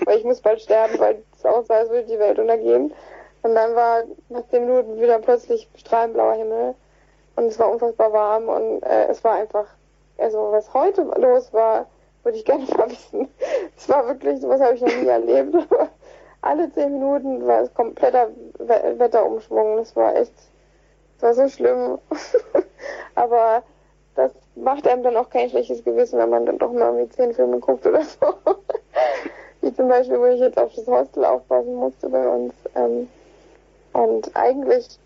weil ich muss bald sterben, weil es aussah, als würde die Welt untergehen. Und dann war nach zehn Minuten wieder plötzlich strahlend blauer Himmel. Und es war unfassbar warm und äh, es war einfach, also was heute los war, würde ich gerne [laughs] mal wissen. Es war wirklich, sowas habe ich noch nie erlebt. [laughs] Alle zehn Minuten war es kompletter We Wetterumschwung. Das war echt, das war so schlimm. [laughs] Aber das macht einem dann auch kein schlechtes Gewissen, wenn man dann doch mal irgendwie zehn Filme guckt oder so. Wie zum Beispiel, wo ich jetzt auf das Hostel aufpassen musste bei uns. Ähm, und eigentlich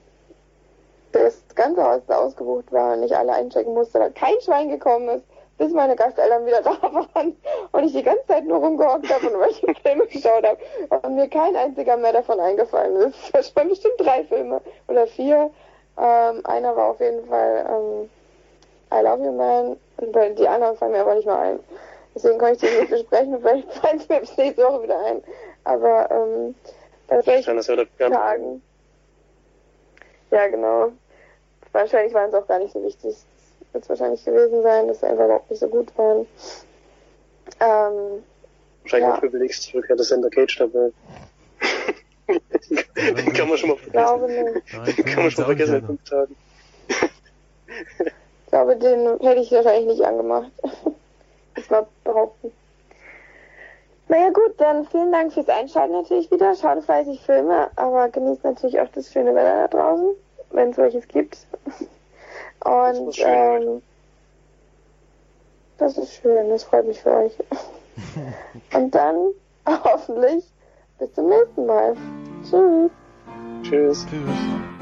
das ganze Hostel ausgebucht war und ich alle einchecken musste, weil kein Schwein gekommen ist, bis meine Gasteltern wieder [laughs] da waren und ich die ganze Zeit nur rumgehockt habe und welche Filme geschaut habe und mir kein einziger mehr davon eingefallen ist. [laughs] Das waren bestimmt drei Filme oder vier. Ähm, einer war auf jeden Fall ähm, I Love You Man und die anderen fallen mir aber nicht mehr ein. Deswegen kann ich die nicht besprechen und vielleicht fallen es mir bis nächste Woche wieder ein. Aber ähm, bei solchen. Tagen. Ja, genau. Wahrscheinlich waren es auch gar nicht so wichtig. Wird es wahrscheinlich gewesen sein, dass sie einfach überhaupt nicht so gut waren. Ähm, Wahrscheinlich Ja. auch für Belix Rückkehr des Center Cage dabei. Den [laughs] kann man schon mal vergessen. nicht. Nein, Den kann man schon mal vergessen in fünf Tagen. Ich glaube, den hätte ich wahrscheinlich nicht angemacht. [laughs] Ich mal behaupten. Naja gut, dann vielen Dank fürs Einschalten natürlich wieder. Schaut fleißig Filme, aber genießt natürlich auch das schöne Wetter da draußen, wenn es solches gibt. [laughs] Und schön heute. ähm, das ist schön, das freut mich für euch. [laughs] Und dann [laughs] hoffentlich bis zum nächsten Mal. Tschüss. Tschüss. Tschüss.